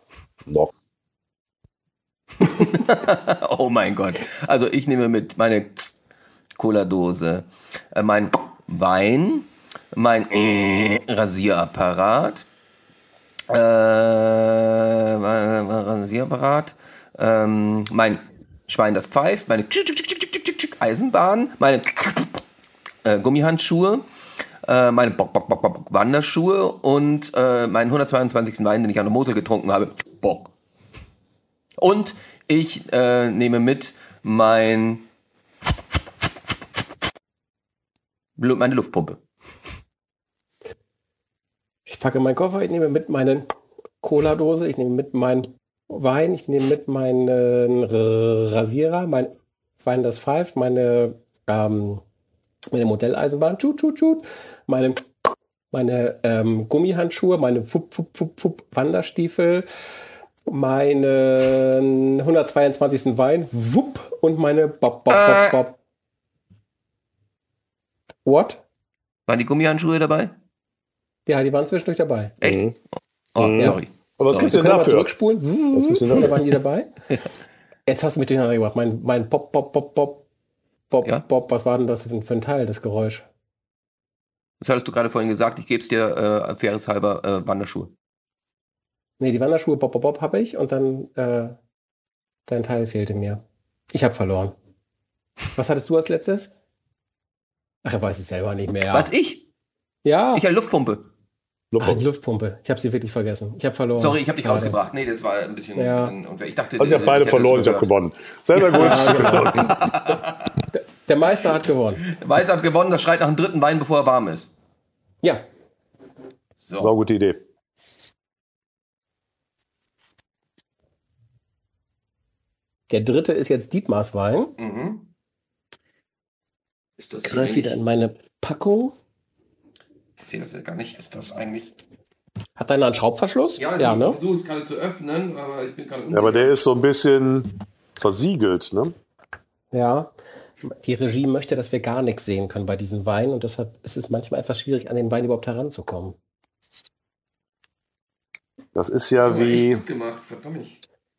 Noch. Oh mein Gott. Also ich nehme mit meine Cola-Dose, äh, mein Wein, mein Rasierapparat, äh, Rasierapparat, ähm, mein Schwein, das pfeift, meine Eisenbahn, meine äh, Gummihandschuhe, äh, meine Bock, Bock, Bock, Bock, Wanderschuhe und äh, meinen 122. Wein, den ich an der Mosel getrunken habe. Bock. Und ich äh, nehme mit mein meine Luftpumpe. Ich packe meinen Koffer, ich nehme mit meine Cola-Dose, ich nehme mit meinen Wein, ich nehme mit meinen Rasierer, mein Wein, das pfeift, meine, ähm, meine Modelleisenbahn, tschut, tschut, tschut, meine, meine ähm, Gummihandschuhe, meine Fupp, Fupp, Fupp, Fupp, Wanderstiefel, meinen 122. Wein, wupp, und meine Bob, Bob, Äh. Bob, Bob. What? Waren die Gummihandschuhe dabei? Ja, die waren zwischendurch dabei. Echt? Mhm. Oh, Mhm. sorry. Aber was Sorry. gibt's denn Können wir mal dafür? zurückspulen? Was gibt's denn Da dafür? waren die dabei. Jetzt hast du mich durcheinander gebracht. Mein, mein Pop, Pop, Pop, Pop, Pop, Ja? Pop. Was war denn das für, für ein Teil, das Geräusch? Das hattest du gerade vorhin gesagt, ich gebe es dir äh, faires halber äh, Wanderschuhe. Nee, die Wanderschuhe Pop, Pop, Pop habe ich und dann äh, dein Teil fehlte mir. Ich habe verloren. Was hattest du als letztes? Ach, er weiß es selber nicht mehr. Was ich? Ja, Ich eine Luftpumpe. Ah, die Luftpumpe. Ich habe sie wirklich vergessen. Ich habe verloren. Sorry, ich habe dich Gerade. rausgebracht. Nee, das war ein bisschen, Ja. ein bisschen. Ich dachte, Also ich habe beide verloren, ich habe gewonnen. Sehr, sehr gut. Ja, genau. Der Meister hat gewonnen. Weiß hat gewonnen, das schreit nach dem dritten Wein, bevor er warm ist. Ja, So. Sau gute Idee. der dritte ist jetzt Dietmars Wein. Mhm. Ist das Ich greife wieder in meine Packung. Ich sehe das ja gar nicht. Ist das eigentlich. Hat deiner einen Schraubverschluss? Ja, also ja ich ne? versuche es gerade zu öffnen, aber ich bin gerade Ja, aber der ist so ein bisschen versiegelt, ne? Ja. Die Regie möchte, dass wir gar nichts sehen können bei diesen Weinen und deshalb ist es manchmal etwas schwierig, an den Wein überhaupt heranzukommen. Das ist ja Aber wie. echt gut gemacht, verdammt.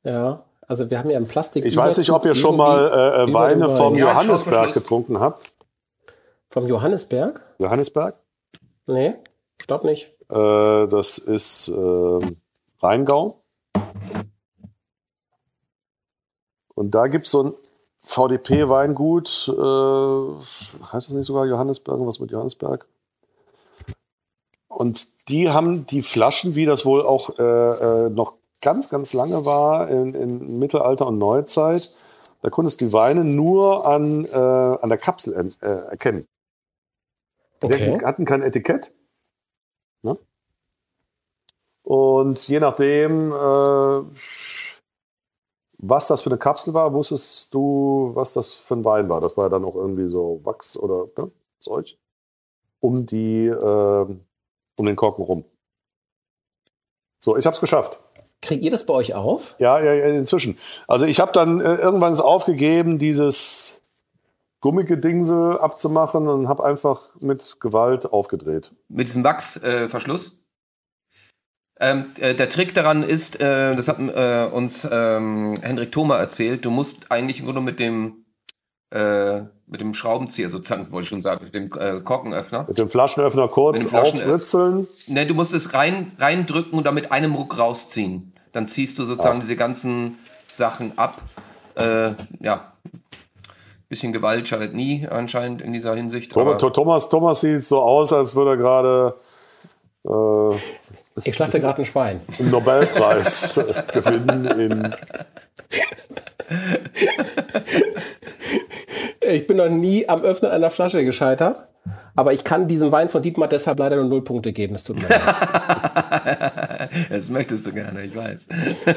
Ja, also wir haben ja im Plastik. Ich weiß nicht, ob ihr schon mal äh, äh, Weine vom Wein. Ja, Johannesberg getrunken habt. Vom Johannesberg? Johannesberg? Nee, ich glaube nicht. Äh, das ist äh, Rheingau. Und da gibt es so ein VDP-Weingut. Äh, heißt das nicht sogar Johannesberg? Irgendwas mit Johannesberg? Und die haben die Flaschen, wie das wohl auch äh, äh, noch ganz, ganz lange war in, in Mittelalter und Neuzeit. Da konntest du die Weine nur an, äh, an der Kapsel en- erkennen. Okay. hatten kein Etikett. Ne? Und je nachdem, äh, was das für eine Kapsel war, wusstest du, was das für ein Wein war. Das war ja dann auch irgendwie so Wachs oder ne, Zeug um die, äh, um den Korken rum. So, ich habe es geschafft. Kriegt ihr das bei euch auf? Ja, ja, ja, inzwischen. Also ich habe dann äh, irgendwann es aufgegeben, dieses Gummigedingsel abzumachen und habe einfach mit Gewalt aufgedreht. Mit diesem Wachsverschluss. Äh, ähm, äh, der Trick daran ist, äh, das hat äh, uns ähm, Hendrik Thoma erzählt, du musst eigentlich nur mit dem äh, mit dem Schraubenzieher sozusagen, wollte ich schon sagen, mit dem äh, Korkenöffner. Mit dem Flaschenöffner kurz dem Flaschen- aufritzeln. Ne, du musst es rein, reindrücken und dann mit einem Ruck rausziehen. Dann ziehst du sozusagen diese ganzen Sachen ab. Äh, ja. Bisschen Gewalt schadet nie anscheinend in dieser Hinsicht. Thomas, Thomas, Thomas sieht so aus, als würde er gerade äh, Ich schlachte gerade ein Schwein. einen Nobelpreis gewinnen in Ich bin noch nie am Öffnen einer Flasche gescheitert. Aber ich kann diesem Wein von Dietmar deshalb leider nur null Punkte geben. Es tut mir leid. Das möchtest du gerne, ich weiß.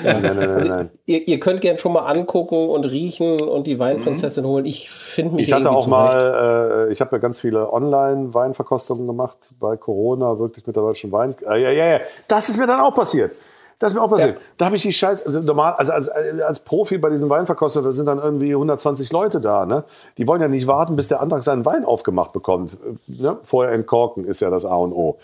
Nein, nein, nein, nein. ihr, ihr könnt gern schon mal angucken und riechen und die Weinprinzessin holen. Ich finde mich Ich hatte auch zurecht. mal, äh, ich habe ja ganz viele Online-Weinverkostungen gemacht bei Corona, wirklich mit der deutschen Wein. Äh, ja, ja, ja. Das ist mir dann auch passiert. Das ist mir auch passiert. Ja. Da habe ich die Scheiße, also normal, also als, als Profi bei diesen Weinverkostungen, da sind dann irgendwie 120 Leute da, ne? Die wollen ja nicht warten, bis der Antrag seinen Wein aufgemacht bekommt. Äh, Ne? Vorher entkorken ist ja das A und O.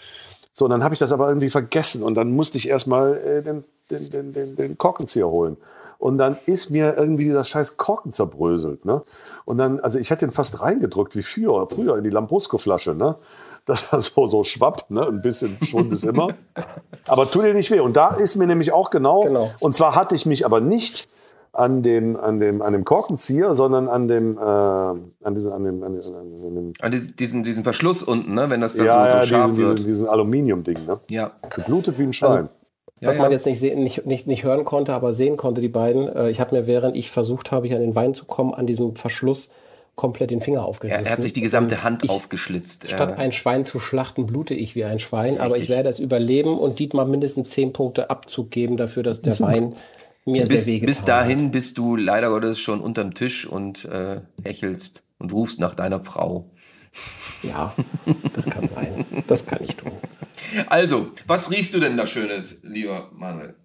So, und dann habe ich das aber irgendwie vergessen und dann musste ich erstmal äh, den, den, den, den, den Korkenzieher holen. Und dann ist mir irgendwie dieser scheiß Korken zerbröselt. Ne? Und dann, also ich hätte den fast reingedrückt wie früher, früher in die Lambrusco-Flasche. Ne? Das war so, so schwappt, ne? ein bisschen schon bis immer. Aber tut dir nicht weh. Und da ist mir nämlich auch genau, Genau. und zwar hatte ich mich aber nicht an dem, an dem, an dem Korkenzieher, sondern an dem, äh, an diesem, an dem, an dem, an dem An diesen, diesen, diesen Verschluss unten, ne? wenn das da ja, so, so ja, scharf diesen, wird. diesen, diesen Aluminium-Ding, ne? ja. Geblutet wie ein Schwein. Ja, Was ja. man jetzt nicht, sehen, nicht, nicht, nicht hören konnte, aber sehen konnte, die beiden. Äh, Ich habe mir, während ich versucht habe, hier an den Wein zu kommen, an diesem Verschluss komplett den Finger er, aufgerissen. er hat sich die gesamte Hand ich, aufgeschlitzt. Statt Äh, ein Schwein zu schlachten, blute ich wie ein Schwein. Aber ich Richtig. werde es überleben und Dietmar mindestens 10 Punkte Abzug geben dafür, dass der Wein mir bis, sehr wehgetan bis dahin bist du leider Gottes schon unterm Tisch und äh, hechelst und rufst nach deiner Frau. hat. Ja, das kann sein. Das kann ich tun. Also, was riechst du denn da Schönes, lieber Manuel?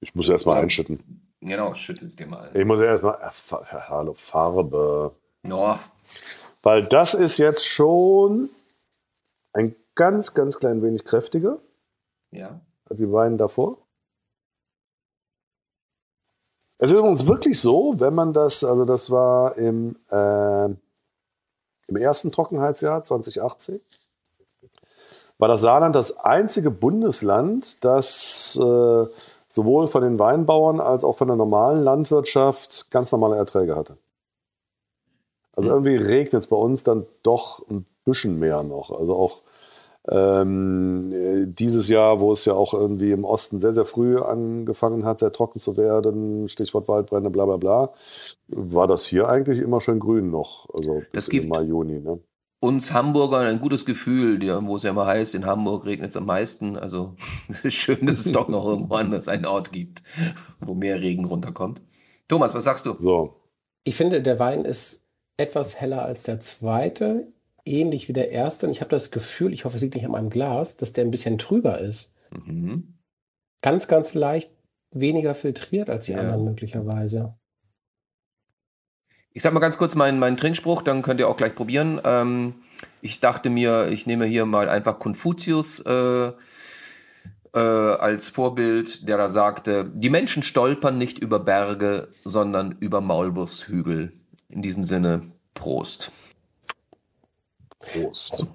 Ich muss erst mal einschütten. Genau, schütt es dir mal. Ich muss erst mal, äh, hallo, Farbe. No, Weil das ist jetzt schon ein ganz, ganz klein wenig kräftiger ja. als die Weine davor. Es ist übrigens wirklich so, wenn man das, also das war im, äh, im ersten Trockenheitsjahr 2018, war das Saarland das einzige Bundesland, das äh, sowohl von den Weinbauern als auch von der normalen Landwirtschaft ganz normale Erträge hatte. Also irgendwie regnet es bei uns dann doch ein bisschen mehr noch. Also auch ähm, äh, dieses Jahr, wo es ja auch irgendwie im Osten sehr, sehr früh angefangen hat, sehr trocken zu werden, Stichwort Waldbrände, bla bla bla, war das hier eigentlich immer schön grün noch. Also Das bis gibt- Mai, Juni. Ne? Uns Hamburgern ein gutes Gefühl, die- wo es ja immer heißt, in Hamburg regnet es am meisten. Also es ist schön, dass es doch noch irgendwo anders einen Ort gibt, wo mehr Regen runterkommt. Thomas, was sagst du? So, Ich finde, der Wein ist etwas heller als der zweite. Ähnlich wie der erste. Und ich habe das Gefühl, ich hoffe, es liegt nicht an meinem Glas, dass der ein bisschen trüber ist. Mhm. Ganz, ganz leicht weniger filtriert als die ja. anderen möglicherweise. Ich sag mal ganz kurz meinen, meinen Trinkspruch, dann könnt ihr auch gleich probieren. Ähm, ich dachte mir, ich nehme hier mal einfach Konfuzius äh, äh, als Vorbild, der da sagte, die Menschen stolpern nicht über Berge, sondern über Maulwurfshügel. In diesem Sinne, Prost. Prost.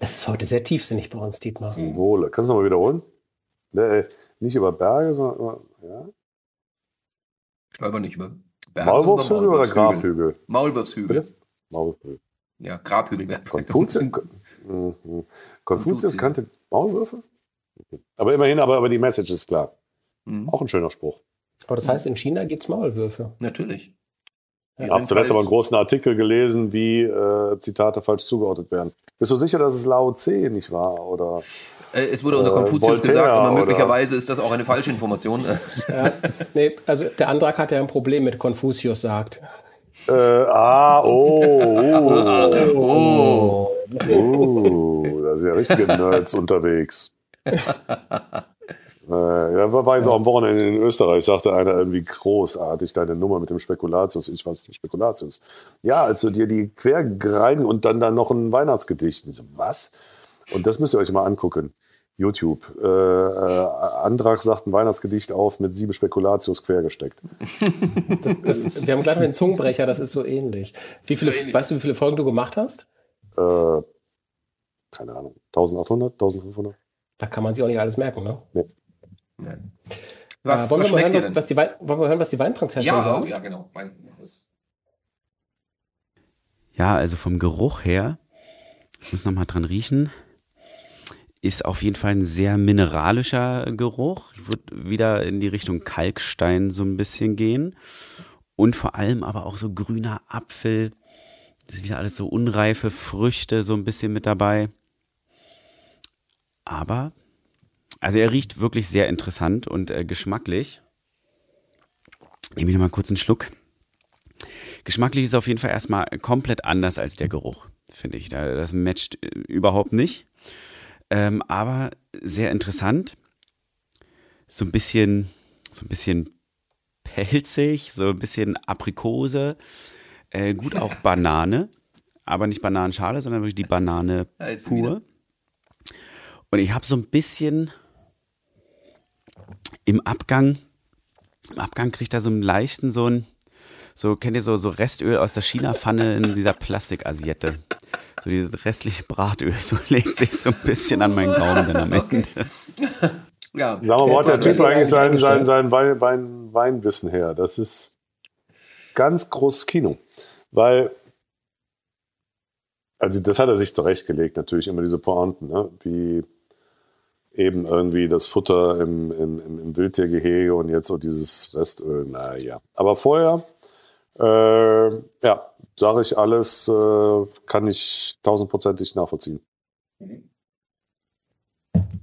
Das ist heute sehr tiefsinnig bei uns, Dietmar. Zum Wohle. Kannst du noch mal wiederholen? Nee, nicht über Berge, sondern über, ja. Stolpern nicht über Berge. Maulwurfshügel oder Grabhügel? Maulwurfshügel. Maulwurfshügel. Ja, Grabhügel wäre Konfuzius, mhm. Konfuzius kannte Maulwürfe? Aber immerhin, aber, aber die Message ist klar. Mhm. Auch ein schöner Spruch. Aber das heißt, in China gibt es Maulwürfe. Natürlich. Ich habe zuletzt halt aber einen großen Artikel gelesen, wie äh, Zitate falsch zugeordnet werden. Bist du sicher, dass es Lao Tse nicht war? Oder, äh, es wurde unter Konfuzius äh, gesagt, aber möglicherweise ist das auch eine falsche Information. ja, nee, also der Antrag hat ja ein Problem mit Konfuzius sagt. Äh, ah, oh, oh, oh, oh, da sind ja richtige Nerds unterwegs. Äh, ja, war jetzt auch am Wochenende in Österreich, sagte einer irgendwie großartig, deine Nummer mit dem Spekulatius. Ich weiß, Spekulatius. Ja, also dir die quer rein und dann da noch ein Weihnachtsgedicht. Ich so, was? Und das müsst ihr euch mal angucken. YouTube. Äh, äh, Andrach sagt ein Weihnachtsgedicht auf mit sieben Spekulatius quergesteckt. Das, das, wir haben gleich noch den Zungenbrecher, das ist so ähnlich. Wie viele, so ähnlich. Weißt du, wie viele Folgen du gemacht hast? Äh, keine Ahnung. 1800, 1500? Da kann man sich auch nicht alles merken, ne? Nee. Nein. Was, äh, wollen, was wir hören, was, was die Wein, wollen wir hören, was die Weinprinzessin ja, sagt? Ja, genau. Wein, ja, also vom Geruch her, ich muss nochmal dran riechen, ist auf jeden Fall ein sehr mineralischer Geruch. Ich würde wieder in die Richtung Kalkstein so ein bisschen gehen. Und vor allem aber auch so grüner Apfel. Das ist wieder alles so unreife Früchte so ein bisschen mit dabei. Aber also er riecht wirklich sehr interessant und äh, geschmacklich. Nehme ich mal kurz einen Schluck. Geschmacklich ist auf jeden Fall erstmal komplett anders als der Geruch, finde ich. Das matcht äh, überhaupt nicht. Ähm, aber sehr interessant. So ein bisschen, so ein bisschen pelzig, so ein bisschen Aprikose. Äh, gut auch Banane, aber nicht Bananenschale, sondern wirklich die Banane pur. Und ich habe so ein bisschen im Abgang, im Abgang kriegt er so einen leichten, so ein, so, kennt ihr so, so Restöl aus der China-Pfanne in dieser Plastikasiette? So dieses restliche Bratöl, so legt sich so ein bisschen an meinen Gaumen dann am Ende. Ja. Sag mal, wo hat der Typ eigentlich sein, sein, sein Wein, Wein, Weinwissen her? Das ist ganz großes Kino. Weil, also das hat er sich zurechtgelegt, natürlich immer diese Pointen, ne? wie eben irgendwie das Futter im, im, im Wildtiergehege und jetzt so dieses Restöl. Naja. Aber vorher, äh, ja, sage ich alles, äh, kann ich tausendprozentig nachvollziehen.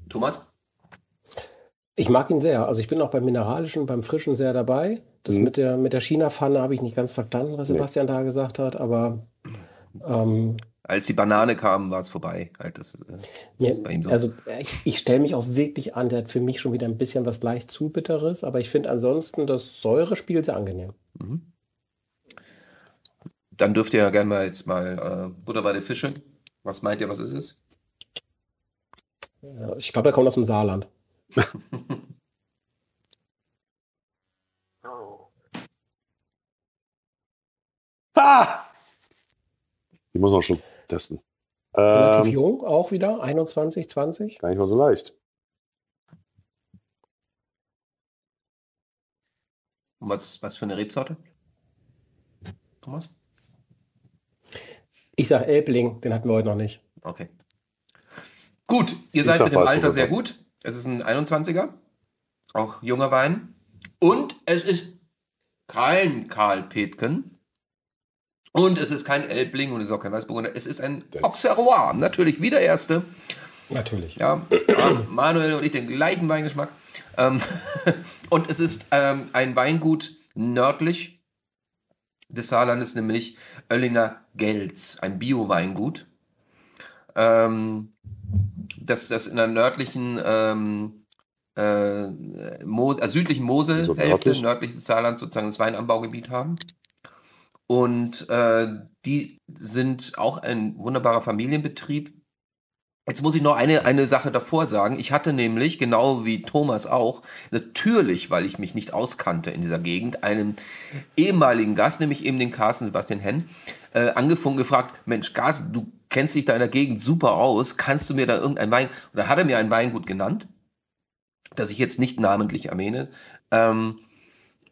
Thomas? Ich mag ihn sehr. Also ich bin auch beim Mineralischen, beim Frischen sehr dabei. Das mhm. mit der, mit der China-Pfanne habe ich nicht ganz verstanden, was Sebastian nee. da gesagt hat, aber ähm, als die Banane kam, war es vorbei. Halt, das, äh, das ja, ist bei ihm so. Also ich, ich stelle mich auch wirklich an, der hat für mich schon wieder ein bisschen was leicht zu bitteres, aber ich finde ansonsten das Säurespiel sehr angenehm. Mhm. Dann dürft ihr ja gerne mal jetzt mal äh, Butter bei der Fische. Was meint ihr, was ist es? Ja, ich glaube, der kommt aus dem Saarland. ah! Ich muss noch schon testen. Relativ ähm, jung auch wieder, 21, 20. Gar nicht mal so leicht. Und was, was für eine Rebsorte? Thomas? Ich sage Elbling, den hatten wir heute noch nicht. Okay. Gut, ihr ich seid mit dem Alter sehr gut. Es ist ein 21er, auch junger Wein. Und es ist kein Karl Petken, und es ist kein Elbling und es ist auch kein Weißburgunder. Es ist ein Auxerrois. Natürlich, wie der erste. Natürlich. Ja, Manuel und ich den gleichen Weingeschmack. Ähm, und es ist ähm, ein Weingut nördlich des Saarlandes, nämlich Oellinger Gelz, ein Bio-Weingut. Ähm, das, das in der nördlichen, ähm, äh, Mo äh, südlichen Moselhälfte, so nördliches Saarland sozusagen das Weinanbaugebiet haben. Und äh, die sind auch ein wunderbarer Familienbetrieb. Jetzt muss ich noch eine, eine Sache davor sagen. Ich hatte nämlich, genau wie Thomas auch, natürlich, weil ich mich nicht auskannte in dieser Gegend, einen ehemaligen Gast, nämlich eben den Carsten Sebastian Henn, äh, angefangen gefragt, Mensch, Carsten, du kennst dich da in der Gegend super aus, kannst du mir da irgendein Wein, und dann hat er mir ein Weingut genannt, das ich jetzt nicht namentlich erwähne, ähm,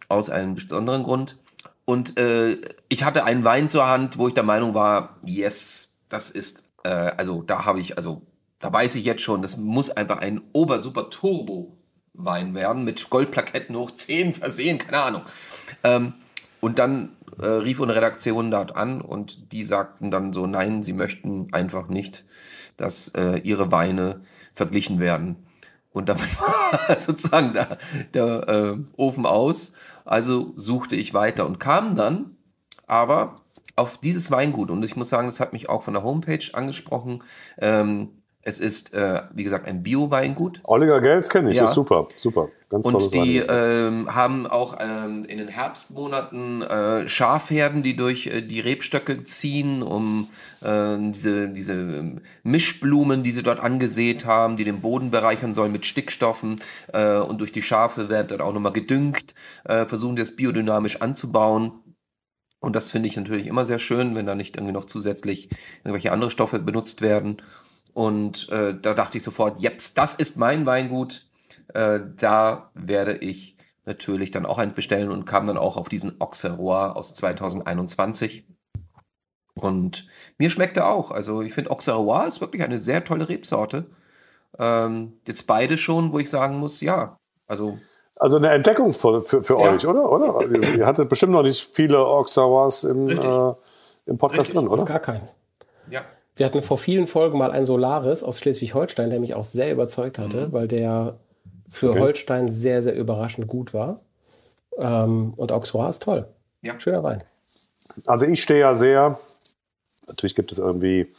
aus einem besonderen Grund. Und äh, ich hatte einen Wein zur Hand, wo ich der Meinung war, yes, das ist, äh, also da habe ich, also da weiß ich jetzt schon, das muss einfach ein obersuper Turbo Wein werden, mit Goldplaketten hoch 10 versehen, keine Ahnung. Ähm, und dann äh, rief eine Redaktion dort an und die sagten dann so, nein, sie möchten einfach nicht, dass äh, ihre Weine verglichen werden. Und damit war sozusagen der, der äh, Ofen aus. Also suchte ich weiter und kam dann aber auf dieses Weingut. Und ich muss sagen, das hat mich auch von der Homepage angesprochen. Ähm, es ist, äh, wie gesagt, ein Bio-Weingut. Oliger Gels kenne ich, ja. ist super, super. Ganz und die ähm, haben auch ähm, in den Herbstmonaten äh, Schafherden, die durch äh, die Rebstöcke ziehen, um äh, diese, diese ähm, Mischblumen, die sie dort angesät haben, die den Boden bereichern sollen mit Stickstoffen. Äh, und durch die Schafe wird dann auch nochmal gedüngt, äh, versuchen das biodynamisch anzubauen. Und das finde ich natürlich immer sehr schön, wenn da nicht irgendwie noch zusätzlich irgendwelche andere Stoffe benutzt werden. Und äh, da dachte ich sofort, jeps, das ist mein Weingut. Äh, da werde ich natürlich dann auch eins bestellen und kam dann auch auf diesen Auxerrois aus 2021. Und mir schmeckt er auch. Also ich finde Auxerrois ist wirklich eine sehr tolle Rebsorte. Ähm, jetzt beide schon, wo ich sagen muss, ja, also also eine Entdeckung für, für, für ja. euch, oder? oder? Ihr hattet bestimmt noch nicht viele Auxerrois im, äh, im Podcast Richtig. drin, oder? Gar keinen. Ja. Wir hatten vor vielen Folgen mal einen Solaris aus Schleswig-Holstein, der mich auch sehr überzeugt hatte, mhm. weil der für okay. Holstein sehr, sehr überraschend gut war. Ähm, und Auxerrois ist toll. Ja. Schöner Wein. Also ich stehe ja sehr, natürlich gibt es irgendwie,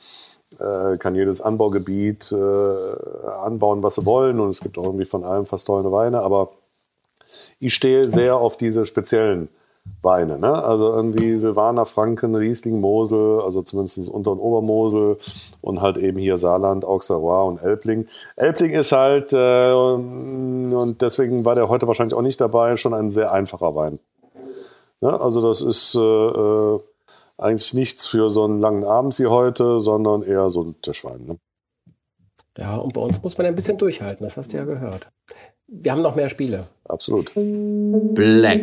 äh, kann jedes Anbaugebiet äh, anbauen, was sie wollen und es gibt auch irgendwie von allem fast tolle Weine, aber ich stehe sehr auf diese speziellen Weine. Ne? Also irgendwie Silvaner, Franken, Riesling, Mosel, also zumindest Unter- und Obermosel und halt eben hier Saarland, Auxerrois und Elbling. Elbling ist halt, äh, und deswegen war der heute wahrscheinlich auch nicht dabei, schon ein sehr einfacher Wein. Ne? Also das ist äh, äh eigentlich nichts für so einen langen Abend wie heute, sondern eher so ein Tischwein. Ne? Ja, und bei uns muss man ein bisschen durchhalten, das hast du ja gehört. Wir haben noch mehr Spiele. Absolut. Black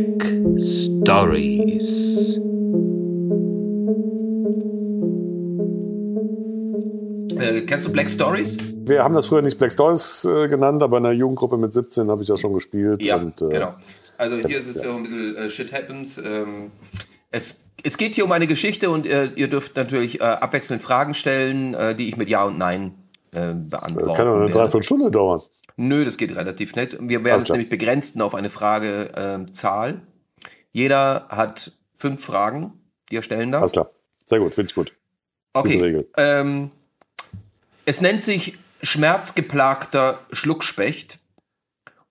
Stories. Äh, kennst du Black Stories? Wir haben das früher nicht Black Stories äh, genannt, aber in einer Jugendgruppe mit 17 habe ich das schon gespielt. Ja, und, äh, genau. Also hier ist es ja. so ein bisschen äh, Shit Happens. Ähm, es, es geht hier um eine Geschichte und äh, ihr dürft natürlich äh, abwechselnd Fragen stellen, die ich mit Ja und Nein beantworten Kann doch eine Dreiviertelstunde dauern. Nö, das geht relativ nett. Wir werden es nämlich begrenzen auf eine Fragezahl. Ähm, Jeder hat fünf Fragen, die er stellen darf. Alles klar. Sehr gut, finde ich gut. Okay. Ähm, es nennt sich Schmerzgeplagter Schluckspecht.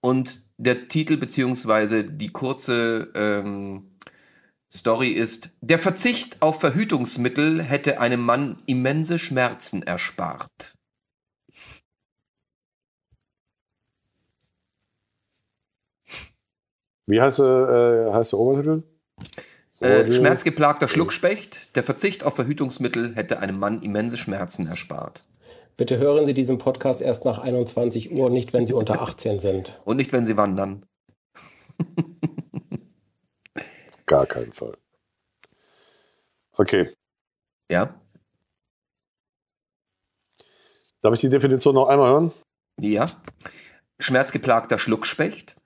Und der Titel beziehungsweise die kurze ähm, Story ist, der Verzicht auf Verhütungsmittel hätte einem Mann immense Schmerzen erspart. Wie heißt, äh, heißt der Obertitel? Äh, schmerzgeplagter Schluckspecht. Der Verzicht auf Verhütungsmittel hätte einem Mann immense Schmerzen erspart. Bitte hören Sie diesen Podcast erst nach 21 Uhr, nicht wenn Sie unter 18 sind. Und nicht, wenn Sie wandern. Gar keinen Fall. Okay. Ja. Darf ich die Definition noch einmal hören? Ja. Schmerzgeplagter Schluckspecht.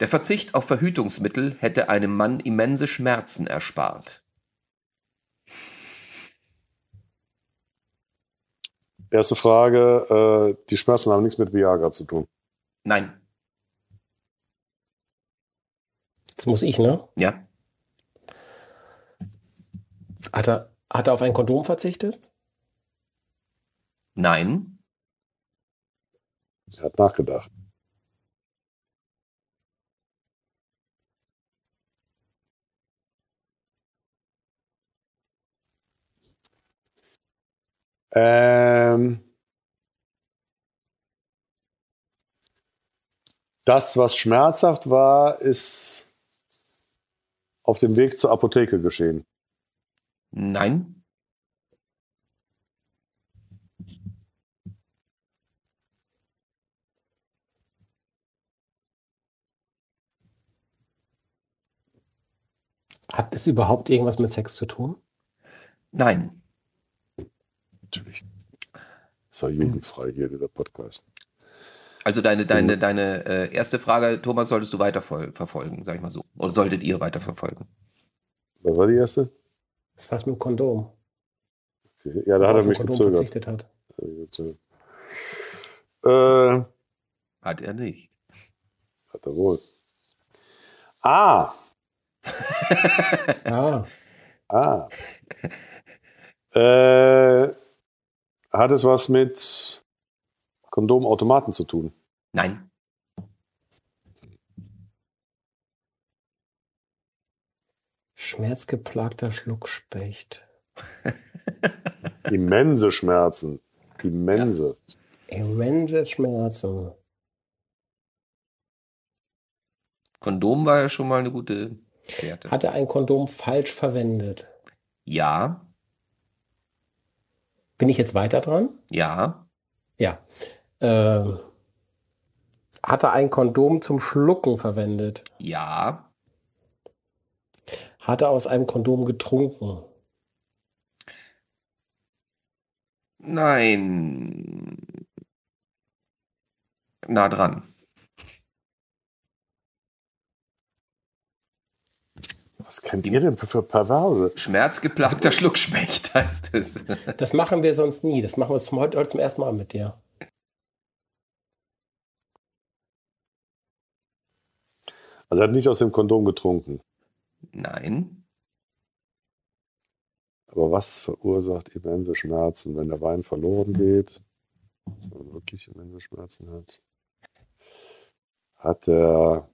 Der Verzicht auf Verhütungsmittel hätte einem Mann immense Schmerzen erspart. Erste Frage, äh, die Schmerzen haben nichts mit Viagra zu tun. Nein. Das muss ich, ne? Ja. Hat er, hat er auf ein Kondom verzichtet? Nein. Er hat nachgedacht. Ähm, das, was schmerzhaft war, ist auf dem Weg zur Apotheke geschehen. Nein. Hat es überhaupt irgendwas mit Sex zu tun? Nein. Natürlich. Ja jugendfrei hier, dieser Podcast. Also deine, deine, deine äh, erste Frage, Thomas, solltest du weiter verfolgen, sag ich mal so. Oder solltet ihr weiter verfolgen? Was war die erste? Das ist was mit dem Kondom. Okay. Ja, da hat er mich Kondom gezögert. verzichtet hat. Äh, Hat er nicht. hat er wohl. Ah, Ah, ah. äh, hat es was mit Kondomautomaten zu tun? Nein. schmerzgeplagter Schluckspecht. Immense Schmerzen. Immense. Immense Schmerzen. Kondom war ja schon mal eine gute Fährte. Hat er ein Kondom falsch verwendet? Ja, Bin ich jetzt weiter dran? ja, Ja. Ähm, hat er ein Kondom zum Schlucken verwendet? ja, Hat er aus einem Kondom getrunken? nein. Nah dran. Was kennt ihr denn für Perverse? Schmerzgeplagter Schluckspecht heißt es. Das machen wir sonst nie. Das machen wir zum, heute, heute zum ersten Mal mit dir. Also er hat nicht aus dem Kondom getrunken. Nein. Aber was verursacht immense Schmerzen, wenn der Wein verloren geht? Wenn man wirklich immense Schmerzen hat. Hat er.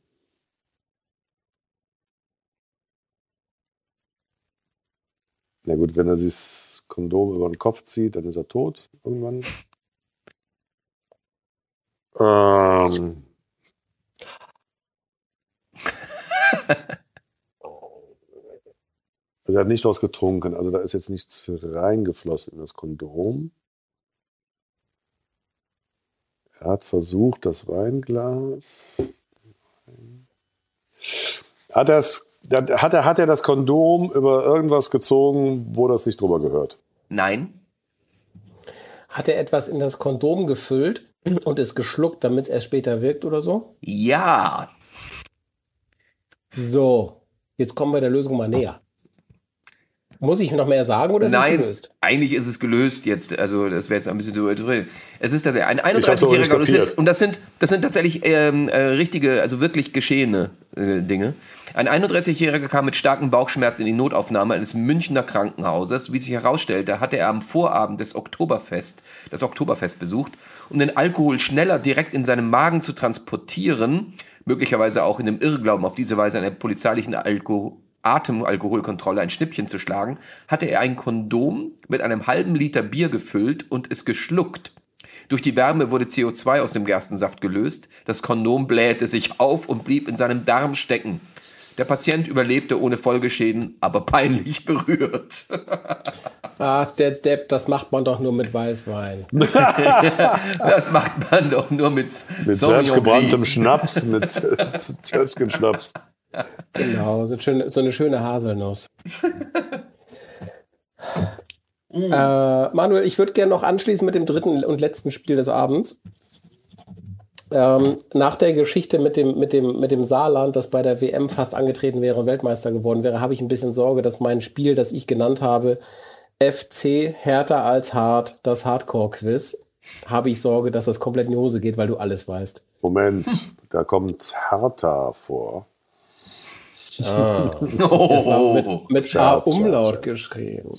Na gut, wenn er sich das Kondom über den Kopf zieht, dann ist er tot irgendwann. Ähm. Also er hat nicht daraus getrunken, also da ist jetzt nichts reingeflossen in das Kondom. Er hat versucht, das Weinglas. Hat, er's, hat, er, hat er das Kondom über irgendwas gezogen, wo das nicht drüber gehört? Nein. Hat er etwas in das Kondom gefüllt und es geschluckt, damit es erst später wirkt oder so? Ja. So, jetzt kommen wir der Lösung mal näher. Muss ich noch mehr sagen oder ist es Nein, gelöst? eigentlich ist es gelöst jetzt. Also das wäre jetzt ein bisschen drüber. Es ist tatsächlich ein hab's aber nicht 31-Jähriger und, es das sind das sind tatsächlich ähm, äh, richtige, also wirklich geschehene äh, Dinge. Ein 31-Jähriger kam mit starken Bauchschmerzen in die Notaufnahme eines Münchner Krankenhauses. Wie sich herausstellte, hatte er am Vorabend des Oktoberfest, das Oktoberfest besucht, um den Alkohol schneller direkt in seinem Magen zu transportieren, möglicherweise auch in dem Irrglauben, auf diese Weise einer polizeilichen Alko Atemalkoholkontrolle ein Schnippchen zu schlagen, hatte er ein Kondom mit einem halben Liter Bier gefüllt und es geschluckt. Durch die Wärme wurde CO2 aus dem Gerstensaft gelöst, das Kondom blähte sich auf und blieb in seinem Darm stecken. Der Patient überlebte ohne Folgeschäden, aber peinlich berührt. Ach, der Depp, das macht man doch nur mit Weißwein. Das macht man doch nur mit, Mit selbstgebranntem. Schnaps, mit Zwölfchen-Schnaps. Genau, so, eine schöne- so eine schöne Haselnuss. äh, Manuel, ich würde gerne noch anschließen mit dem dritten und letzten Spiel des Abends. Ähm, nach der Geschichte mit dem, mit, dem, mit dem Saarland, das bei der WM fast angetreten wäre und Weltmeister geworden wäre, habe ich ein bisschen Sorge, dass mein Spiel, das ich genannt habe, FC härter als hart, das Hardcore-Quiz, habe ich Sorge, dass das komplett in die Hose geht, weil du alles weißt. Moment, da kommt Hertha vor. Ah. Oh. Mit, mit A-Umlaut geschrieben.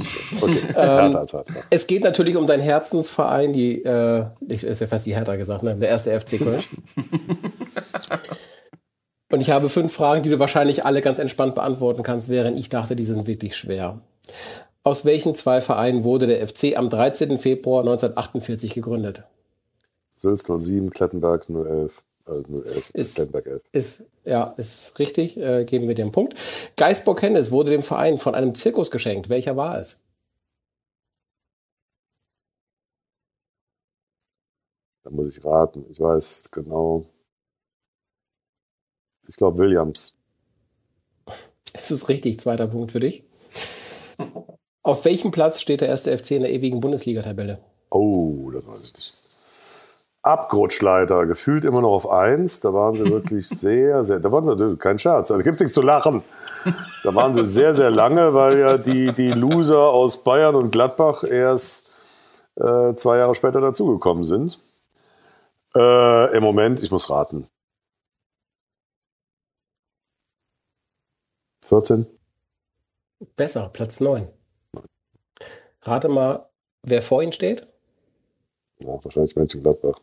Okay, ja. Es geht natürlich um deinen Herzensverein, die, äh, ich ist ja fast die Hertha gesagt, ne? der erste FC Köln. Und ich habe fünf Fragen, die du wahrscheinlich alle ganz entspannt beantworten kannst, während ich dachte, die sind wirklich schwer. Aus welchen zwei Vereinen wurde der FC am 13. Februar 1948 gegründet? Sülz 07, Klettenberg 011. Äh, 011. Ist- 11. Ist, ja, ist richtig, äh, geben wir dir einen Punkt. Geistburg Hennes wurde dem Verein von einem Zirkus geschenkt. Welcher war es? Da muss ich raten. Ich weiß genau. Ich glaube Williams. Es ist richtig, zweiter Punkt für dich. Auf welchem Platz steht der erste FC in der ewigen Bundesliga-Tabelle? Oh, das weiß ich nicht. Abgerutscht-Leiter, gefühlt immer noch auf 1. Da waren sie wirklich sehr, sehr. Da waren sie, kein Scherz, da gibt es nichts zu lachen. Da waren sie sehr, sehr lange, weil ja die, die Loser aus Bayern und Gladbach erst äh, zwei Jahre später dazugekommen sind. Äh, Im Moment, ich muss raten. 14? Besser, Platz 9. Rate mal, wer vor ihnen steht? Ja, wahrscheinlich Mönchengladbach.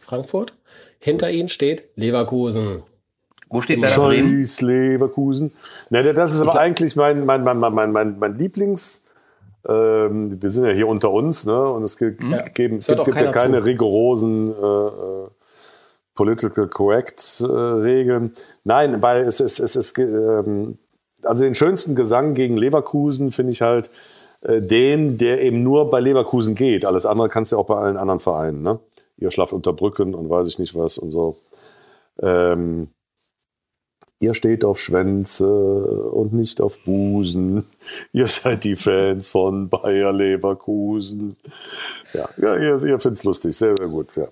Frankfurt. Hinter ihnen steht Leverkusen. Wo steht Werder Bremen? Scheiß Leverkusen. Ne, das ist aber glaub- eigentlich mein, mein, mein, mein, mein, mein, mein Lieblings. Ähm, wir sind ja hier unter uns, ne? Und es gibt, Ja. geben, hört gibt, gibt ja keine zu. rigorosen äh, äh, political correct äh, Regeln. Nein, weil es ist, es ist ähm, also den schönsten Gesang gegen Leverkusen finde ich halt äh, den, der eben nur bei Leverkusen geht. Alles andere kannst du ja auch bei allen anderen Vereinen, ne? Ihr schlaft unter Brücken und weiß ich nicht was und so. Ähm, Ihr steht auf Schwänze und nicht auf Busen. Ihr seid die Fans von Bayer Leverkusen. Ja, ja ihr, ihr findet es lustig, sehr, sehr gut. Ja.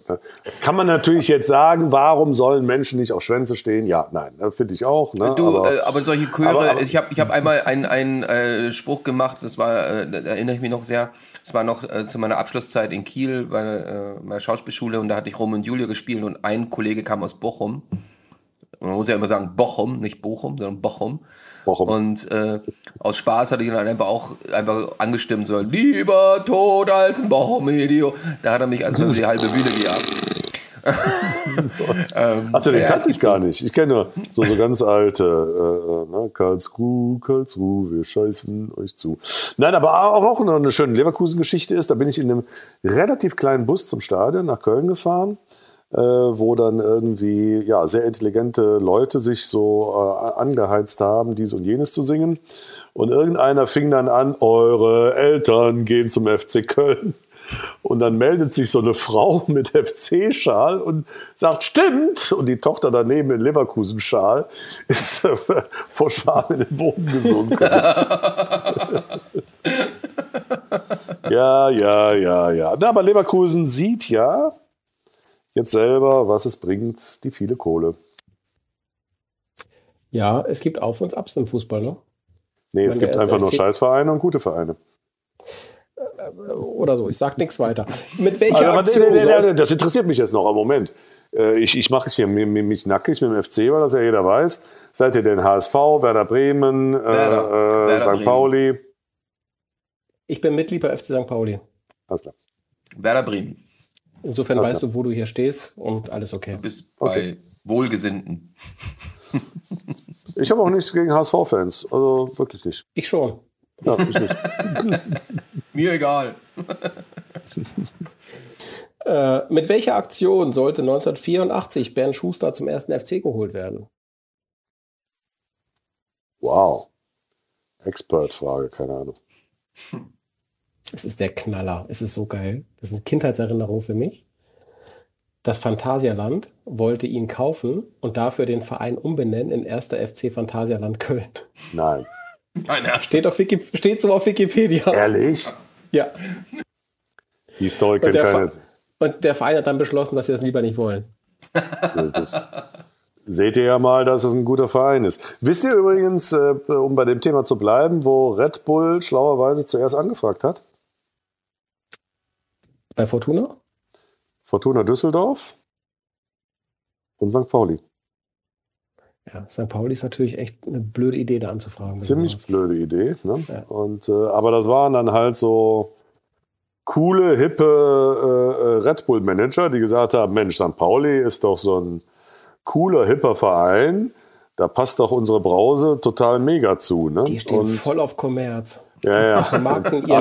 Kann man natürlich jetzt sagen, warum sollen Menschen nicht auf Schwänze stehen? Ja, nein, finde ich auch. Ne? Du, aber, äh, aber solche Chöre, aber- aber- ich habe ich hab einmal einen, einen äh, Spruch gemacht, das war, äh, da erinnere ich mich noch sehr, das war noch äh, zu meiner Abschlusszeit in Kiel bei äh, meiner Schauspielschule und da hatte ich Rom und Julia gespielt und ein Kollege kam aus Bochum. Man muss ja immer sagen Bochum, nicht Bochum, sondern Bochum. Bochum. Und äh, aus Spaß hatte ich ihn dann einfach auch einfach angestimmt, so lieber tot als ein Bochum-Idiot. Da hat er mich über die halbe Bühne gejagt. ähm, Achso, den ja, kannte ich gar nicht. Ich kenne nur so, so ganz alte, äh, äh, ne? Karlsruhe, Karlsruhe, wir scheißen euch zu. Nein, aber auch, auch noch eine schöne Leverkusen-Geschichte ist, da bin ich in einem relativ kleinen Bus zum Stadion nach Köln gefahren, wo dann irgendwie ja, sehr intelligente Leute sich so äh, angeheizt haben, dies und jenes zu singen. Und irgendeiner fing dann an, eure Eltern gehen zum FC Köln. Und dann meldet sich so eine Frau mit FC-Schal und sagt, stimmt. Und die Tochter daneben in Leverkusen-Schal ist äh, vor Scham in den Boden gesunken. ja, ja, ja, ja. Na, aber Leverkusen sieht ja jetzt selber, was es bringt, die viele Kohle. Ja, es gibt Auf und Abs im Fußball, ne? Nee, es gibt einfach nur Scheißvereine und gute Vereine. Oder so. Ich sag nichts weiter. Mit welcher Also, nee, nee, nee, das interessiert mich jetzt noch. Einen Moment. Äh, Ich, ich mache es hier mi- mi- mich nackig mit dem FC, weil das ja jeder weiß. Seid ihr denn HSV, Werder Bremen, äh, Werder. äh, Werder St. Bremen. Pauli? Ich bin Mitglied bei FC St. Pauli. Alles klar. Werder Bremen. Insofern weißt du, wo du hier stehst und alles okay. Du bist Okay. bei Wohlgesinnten. Ich habe auch nichts gegen HSV-Fans. Also wirklich nicht. Ich schon. Ja, ich nicht. Mir egal. Äh, mit welcher Aktion sollte 1984 Bernd Schuster zum ersten FC geholt werden? Wow. Expert-Frage, keine Ahnung. Es ist der Knaller. Es ist so geil. Das ist eine Kindheitserinnerung für mich. Das Phantasialand wollte ihn kaufen und dafür den Verein umbenennen in 1. FC Phantasialand Köln. Nein. Nein. Steht, auf Wiki steht so auf Wikipedia. Ehrlich? Ja. Die Story Und kennt der, und der Verein hat dann beschlossen, dass sie das lieber nicht wollen. Das seht ihr ja mal, dass es ein guter Verein ist. Wisst ihr übrigens, äh, um bei dem Thema zu bleiben, wo Red Bull schlauerweise zuerst angefragt hat? Bei Fortuna? Fortuna Düsseldorf und St. Pauli. Ja, St. Pauli ist natürlich echt eine blöde Idee, da anzufragen. Ziemlich blöde Idee. Ne? Ja. Und, äh, aber das waren dann halt so coole, hippe äh, Red Bull-Manager, die gesagt haben, Mensch, St. Pauli ist doch so ein cooler, hipper Verein. Da passt doch unsere Brause total mega zu. Ne? Die stehen Und voll auf Kommerz. Ja, ja. Ach,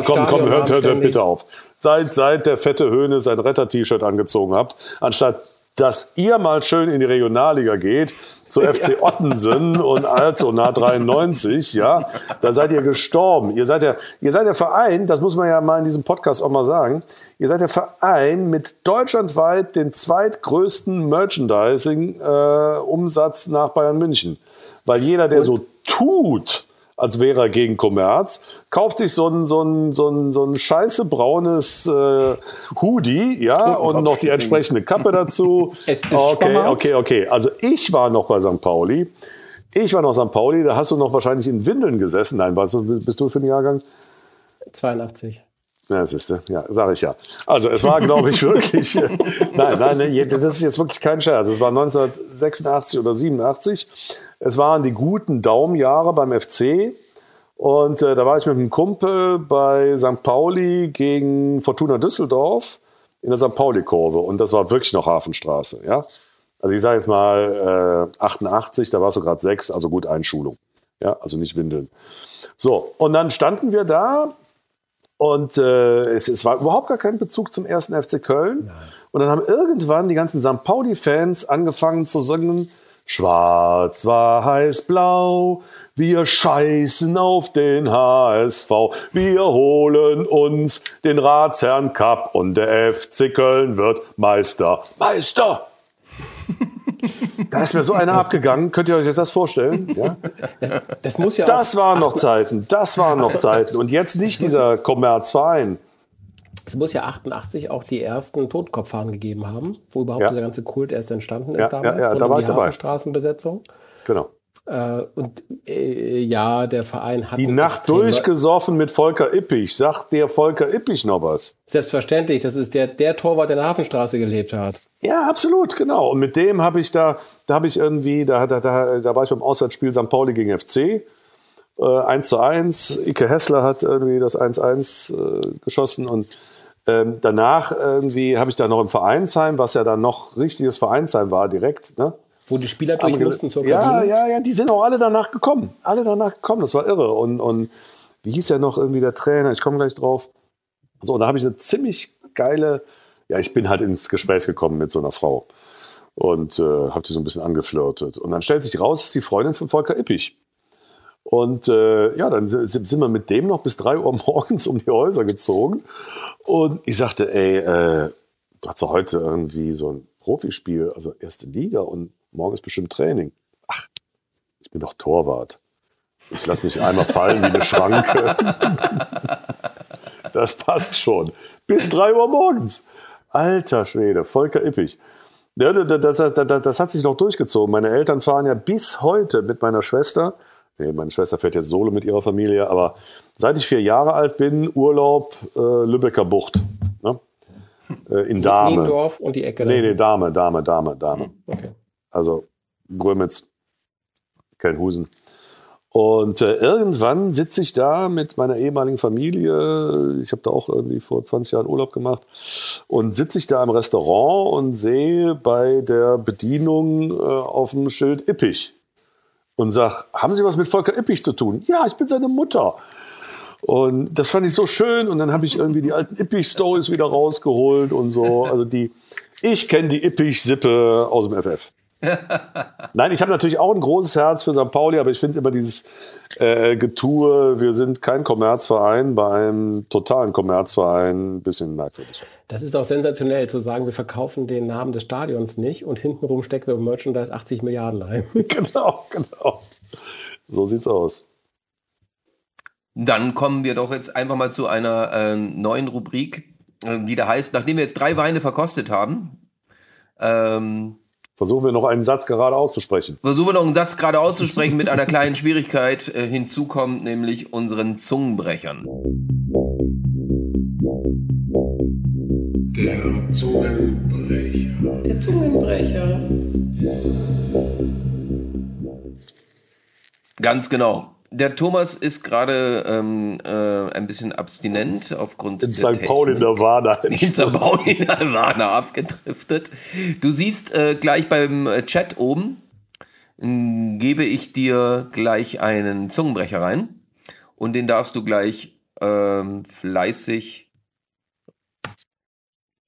komm, komm, hört, hört, hört bitte auf. Seit, seit der fette Höhne sein Retter-T-Shirt angezogen habt, anstatt dass ihr mal schön in die Regionalliga geht, zu FC Ottensen und also nah 93, ja, da seid ihr gestorben. Ihr seid der, ihr seid der Verein, das muss man ja mal in diesem Podcast auch mal sagen, ihr seid der Verein mit deutschlandweit den zweitgrößten Merchandising-Umsatz äh, nach Bayern München. Weil jeder, der und? so tut, als wäre er gegen Kommerz, kauft sich so ein, so ein, so ein, so ein scheiße braunes äh, Hoodie, ja, und noch die entsprechende Kappe dazu. Es ist okay, okay, okay. Also ich war noch bei St. Pauli. Ich war noch St. Pauli, da hast du noch wahrscheinlich in Windeln gesessen. Nein, was bist du für einen Jahrgang? 82. Ja, siehst du, ja, sage ich ja. Also es war, glaube ich, wirklich, nein, nein, das ist jetzt wirklich kein Scherz. Es war 1986 oder 87. Es waren die guten Daumenjahre beim FC. Und äh, da war ich mit einem Kumpel bei St. Pauli gegen Fortuna Düsseldorf in der St. Pauli-Kurve. Und das war wirklich noch Hafenstraße, ja. Also ich sage jetzt mal äh, 88, da war es so gerade sechs, also gut Einschulung. Ja, also nicht Windeln. So, und dann standen wir da und äh, es, es, war überhaupt gar kein Bezug zum ersten FC Köln. Nein. Und dann haben irgendwann die ganzen St. Pauli-Fans angefangen zu singen, Schwarz, weiß, blau, wir scheißen auf den HSV, wir holen uns den Ratsherrn Cup und der FC Köln wird Meister. Meister! Da ist mir so einer abgegangen. Könnt ihr euch das vorstellen? Ja? Das, das muss ja Das waren noch Zeiten. Das waren noch Zeiten. Und jetzt nicht dieser Kommerzverein. Es muss ja 88 auch die ersten Totenkopffahren gegeben haben, wo überhaupt ja. dieser ganze Kult erst entstanden ist ja, damals. Ja, ja, da war ich dabei. Straßenbesetzung. Genau. Äh, und äh, ja, der Verein hat. Die Nacht durchgesoffen mit Volker Ippich. Sagt der Volker Ippich noch was? Selbstverständlich, das ist der, der Torwart, der in der Hafenstraße gelebt hat. Ja, absolut, genau. Und mit dem habe ich da, da habe ich irgendwie, da, da, da, da war ich beim Auswärtsspiel St. Pauli gegen FC. Äh, 1 zu 1. Ike Hessler hat irgendwie das 1-1 äh, geschossen und ähm, danach irgendwie habe ich da noch im Vereinsheim, was ja dann noch richtiges Vereinsheim war, direkt, ne? Wo die Spieler durch mussten zur Kabine? Ja, ja, ja, die sind auch alle danach gekommen. Alle danach gekommen, das war irre. Und, und wie hieß ja noch irgendwie der Trainer? Ich komme gleich drauf. So, und da habe ich eine ziemlich geile, ja, ich bin halt ins Gespräch gekommen mit so einer Frau und äh, habe die so ein bisschen angeflirtet. Und dann stellt sich raus, ist die Freundin von Volker Ippich. Und äh, ja, dann sind wir mit dem noch bis drei Uhr morgens um die Häuser gezogen. Und ich sagte, ey, äh, du hast doch heute irgendwie so ein Profispiel, also erste Liga und morgen ist bestimmt Training. Ach, ich bin doch Torwart. Ich lasse mich einmal fallen wie eine Schranke. Das passt schon. Bis drei Uhr morgens. Alter Schwede, Volker Ippig. Ja, das, das, das, das, hat sich noch durchgezogen. Meine Eltern fahren ja bis heute mit meiner Schwester. Nee, meine Schwester fährt jetzt solo mit ihrer Familie, aber seit ich vier Jahre alt bin, Urlaub äh, Lübecker Bucht. Ne? Äh, in Dahme. Niendorf und die Ecke. Nee, nee, Dahme, Dahme, Dahme, Dahme. Okay. Also Grömitz, Kelnhusen. Und äh, irgendwann sitze ich da mit meiner ehemaligen Familie, ich habe da auch irgendwie vor 20 Jahren Urlaub gemacht, und sitze ich da im Restaurant und sehe bei der Bedienung äh, auf dem Schild Ippich und sag, haben Sie was mit Volker Ippich zu tun? Ja, ich bin seine Mutter. Und das fand ich so schön und dann habe ich irgendwie die alten Ippich-Stories wieder rausgeholt und so. Also die, ich kenne die Ippich-Sippe aus dem FF. Nein, ich habe natürlich auch ein großes Herz für St. Pauli, aber ich finde immer dieses äh, Getue, wir sind kein Kommerzverein bei einem totalen Kommerzverein, ein bisschen merkwürdig. Das ist auch sensationell zu sagen, wir verkaufen den Namen des Stadions nicht und hintenrum stecken wir im Merchandise 80 Milliarden ein. genau, genau. So sieht's aus. Dann kommen wir doch jetzt einfach mal zu einer äh, neuen Rubrik, äh, die da heißt, nachdem wir jetzt drei Weine verkostet haben, ähm, Versuchen wir noch einen Satz gerade auszusprechen. Versuchen wir noch einen Satz gerade auszusprechen mit einer kleinen Schwierigkeit. Äh, hinzu kommt nämlich unseren Zungenbrechern. Der Zungenbrecher. Der Zungenbrecher. Ganz genau. Der Thomas ist gerade ähm, äh, ein bisschen abstinent aufgrund In der St. Paul in Nirvana. in St. Paul in Nirvana abgedriftet. Du siehst äh, gleich beim äh, Chat oben, m, gebe ich dir gleich einen Zungenbrecher rein und den darfst du gleich ähm, fleißig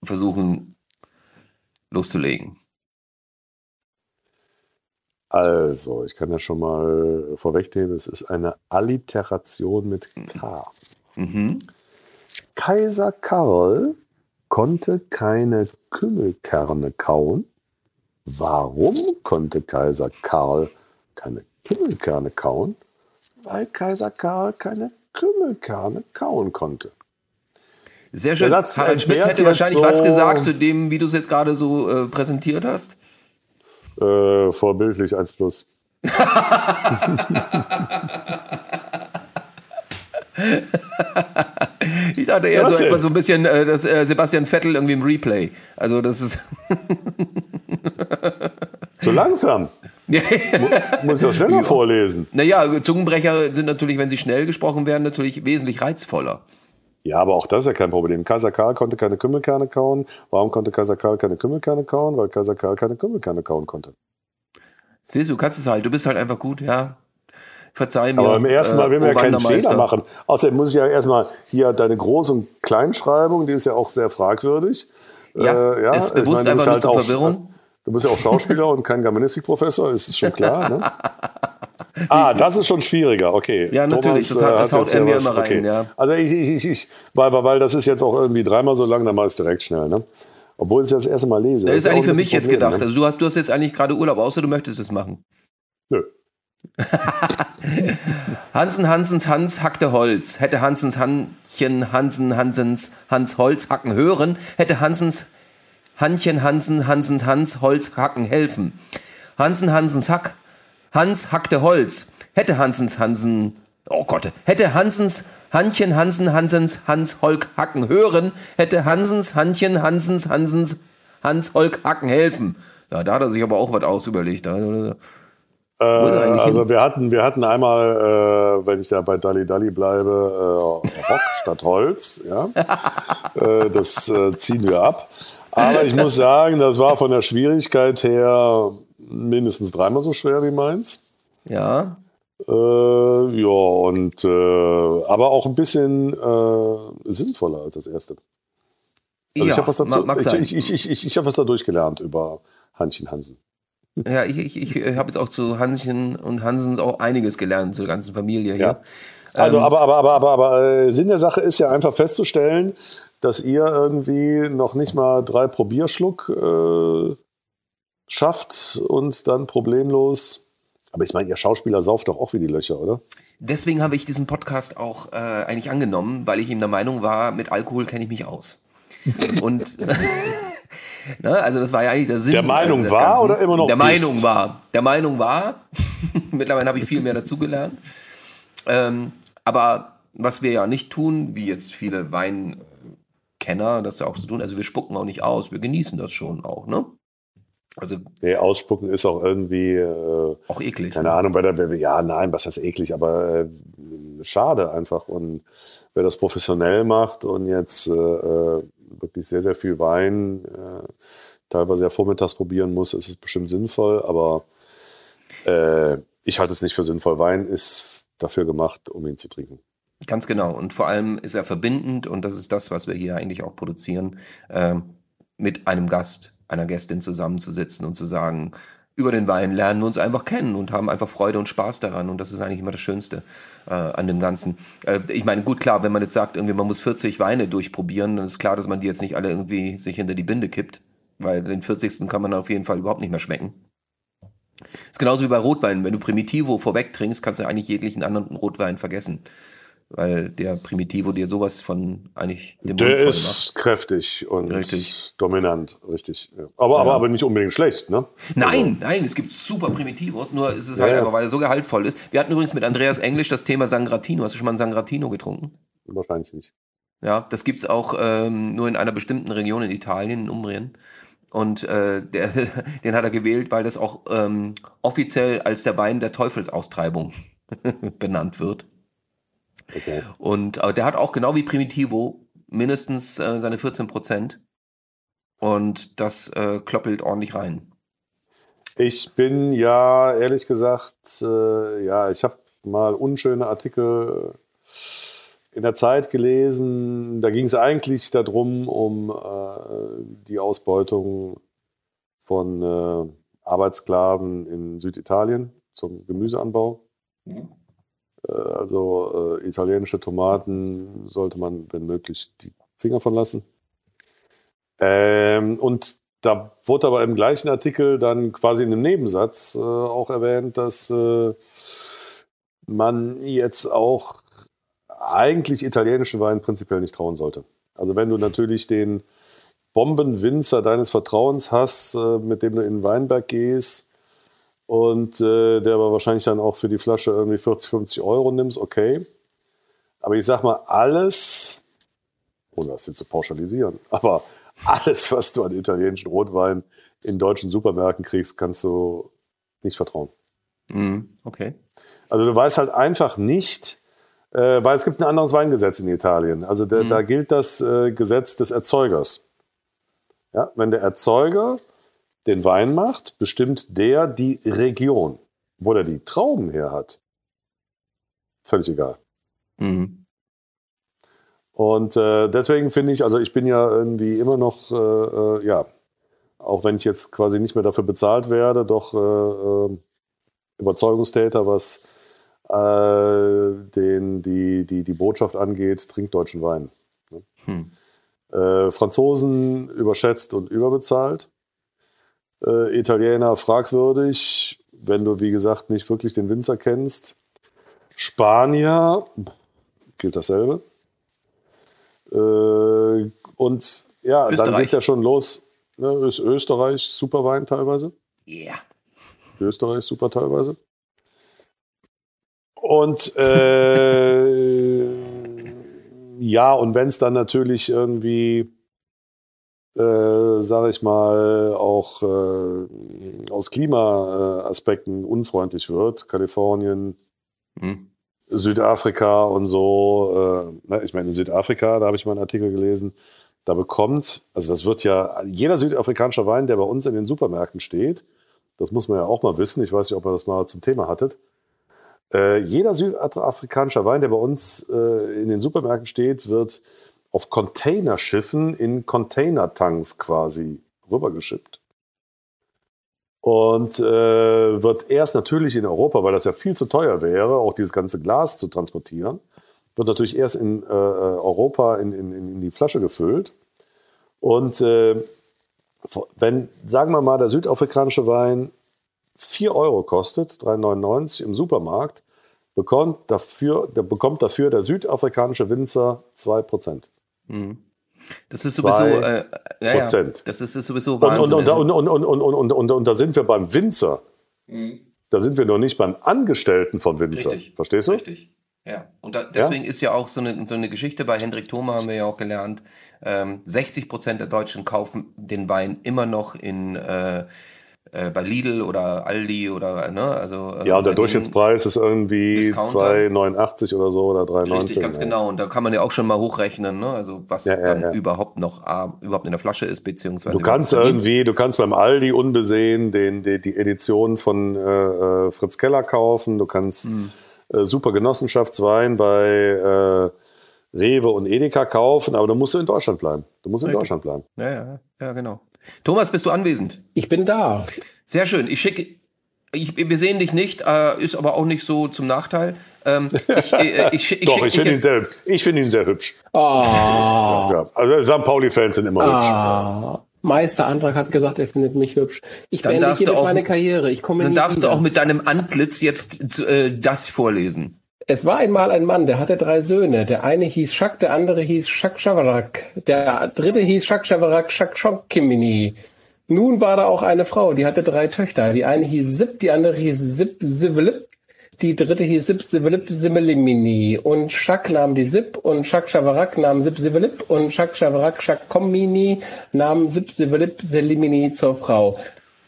versuchen loszulegen. Also, ich kann ja schon mal vorwegnehmen, es ist eine Alliteration mit K. Mhm. Kaiser Karl konnte keine Kümmelkerne kauen. Warum konnte Kaiser Karl keine Kümmelkerne kauen? Weil Kaiser Karl keine Kümmelkerne kauen konnte. Sehr schön. Der Satz Harald Schmidt hätte wahrscheinlich jetzt was so- gesagt zu dem, wie du es jetzt gerade so äh, präsentiert hast. Äh, vorbildlich 1 plus. Ich dachte eher so etwa so ein bisschen äh, das äh, Sebastian Vettel irgendwie im Replay. Also das ist Zu langsam. Muss ja schneller vorlesen. naja, Zungenbrecher sind natürlich, wenn sie schnell gesprochen werden, natürlich wesentlich reizvoller. Ja, aber auch das ist ja kein Problem. Kaiser Karl konnte keine Kümmelkerne kauen. Warum konnte Kaiser Karl keine Kümmelkerne kauen? Weil Kaiser Karl keine Kümmelkerne kauen konnte. Siehst du, du kannst es halt. Du bist halt einfach gut, ja. Verzeih mir. Aber beim ersten Mal will man äh, ja keinen Wandermeister. Fehler machen. Außerdem muss ich ja erstmal hier deine Groß- und Kleinschreibung, die ist ja auch sehr fragwürdig. Ja, Äh, ist ich bewusst meine, einfach bist nur halt zur auch- Verwirrung. Du bist ja auch Schauspieler und kein Germanistikprofessor, ist schon klar, ne? Ah, das ist schon schwieriger, okay. Ja, natürlich, das hat- das haut er mir immer rein, ja. Also ich, ich, ich, ich weil, weil, das ist jetzt auch irgendwie dreimal so lang, dann mach ich es direkt schnell, ne? Obwohl ich es das erste Mal lese. Das ist auch eigentlich für mich bisschen jetzt Problem, gedacht. Ne? Also du hast, du hast jetzt eigentlich gerade Urlaub, außer du möchtest es machen. Nö. Hansen Hansens Hans hackte Holz. Hätte Hansens Hanchen Hansen Hansens Hans Holz hacken hören, hätte Hansens Hanchen Hansen Hansens Hans Holz hacken helfen. Hansen Hansens Hack Hans hackte Holz. Hätte Hansens Hansen Oh Gott, hätte Hansens Hanchen Hansen Hansens Hans Holk hacken hören, hätte Hansens Hanchen Hansens Hansens Hans Holk hacken helfen. Ja, da hat er sich aber auch was ausüberlegt. Also, Äh, also hin? wir hatten, wir hatten einmal, äh, wenn ich da bei Dalli Dalli bleibe, äh, Rock statt Holz. Ja? äh, das äh, ziehen wir ab. Aber ich muss sagen, das war von der Schwierigkeit her mindestens dreimal so schwer wie meins. ja, Äh, ja, und äh, aber auch ein bisschen äh, sinnvoller als das erste. Also ja ich habe was dazu, mag, ich, sein. ich, ich, ich, ich, ich habe was dadurch gelernt über Hanchen Hansen. Ja, ich, ich, ich habe jetzt auch zu Hanschen und Hansens auch einiges gelernt, zur ganzen Familie hier. Ja. Also, Ähm, aber, aber, aber, aber, aber äh, Sinn der Sache ist ja einfach festzustellen, dass ihr irgendwie noch nicht mal drei Probierschluck äh, schafft und dann problemlos. Aber ich meine, ihr Schauspieler sauft doch auch wie die Löcher, oder? Deswegen habe ich diesen Podcast auch äh, eigentlich angenommen, weil ich ihm der Meinung war, mit Alkohol kenne ich mich aus. Und ne, also das war ja eigentlich der Sinn. Der Meinung äh, war Ganzen. oder immer noch Der bist? Meinung war. Der Meinung war. Mittlerweile habe ich viel mehr dazugelernt. Ähm, aber was wir ja nicht tun, wie jetzt viele Weinkenner das ja auch so tun, also wir spucken auch nicht aus, wir genießen das schon auch, ne? Also Nee, ausspucken ist auch irgendwie, äh, auch eklig. keine ne? Ahnung, wer da, ja, nein, was heißt eklig, aber äh, schade einfach. Und wer das professionell macht und jetzt äh, äh, wirklich sehr, sehr viel Wein, äh, teilweise ja vormittags probieren muss, ist es bestimmt sinnvoll, aber äh, ich halte es nicht für sinnvoll. Wein ist dafür gemacht, um ihn zu trinken. Ganz genau. Und vor allem ist er verbindend und das ist das, was wir hier eigentlich auch produzieren, ähm, mit einem Gast, einer Gästin zusammenzusitzen und zu sagen, über den Wein lernen wir uns einfach kennen und haben einfach Freude und Spaß daran. Und das ist eigentlich immer das Schönste äh, an dem Ganzen. Äh, ich meine, gut, klar, wenn man jetzt sagt, irgendwie, man muss 40 Weine durchprobieren, dann ist klar, dass man die jetzt nicht alle irgendwie sich hinter die Binde kippt, weil den 40. kann man auf jeden Fall überhaupt nicht mehr schmecken. ist genauso wie bei Rotwein. Wenn du Primitivo vorweg trinkst, kannst du eigentlich jeglichen anderen Rotwein vergessen. Weil der Primitivo dir sowas von eigentlich dem Mund Der macht. ist kräftig und Richtig. dominant, richtig. Ja. Aber, aber, aber nicht unbedingt schlecht, ne? Nein, nein, es gibt super Primitivos, nur ist es Ja, halt ja. einfach, weil er so gehaltvoll ist. Wir hatten übrigens mit Andreas Englisch das Thema Sangratino. Hast du schon mal einen Sangratino getrunken? Wahrscheinlich nicht. Ja, das gibt's auch ähm, nur in einer bestimmten Region in Italien, in Umbrien. Und äh, der, den hat er gewählt, weil das auch ähm, offiziell als der Wein der Teufelsaustreibung benannt wird. Okay. Und aber der hat auch genau wie Primitivo mindestens äh, seine 14 Prozent. Und das äh, kloppelt ordentlich rein. Ich bin ja ehrlich gesagt, äh, ja, ich habe mal unschöne Artikel in der Zeit gelesen. Da ging es eigentlich darum, um äh, die Ausbeutung von äh, Arbeitssklaven in Süditalien zum Gemüseanbau. Mhm. Äh, also äh, italienische Tomaten sollte man, wenn möglich, die Finger von lassen. Ähm, und da wurde aber im gleichen Artikel dann quasi in einem Nebensatz äh, auch erwähnt, dass äh, man jetzt auch eigentlich italienischen Wein prinzipiell nicht trauen sollte. Also wenn du natürlich den Bombenwinzer deines Vertrauens hast, äh, mit dem du in den Weinberg gehst und äh, der aber wahrscheinlich dann auch für die Flasche irgendwie 40, 50 Euro nimmst, okay. Aber ich sag mal, alles, ohne das jetzt zu pauschalisieren, aber alles, was du an italienischen Rotwein in deutschen Supermärkten kriegst, kannst du nicht vertrauen. Mhm. Okay. Also du weißt halt einfach nicht, äh, weil es gibt ein anderes Weingesetz in Italien. Also da, Mhm. da gilt das äh, Gesetz des Erzeugers. Ja, wenn der Erzeuger den Wein macht, bestimmt der die Region, wo der die Trauben her hat. Völlig egal. Mhm. Und äh, deswegen finde ich, also ich bin ja irgendwie immer noch, äh, äh, ja, auch wenn ich jetzt quasi nicht mehr dafür bezahlt werde, doch äh, äh, Überzeugungstäter, was äh, den, die, die, die Botschaft angeht, trinkt deutschen Wein. Hm. Äh, Franzosen überschätzt und überbezahlt. Äh, Italiener fragwürdig, wenn du, wie gesagt, nicht wirklich den Winzer kennst. Spanier gilt dasselbe. Äh, und ja, dann Österreich. geht es ja schon los. Ne, ist Österreich super Wein teilweise. Ja. Österreich super teilweise. Und äh, ja, und wenn es dann natürlich irgendwie, äh, sage ich mal, auch äh, aus Klimaaspekten unfreundlich wird, Kalifornien, Mhm. Südafrika und so, äh, ne, ich meine, in Südafrika, da habe ich mal einen Artikel gelesen, da bekommt, also das wird ja, jeder südafrikanische Wein, der bei uns in den Supermärkten steht, das muss man ja auch mal wissen, ich weiß nicht, ob ihr das mal zum Thema hattet, äh, jeder südafrikanische Wein, der bei uns äh, in den Supermärkten steht, wird auf Containerschiffen in Containertanks quasi rübergeschippt. Und äh, wird erst natürlich in Europa, weil das ja viel zu teuer wäre, auch dieses ganze Glas zu transportieren, wird natürlich erst in äh, Europa in, in, in die Flasche gefüllt. Und äh, wenn, sagen wir mal, der südafrikanische Wein 4 Euro kostet, 3,99 im Supermarkt, bekommt dafür, der bekommt dafür der südafrikanische Winzer 2%. Mhm. Das ist sowieso, äh, ja, ja, Prozent. das ist, sowieso Wahnsinn. und, und, da sind wir beim Winzer. Da sind wir noch nicht beim Angestellten vom Winzer. Richtig. Verstehst du? Richtig. Ja. Und da, deswegen ist ja auch so eine, so eine Geschichte bei Hendrik Thoma, haben wir ja auch gelernt. Ähm, 60 Prozent der Deutschen kaufen den Wein immer noch in äh, äh, bei Lidl oder Aldi oder ne, also äh, Ja, und der Durchschnittspreis ist irgendwie Discounter. 2,89 oder so oder 3,19. Richtig, ganz ja. genau. Und da kann man ja auch schon mal hochrechnen, ne? Also was Ja, ja, dann überhaupt noch A, überhaupt in der Flasche ist, beziehungsweise Du kannst irgendwie, du kannst beim Aldi unbesehen den, die, die Edition von äh, äh, Fritz Keller kaufen. Du kannst Hm. äh, super Genossenschaftswein bei Rewe und Edeka kaufen, aber du musst in Deutschland bleiben. Du musst in. Deutschland bleiben. Ja, ja, ja, genau. Thomas, bist du anwesend? Ich bin da. Sehr schön. Ich schicke. Ich, wir sehen dich nicht, äh, ist aber auch nicht so zum Nachteil. Ähm, ich, äh, ich, schick- ich, Doch, ich finde ihn, sehr, ich find ihn sehr hübsch. Ah, Ja, also St. Pauli-Fans sind immer hübsch. ah. Meister Antrag hat gesagt, er findet mich hübsch. Ich Dann beende hiermit du auch- meine Karriere. Ich komme Dann darfst du wieder. auch mit deinem Antlitz jetzt äh, das vorlesen. Es war einmal ein Mann, der hatte drei Söhne. Der eine hieß Shak, der andere hieß Shak Shavarak. Der dritte hieß Shak Shavarak Shak Shonkimini. Nun war da auch eine Frau, die hatte drei Töchter. Die eine hieß Sip, die andere hieß Sip Sivelip. Die dritte hieß Sip Sivelip Simelimini. Und Shak nahm die Sip und Shak Shavarak nahm Sip Sivelip und Shak Shavarak Shak Kommini nahm Sip Sivelip Selimini zur Frau.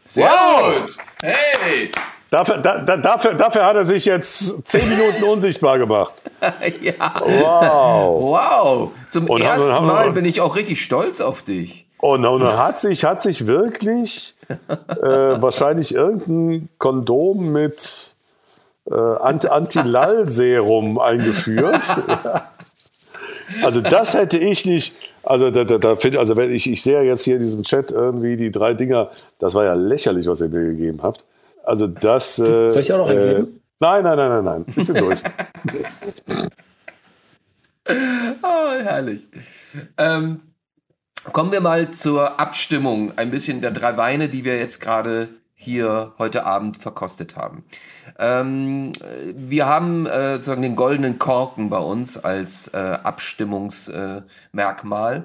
Sehr gut. Hey! Dafür, da, da, dafür, dafür hat er sich jetzt zehn Minuten unsichtbar gemacht. ja. Wow. Wow. Zum Und haben- ersten haben- Mal bin ich auch richtig stolz auf dich. Und, und hat sich, hat sich wirklich äh, wahrscheinlich irgendein Kondom mit äh, Ant- Anti-Lall-Serum eingeführt. also das hätte ich nicht. Also da, da, da find, also wenn ich, ich sehe jetzt hier in diesem Chat irgendwie die drei Dinger, das war ja lächerlich, was ihr mir gegeben habt. Also das. Äh, Soll ich auch noch äh, geben? Nein, nein, nein, nein, nein. Ich bin durch. Oh, herrlich. Ähm, kommen wir mal zur Abstimmung. Ein bisschen der drei Weine, die wir jetzt gerade hier heute Abend verkostet haben. Ähm, äh, wir haben äh, sozusagen den goldenen Korken bei uns als äh, Abstimmungsmerkmal. Äh,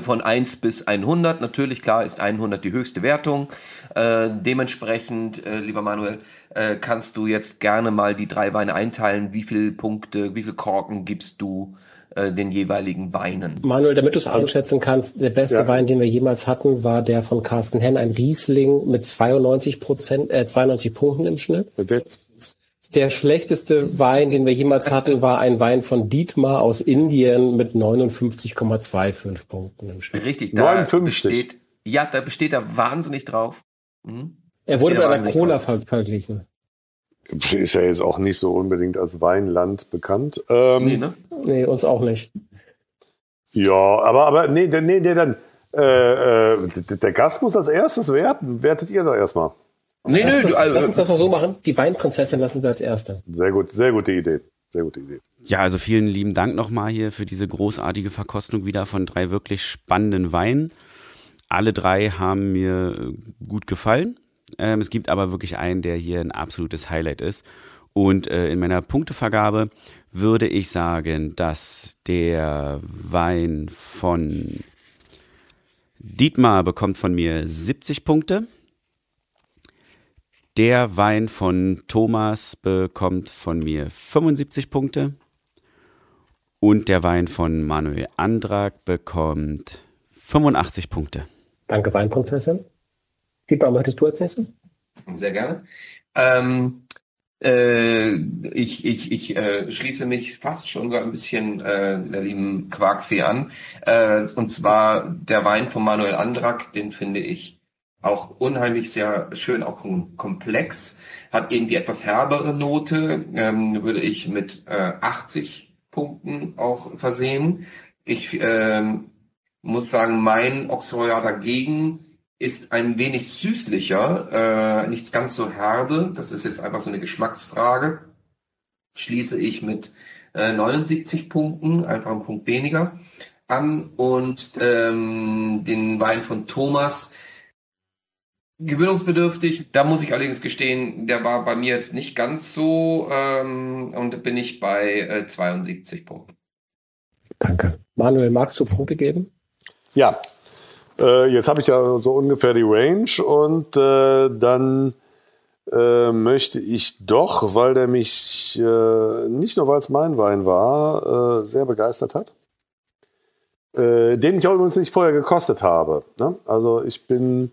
von 1 bis 100. Natürlich, klar, ist 100 die höchste Wertung. Äh, dementsprechend, äh, lieber Manuel, äh, kannst du jetzt gerne mal die drei Weine einteilen. Wie viele Punkte, wie viele Korken gibst du äh, den jeweiligen Weinen? Manuel, damit du es einschätzen kannst, der beste Ja. Wein, den wir jemals hatten, war der von Carsten Henn, ein Riesling mit 92 Prozent, äh, 92 Punkten im Schnitt. Der schlechteste Wein, den wir jemals hatten, war ein Wein von Dietmar aus Indien mit 59,25 Punkten im Schnitt. Richtig, da 59. besteht, ja, da besteht er wahnsinnig drauf. Mhm. Er wurde bei einer wahnsinnig Cola verglichen. Ist ja jetzt auch nicht so unbedingt als Weinland bekannt. Ähm, Nee, ne? Nee, uns auch nicht. Ja, aber, aber nee, nee, nee, dann. Äh, äh, der Gast muss als erstes werten. Wertet ihr doch erstmal. Nee, nö, du, Lass, lass uns also, das mal so machen. Die Weinprinzessin lassen wir als Erste. Sehr gut, sehr gute Idee. Sehr gute Idee. Ja, also vielen lieben Dank nochmal hier für diese großartige Verkostung wieder von drei wirklich spannenden Weinen. Alle drei haben mir äh, gut gefallen. Ähm, es gibt aber wirklich einen, der hier ein absolutes Highlight ist. Und äh, in meiner Punktevergabe würde ich sagen, dass der Wein von Dietmar bekommt von mir 70 Punkte. Der Wein von Thomas bekommt von mir 75 Punkte. Und der Wein von Manuel Andrak bekommt 85 Punkte. Danke, Weinprinzessin. Dietmar, möchtest du als nächstes? sehr gerne. Ähm, äh, ich ich, ich äh, schließe mich fast schon so ein bisschen äh, der lieben Quarkfee an. Äh, und zwar der Wein von Manuel Andrak, den finde ich auch unheimlich sehr schön, auch kom- komplex, hat irgendwie etwas herbere Note, ähm, würde ich mit äh, 80 Punkten auch versehen. Ich ähm, muss sagen, mein Auxerrois dagegen ist ein wenig süßlicher, äh, nicht ganz so herbe. Das ist jetzt einfach so eine Geschmacksfrage. Schließe ich mit äh, 79 Punkten, einfach einen Punkt weniger, an. Und ähm, den Wein von Thomas, gewöhnungsbedürftig. Da muss ich allerdings gestehen, der war bei mir jetzt nicht ganz so ähm, und da bin ich bei äh, 72 Punkten. Danke. Manuel, magst du Punkte geben? Ja, äh, jetzt habe ich ja so ungefähr die Range und äh, dann äh, möchte ich doch, weil der mich äh, nicht nur weil es mein Wein war, äh, sehr begeistert hat, äh, den ich auch übrigens nicht vorher gekostet habe. Ne? Also ich bin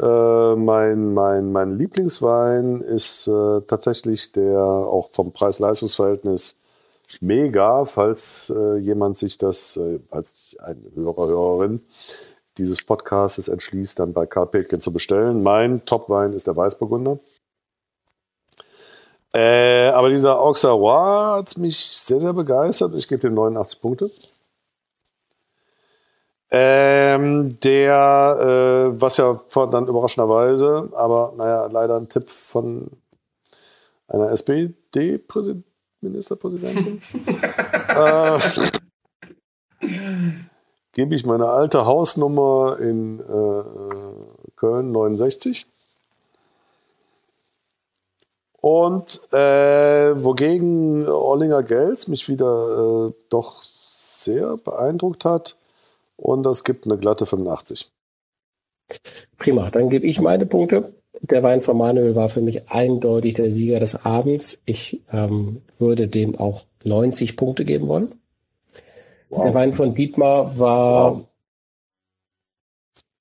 äh, mein, mein, mein Lieblingswein ist äh, tatsächlich der auch vom Preis-Leistungs-Verhältnis mega, falls äh, jemand sich das, äh, als ein Hörer, Hörerin dieses Podcasts entschließt, dann bei Karl Petken zu bestellen. Mein Top-Wein ist der Weißburgunder. Äh, aber dieser Auxerrois hat mich sehr, sehr begeistert. Ich gebe dem 89 Punkte. Ähm, der, äh, was ja dann überraschenderweise, aber naja, leider ein Tipp von einer SPD-Ministerpräsidentin, äh, gebe ich meine alte Hausnummer in äh, Köln 69. Und äh, wogegen Ollinger Gels mich wieder äh, doch sehr beeindruckt hat. Und das gibt eine glatte 85. Prima, dann gebe ich meine Punkte. Der Wein von Manuel war für mich eindeutig der Sieger des Abends. Ich ähm, würde dem auch 90 Punkte geben wollen. Der Wein von Dietmar war Wow.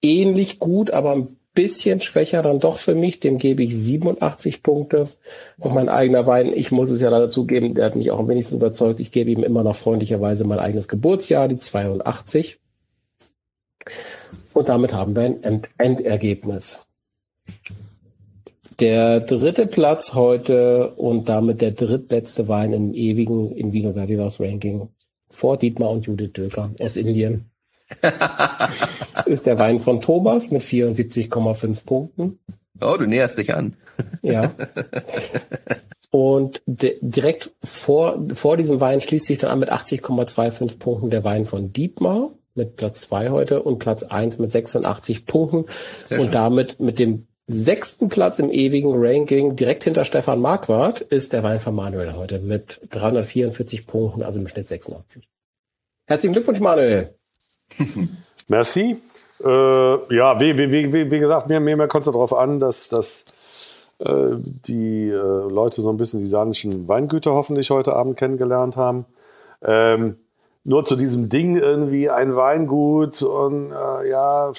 ähnlich gut, aber ein bisschen schwächer dann doch für mich. Dem gebe ich 87 Punkte. Und mein eigener Wein, ich muss es ja dazu geben, der hat mich auch am wenigsten überzeugt. Ich gebe ihm immer noch freundlicherweise mein eigenes Geburtsjahr, die 82. Und damit haben wir ein End Endergebnis. Der dritte Platz heute und damit der drittletzte Wein im ewigen in Vino Verdilas Ranking vor Dietmar und Judith Döker aus Indien. ist der Wein von Thomas mit 74,5 Punkten. Oh, du näherst dich an. Ja. Und direkt vor, vor diesem Wein schließt sich dann an mit 80,25 Punkten der Wein von Dietmar mit Platz zwei heute und Platz eins mit 86 Punkten Sehr und schön. damit mit dem sechsten Platz im ewigen Ranking direkt hinter Stefan Marquardt ist der Wein von Manuel heute mit 344 Punkten, also im Schnitt 86. Herzlichen Glückwunsch, Manuel. Merci. Äh, ja, wie, wie, wie, wie gesagt, mir, mir, mir kommt es darauf an, dass, dass äh, die äh, Leute so ein bisschen die saarländischen Weingüter hoffentlich heute Abend kennengelernt haben. Ähm, nur zu diesem Ding irgendwie ein Weingut und äh, ja,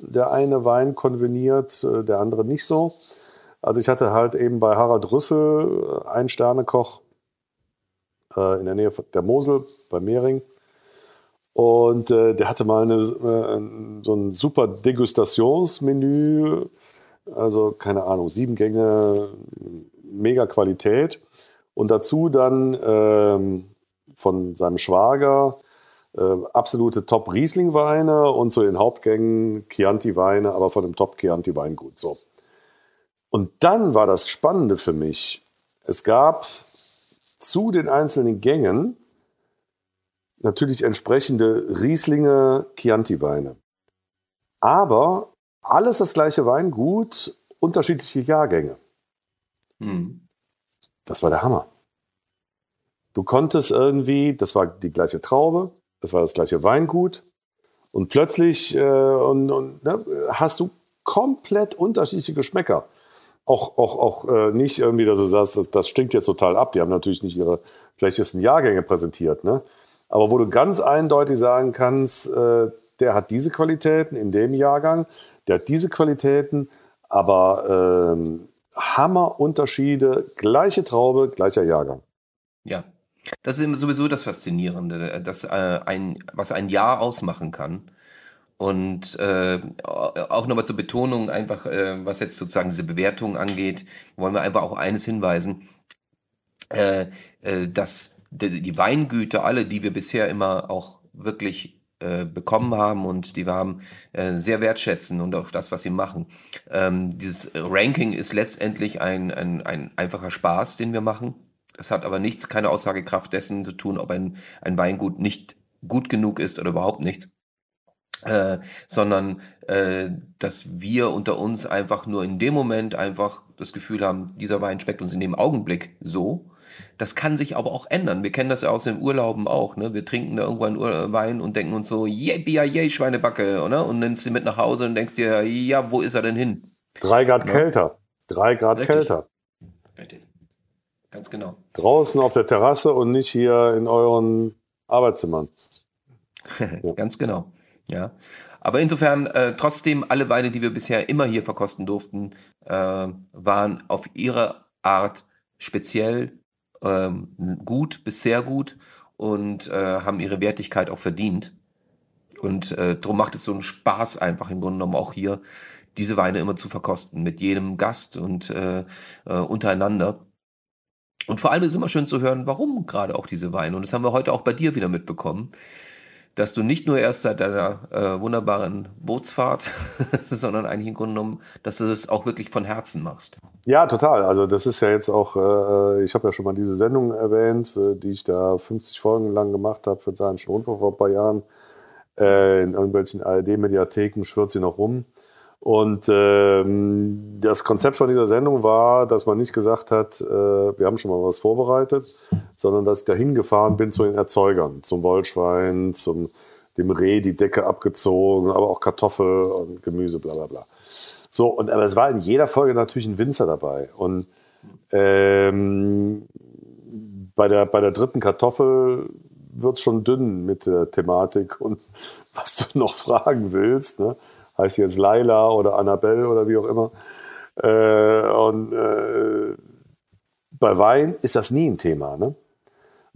der eine Wein konveniert, äh, der andere nicht so. Also ich hatte halt eben bei Harald Rüssel äh, einen Sternekoch äh, in der Nähe der Mosel bei Mehring. Und äh, der hatte mal eine, äh, so ein super Degustationsmenü, also keine Ahnung, sieben Gänge, mega Qualität. Und dazu dann ähm, von seinem Schwager äh, absolute Top-Riesling-Weine und zu den Hauptgängen Chianti-Weine, aber von dem Top-Chianti-Weingut. So. Und dann war das Spannende für mich, es gab zu den einzelnen Gängen natürlich entsprechende Rieslinge, Chianti-Weine. Aber alles das gleiche Weingut, unterschiedliche Jahrgänge. Hm. Das war der Hammer. Du konntest irgendwie, das war die gleiche Traube, das war das gleiche Weingut und plötzlich äh, und, und, ne, hast du komplett unterschiedliche Geschmäcker. Auch, auch, auch äh, nicht irgendwie, dass du sagst, das, das stinkt jetzt total ab. Die haben natürlich nicht ihre schlechtesten Jahrgänge präsentiert. Ne? aber wo du ganz eindeutig sagen kannst, äh, der hat diese Qualitäten in dem Jahrgang, der hat diese Qualitäten, aber ähm, Hammerunterschiede, gleiche Traube, gleicher Jahrgang. Ja, das ist sowieso das Faszinierende, dass äh, ein, was ein Jahr ausmachen kann. Und äh, auch nochmal zur Betonung, einfach, äh, was jetzt sozusagen diese Bewertung angeht, wollen wir einfach auch eines hinweisen, äh, äh, dass die, die Weingüter, alle, die wir bisher immer auch wirklich äh, bekommen haben und die wir haben, äh, sehr wertschätzen und auch das, was sie machen. Ähm, dieses Ranking ist letztendlich ein, ein, ein einfacher Spaß, den wir machen. Es hat aber nichts, keine Aussagekraft dessen zu tun, ob ein, ein Weingut nicht gut genug ist oder überhaupt nicht. Äh, sondern äh, dass wir unter uns einfach nur in dem Moment einfach das Gefühl haben, dieser Wein schmeckt uns in dem Augenblick so das kann sich aber auch ändern. Wir kennen das ja aus den Urlauben auch. Ne? Wir trinken da irgendwann Wein und denken uns so, yay, yeah, yay, Schweinebacke, oder? Und nimmst sie mit nach Hause und denkst dir, ja, wo ist er denn hin? Drei Grad ja. kälter. Drei Grad Richtig. kälter. Richtig. Ganz genau. Draußen auf der Terrasse und nicht hier in euren Arbeitszimmern. ja. Ganz genau. Ja. Aber insofern, äh, trotzdem, alle Weine, die wir bisher immer hier verkosten durften, äh, waren auf ihre Art speziell ähm, gut bis sehr gut und äh, haben ihre Wertigkeit auch verdient. Und äh, darum macht es so einen Spaß einfach im Grunde genommen auch hier diese Weine immer zu verkosten mit jedem Gast und äh, äh, untereinander. Und vor allem ist es immer schön zu hören, warum gerade auch diese Weine. Und das haben wir heute auch bei dir wieder mitbekommen dass du nicht nur erst seit deiner äh, wunderbaren Bootsfahrt, sondern eigentlich im Grunde genommen, dass du es auch wirklich von Herzen machst. Ja, total. Also das ist ja jetzt auch, äh, ich habe ja schon mal diese Sendung erwähnt, äh, die ich da 50 Folgen lang gemacht habe für seinen Rundfunk vor ein paar Jahren. Äh, in irgendwelchen ARD-Mediatheken schwirrt sie noch rum. Und ähm, das Konzept von dieser Sendung war, dass man nicht gesagt hat, äh, wir haben schon mal was vorbereitet, sondern dass ich dahin gefahren bin zu den Erzeugern, zum Wollschwein, zum dem Reh die Decke abgezogen, aber auch Kartoffel und Gemüse, bla bla bla. So, und aber es war in jeder Folge natürlich ein Winzer dabei. Und ähm, bei, der, bei der dritten Kartoffel wird es schon dünn mit der Thematik und was du noch fragen willst. Ne? Heißt jetzt Laila oder Annabelle oder wie auch immer. Äh, und äh, bei Wein ist das nie ein Thema, ne?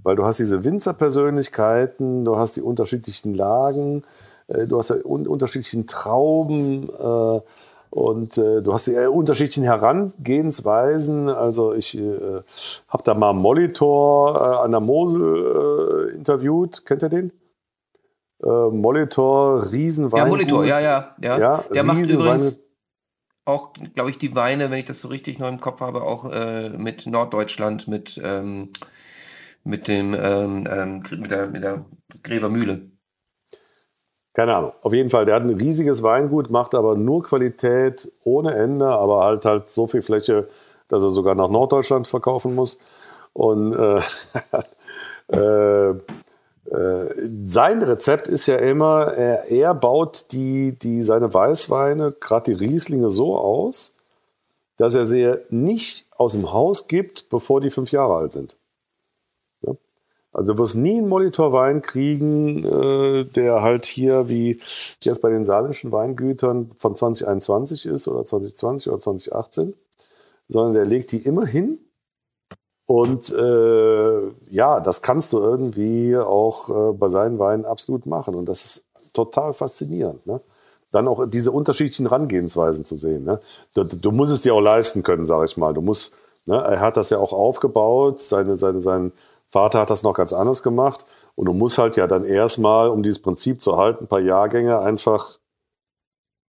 Weil du hast diese Winzerpersönlichkeiten, du hast die unterschiedlichen Lagen, äh, du hast die un unterschiedlichen Trauben äh, und äh, du hast die äh, unterschiedlichen Herangehensweisen. Also ich habe da mal Molitor an der Mosel interviewt. Kennt ihr den? Molitor, Riesenwein. Ja, Molitor, ja, ja, ja. ja der macht übrigens auch, glaube ich, die Weine, wenn ich das so richtig noch im Kopf habe, auch mit Norddeutschland, mit ähm, mit dem ähm, ähm, mit der mit der Gräbermühle. Keine Ahnung. Auf jeden Fall, der hat ein riesiges Weingut, macht aber nur Qualität ohne Ende, aber halt halt so viel Fläche, dass er sogar nach Norddeutschland verkaufen muss. Und äh, äh, äh, sein Rezept ist ja immer, er, er baut die, die, seine Weißweine, gerade die Rieslinge, so aus, dass er sie nicht aus dem Haus gibt, bevor die fünf Jahre alt sind. Also du wirst nie einen Monitorwein kriegen, äh, der halt hier wie jetzt bei den saarländischen Weingütern von 2021 ist oder 2020 oder 2018, sondern der legt die immer hin. Und äh, ja, das kannst du irgendwie auch äh, bei seinen Weinen absolut machen. Und das ist total faszinierend. Ne? Dann auch diese unterschiedlichen Herangehensweisen zu sehen. Ne? Du, du musst es dir auch leisten können, sage ich mal. Du musst, ne? er hat das ja auch aufgebaut, seine, seine, sein, Vater hat das noch ganz anders gemacht. Und du musst halt ja dann erstmal, um dieses Prinzip zu halten, ein paar Jahrgänge einfach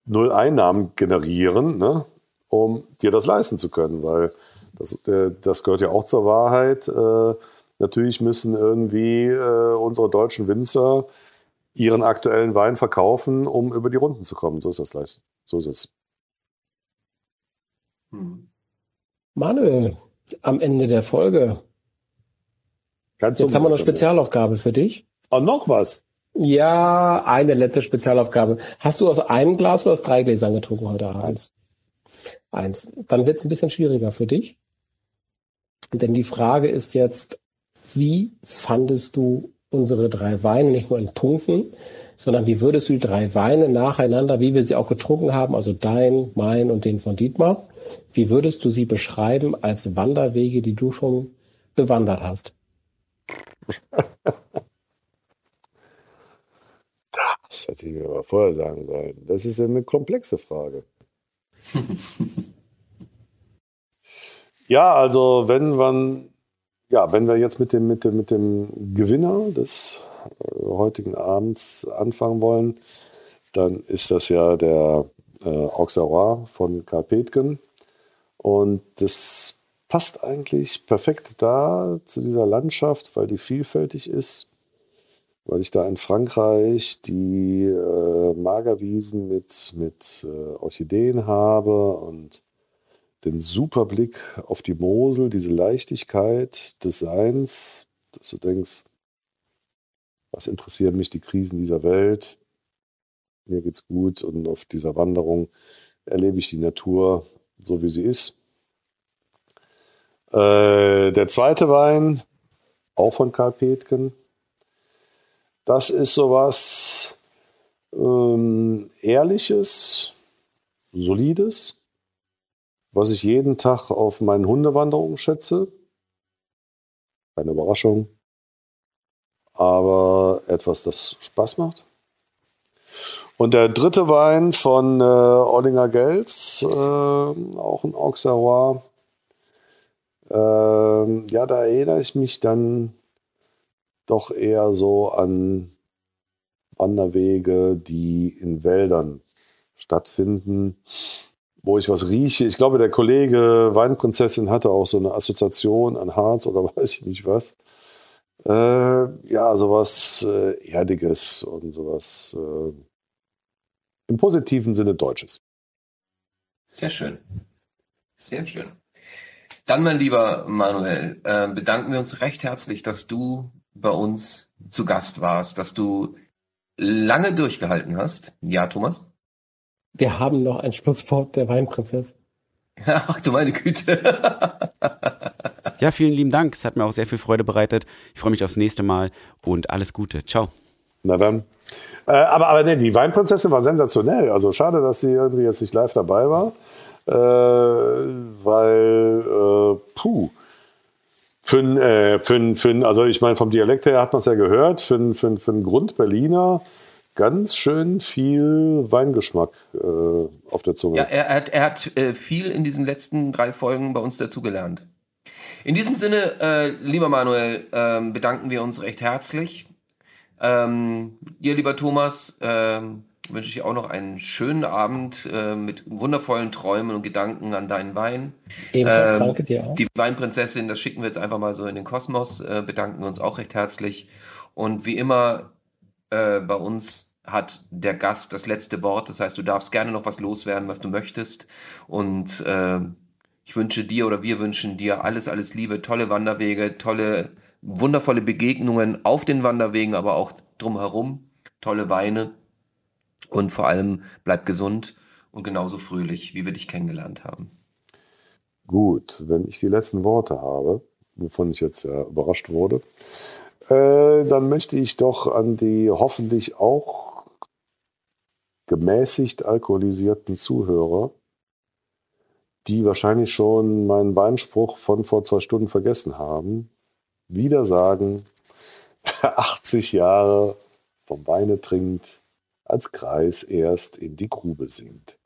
null Einnahmen generieren, ne, um dir das leisten zu können. Weil das, das gehört ja auch zur Wahrheit. Äh, natürlich müssen irgendwie äh, unsere deutschen Winzer ihren aktuellen Wein verkaufen, um über die Runden zu kommen. So ist das gleich. So ist es. Manuel, am Ende der Folge Ganz Jetzt haben wir noch Spezialaufgabe für dich. Oh, noch was? Ja, eine letzte Spezialaufgabe. Hast du aus einem Glas oder aus drei Gläsern getrunken heute Abend? Eins. Eins. Dann wird es ein bisschen schwieriger für dich. Denn die Frage ist jetzt, wie fandest du unsere drei Weine nicht nur in Punkten, sondern wie würdest du die drei Weine nacheinander, wie wir sie auch getrunken haben, also dein, mein und den von Dietmar, wie würdest du sie beschreiben als Wanderwege, die du schon bewandert hast? Das hätte ich mir aber vorher sagen sollen. Das ist eine komplexe Frage. ja, also wenn man, ja, wenn wir jetzt mit dem, mit dem, mit dem Gewinner des äh, heutigen Abends anfangen wollen, dann ist das ja der äh, Auxerrois von Karl Petgen. Und das passt eigentlich perfekt da zu dieser Landschaft, weil die vielfältig ist, weil ich da in Frankreich die äh, Magerwiesen mit, mit äh, Orchideen habe und den super Blick auf die Mosel, diese Leichtigkeit des Seins, dass du denkst, was interessieren mich die Krisen dieser Welt? Mir geht's gut und auf dieser Wanderung erlebe ich die Natur so, wie sie ist. Äh, der zweite Wein, auch von Karl Petken. Das ist sowas ähm, Ehrliches, Solides, was ich jeden Tag auf meinen Hundewanderungen schätze. Keine Überraschung, aber etwas, das Spaß macht. Und der dritte Wein von äh, Ollinger Gels, äh, auch ein Auxerrois, ähm, ja, da erinnere ich mich dann doch eher so an Wanderwege, die in Wäldern stattfinden, wo ich was rieche. Ich glaube, der Kollege Weinprinzessin hatte auch so eine Assoziation an Harz oder weiß ich nicht was. Äh, ja, sowas äh, Erdiges und sowas äh, im positiven Sinne Deutsches. Sehr schön. Sehr schön. Dann, mein lieber Manuel, äh, bedanken wir uns recht herzlich, dass du bei uns zu Gast warst, dass du lange durchgehalten hast. Ja, Thomas? Wir haben noch ein Schlusswort der Weinprinzessin. Ach du meine Güte. ja, vielen lieben Dank. Es hat mir auch sehr viel Freude bereitet. Ich freue mich aufs nächste Mal und alles Gute. Ciao. Na dann, Äh, aber, aber nee, die Weinprinzessin war sensationell. Also schade, dass sie irgendwie jetzt nicht live dabei war. Äh, weil, äh, puh. Für einen, äh, für für also ich meine, vom Dialekt her hat man es ja gehört, für einen, für, für einen Grund-Berliner ganz schön viel Weingeschmack äh, auf der Zunge. Ja, er, hat, er hat äh, viel in diesen letzten drei Folgen bei uns dazugelernt. In diesem Sinne, äh, lieber Manuel, ähm, bedanken wir uns recht herzlich. Ähm, dir, lieber Thomas, ähm, wünsche ich auch noch einen schönen Abend äh, mit wundervollen Träumen und Gedanken an deinen Wein. Ebenfalls, ähm, danke dir auch. Die Weinprinzessin, das schicken wir jetzt einfach mal so in den Kosmos, äh, bedanken wir uns auch recht herzlich. Und wie immer äh, bei uns hat der Gast das letzte Wort. Das heißt, du darfst gerne noch was loswerden, was du möchtest. Und äh, ich wünsche dir oder wir wünschen dir alles, alles Liebe, tolle Wanderwege, tolle, wundervolle Begegnungen auf den Wanderwegen, aber auch drumherum, tolle Weine und vor allem bleib gesund und genauso fröhlich, wie wir dich kennengelernt haben. Gut, wenn ich die letzten Worte habe, wovon ich jetzt ja überrascht wurde, äh, dann möchte ich doch an die hoffentlich auch gemäßigt alkoholisierten Zuhörer, die wahrscheinlich schon meinen Beinspruch von vor zwei Stunden vergessen haben, wieder sagen, wer 80 Jahre vom Weine trinkt, als Kreis erst in die Grube sinkt.